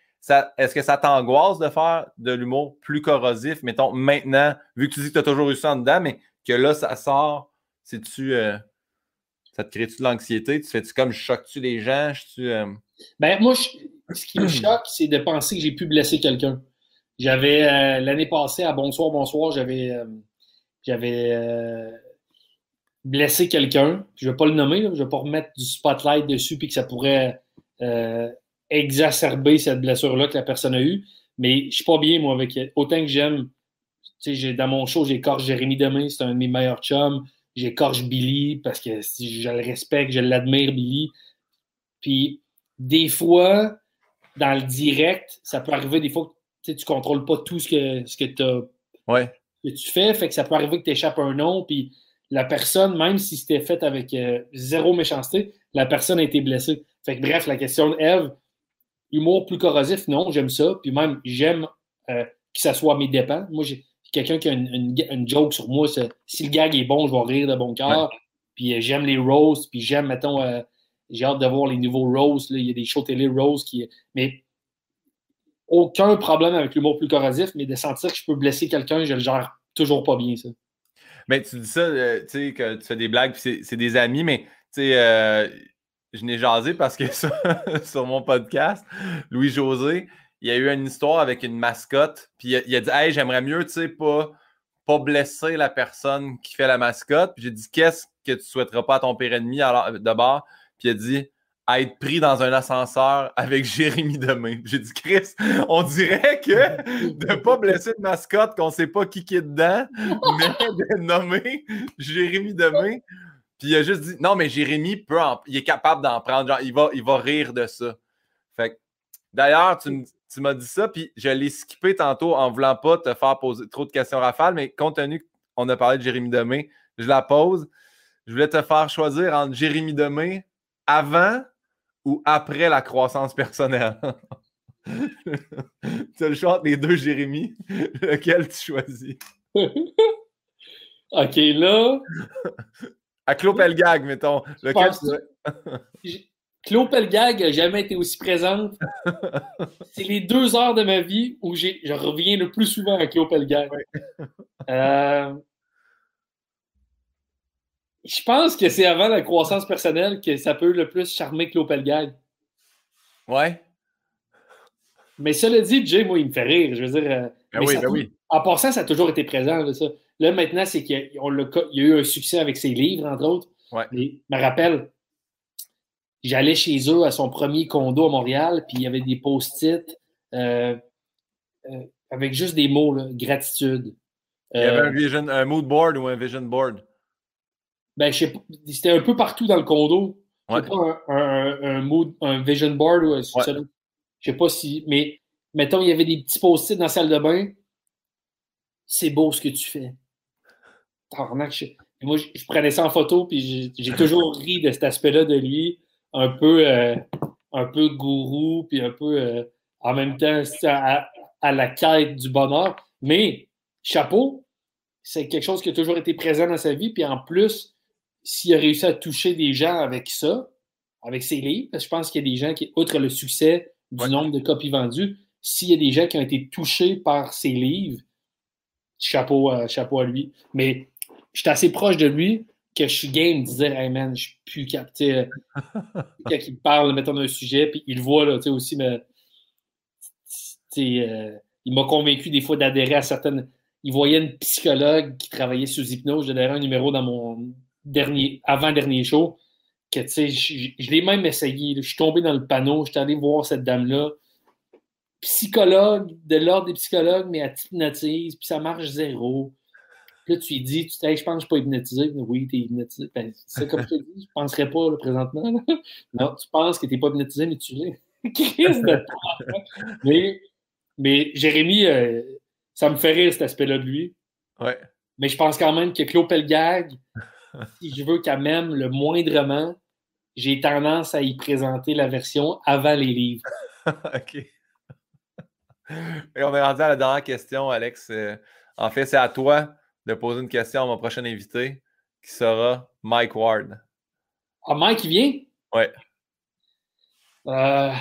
Speaker 1: est-ce que ça t'angoisse de faire de l'humour plus corrosif, mettons, maintenant, vu que tu dis que tu as toujours eu ça en dedans, mais que là, ça sort, c'est-tu. Ça te crée-tu de l'anxiété? Tu fais-tu comme choques-tu les gens? -tu, euh?
Speaker 2: Ben, moi, ce qui me choque, c'est de penser que j'ai pu blesser quelqu'un. J'avais euh, l'année passée à Bonsoir, Bonsoir, j'avais euh, j'avais blessé quelqu'un. Je ne vais pas le nommer, je ne vais pas remettre du spotlight dessus puis que ça pourrait exacerber cette blessure-là que la personne a eue. Mais je ne suis pas bien, moi, avec autant que j'aime. Dans mon show, j'écorche Jérémy Demain, c'est un de mes meilleurs chums j'écorche Billy parce que je le respecte, je l'admire, Billy. Puis des fois, dans le direct, ça peut arriver des fois que tu ne contrôles pas tout ce que, ce que,
Speaker 1: ouais.
Speaker 2: que tu fais. Fait que ça peut arriver que tu échappes un nom, puis la personne, même si c'était fait avec euh, zéro méchanceté, la personne a été blessée. Fait que bref, la question de Eve, humour plus corrosif, non, j'aime ça. Puis même, j'aime euh, que ça soit à mes dépens. Moi, j'ai quelqu'un qui a une, joke sur moi, si le gag est bon, je vais rire de bon cœur. Puis euh, j'aime les roasts, puis j'aime, mettons, euh, j'ai hâte de voir les nouveaux roasts. Il y a des shows télé roasts qui. Mais aucun problème avec l'humour plus corrosif, mais de sentir que je peux blesser quelqu'un, je le gère toujours pas bien, ça.
Speaker 1: Mais tu dis ça, euh, tu sais, que tu fais des blagues, puis c'est des amis, mais tu sais, je n'ai jasé parce que sur mon podcast, Louis-José, il y a eu une histoire avec une mascotte, puis il a, dit Hey, j'aimerais mieux, tu sais, pas, pas blesser la personne qui fait la mascotte. Puis j'ai dit Qu'est-ce que tu souhaiteras pas à ton pire ennemi alors, de bord? Puis il a dit être pris dans un ascenseur avec Jérémy Demain. J'ai dit, Chris, on dirait que de ne pas blesser de mascotte qu'on ne sait pas qui est dedans, mais de nommer Jérémy Demain. Puis il a juste dit, non, mais Jérémy peut il est capable d'en prendre. Genre, il va, il va rire de ça. Fait d'ailleurs, tu me tu m'as dit ça, puis je l'ai skippé tantôt en voulant pas te faire poser trop de questions rafales, mais compte tenu qu'on a parlé de Jérémy Demé, je la pose. Je voulais te faire choisir entre Jérémy Demé avant ou après la croissance personnelle. tu as le choix entre les deux Jérémy. Lequel tu choisis?
Speaker 2: OK, là.
Speaker 1: à Claude Pelgag, mettons. Lequel
Speaker 2: Claude Pelgag n'a jamais été aussi présente. C'est les deux heures de ma vie où je reviens le plus souvent à Claude Pelgag. Euh, je pense que c'est avant la croissance personnelle que ça peut le plus charmer Claude Pelgag.
Speaker 1: Ouais.
Speaker 2: Mais cela dit, Jay, moi, il me fait rire. Je veux dire. Euh,
Speaker 1: ben oui, ben oui.
Speaker 2: En passant, ça a toujours été présent. Là, ça. là maintenant, c'est qu'il y, a eu un succès avec ses livres, entre autres.
Speaker 1: Ouais.
Speaker 2: je me rappelle, j'allais chez eux à son premier condo à Montréal, puis il y avait des post-it euh, euh, avec juste des mots, là, gratitude.
Speaker 1: il y avait un, vision, un mood board ou un vision board?
Speaker 2: Ben, c'était un peu partout dans le condo.
Speaker 1: Ouais.
Speaker 2: Pas un, un, mood, un vision board ou Je sais pas si. Mais mettons, il y avait des petits post-it dans la salle de bain. C'est beau ce que tu fais. Moi, je, prenais ça en photo, puis j'ai toujours ri de cet aspect-là de lui, un peu, euh, un peu gourou, puis un peu euh, en même temps à, à, la quête du bonheur. Mais chapeau, c'est quelque chose qui a toujours été présent dans sa vie, puis en plus, s'il a réussi à toucher des gens avec ça, avec ses livres, parce que je pense qu'il y a des gens qui, outre le succès du nombre de copies vendues, s'il y a des gens qui ont été touchés par ses livres, chapeau, à, chapeau à lui. Mais je suis assez proche de lui que je suis game de dire, hey man, je suis plus capté. Quand il parle, mettons, d'un sujet, puis il le voit, là, tu sais, aussi, mais. Euh, il m'a convaincu des fois d'adhérer à certaines. Il voyait une psychologue qui travaillait sous hypnose. J'ai d'ailleurs un numéro dans mon dernier, avant-dernier show, que tu sais, je, l'ai même essayé. Je suis tombé dans le panneau, je suis allé voir cette dame-là. Psychologue, de l'ordre des psychologues, mais à hypnotise, puis ça marche zéro. Puis là, tu lui dis, tu sais, je pense que je ne suis pas hypnotisé. Oui, tu es hypnotisé. Ben, c'est comme je te dis, je ne penserais pas présentement. non, tu penses que tu n'es pas hypnotisé, mais tu l'es. de mais, mais Jérémy, euh, ça me fait rire cet aspect-là de lui.
Speaker 1: Ouais.
Speaker 2: Mais je pense quand même que Claude Pelgag, si je veux qu'à même le moindrement, j'ai tendance à y présenter la version avant les livres.
Speaker 1: OK. Et on est rendu à la dernière question, Alex. Euh, en fait, c'est à toi de poser une question à mon prochain invité, qui sera Mike Ward.
Speaker 2: Ah, Mike, il vient?
Speaker 1: Oui.
Speaker 2: Euh...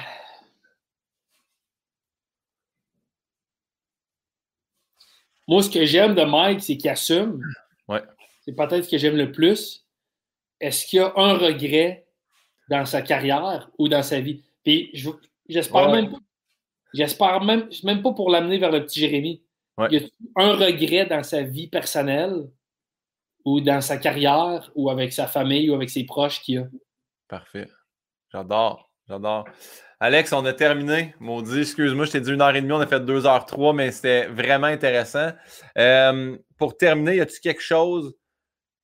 Speaker 2: Moi, ce que j'aime de Mike, c'est qu'il assume.
Speaker 1: Ouais
Speaker 2: c'est peut-être ce que j'aime le plus. Est-ce qu'il y a un regret dans sa carrière ou dans sa vie? Puis j'espère même j'espère même, même pas pour l'amener vers le petit Jérémy. Y a un regret dans sa vie personnelle ou dans sa carrière ou avec sa famille ou avec ses proches qu'il a?
Speaker 1: Parfait. J'adore. J'adore. Alex, on a terminé. Maudit, excuse-moi, je t'ai dit une heure et demie, on a fait deux heures trois, mais c'était vraiment intéressant. Euh, pour terminer, y a-t-il quelque chose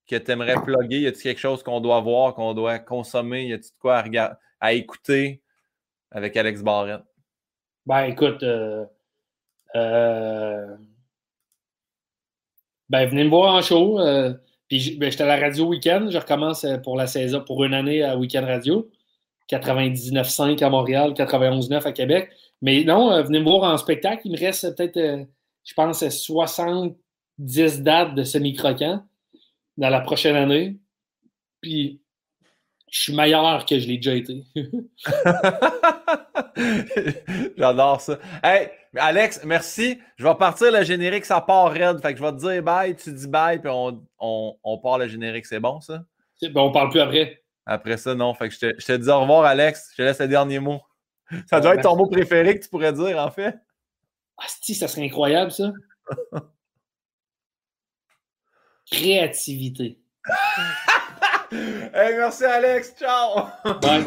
Speaker 1: que tu aimerais plugger? Y a-t-il quelque chose qu'on doit voir, qu'on doit consommer? Y a-t-il de quoi à, à, écouter avec Alex Barrett?
Speaker 2: Ben, écoute, euh, euh, ben, venez me voir en show. Euh, puis ben, j'étais à la radio week-end. Je recommence pour la saison, pour une année à Week-end Radio. 99.5 à Montréal, 91.9 à Québec. Mais non, venez me voir en spectacle. Il me reste peut-être, je pense, 70 dates de semi-croquant dans la prochaine année. Puis je suis meilleur que je l'ai déjà été.
Speaker 1: J'adore ça. Hey, Alex, merci. Je vais partir le générique, ça part raide. Fait que je vais te dire bye, tu dis bye, puis on, on, part le générique. C'est bon, ça?
Speaker 2: Ben, on parle plus après.
Speaker 1: Après ça, non. Fait que je te, je te dis au revoir, Alex. Je te laisse le dernier mot. Ça doit être ton mot préféré que tu pourrais dire, en fait.
Speaker 2: Ah, si, ça serait incroyable, ça. créativité.
Speaker 1: hey, merci Alex, ciao!
Speaker 2: Bye.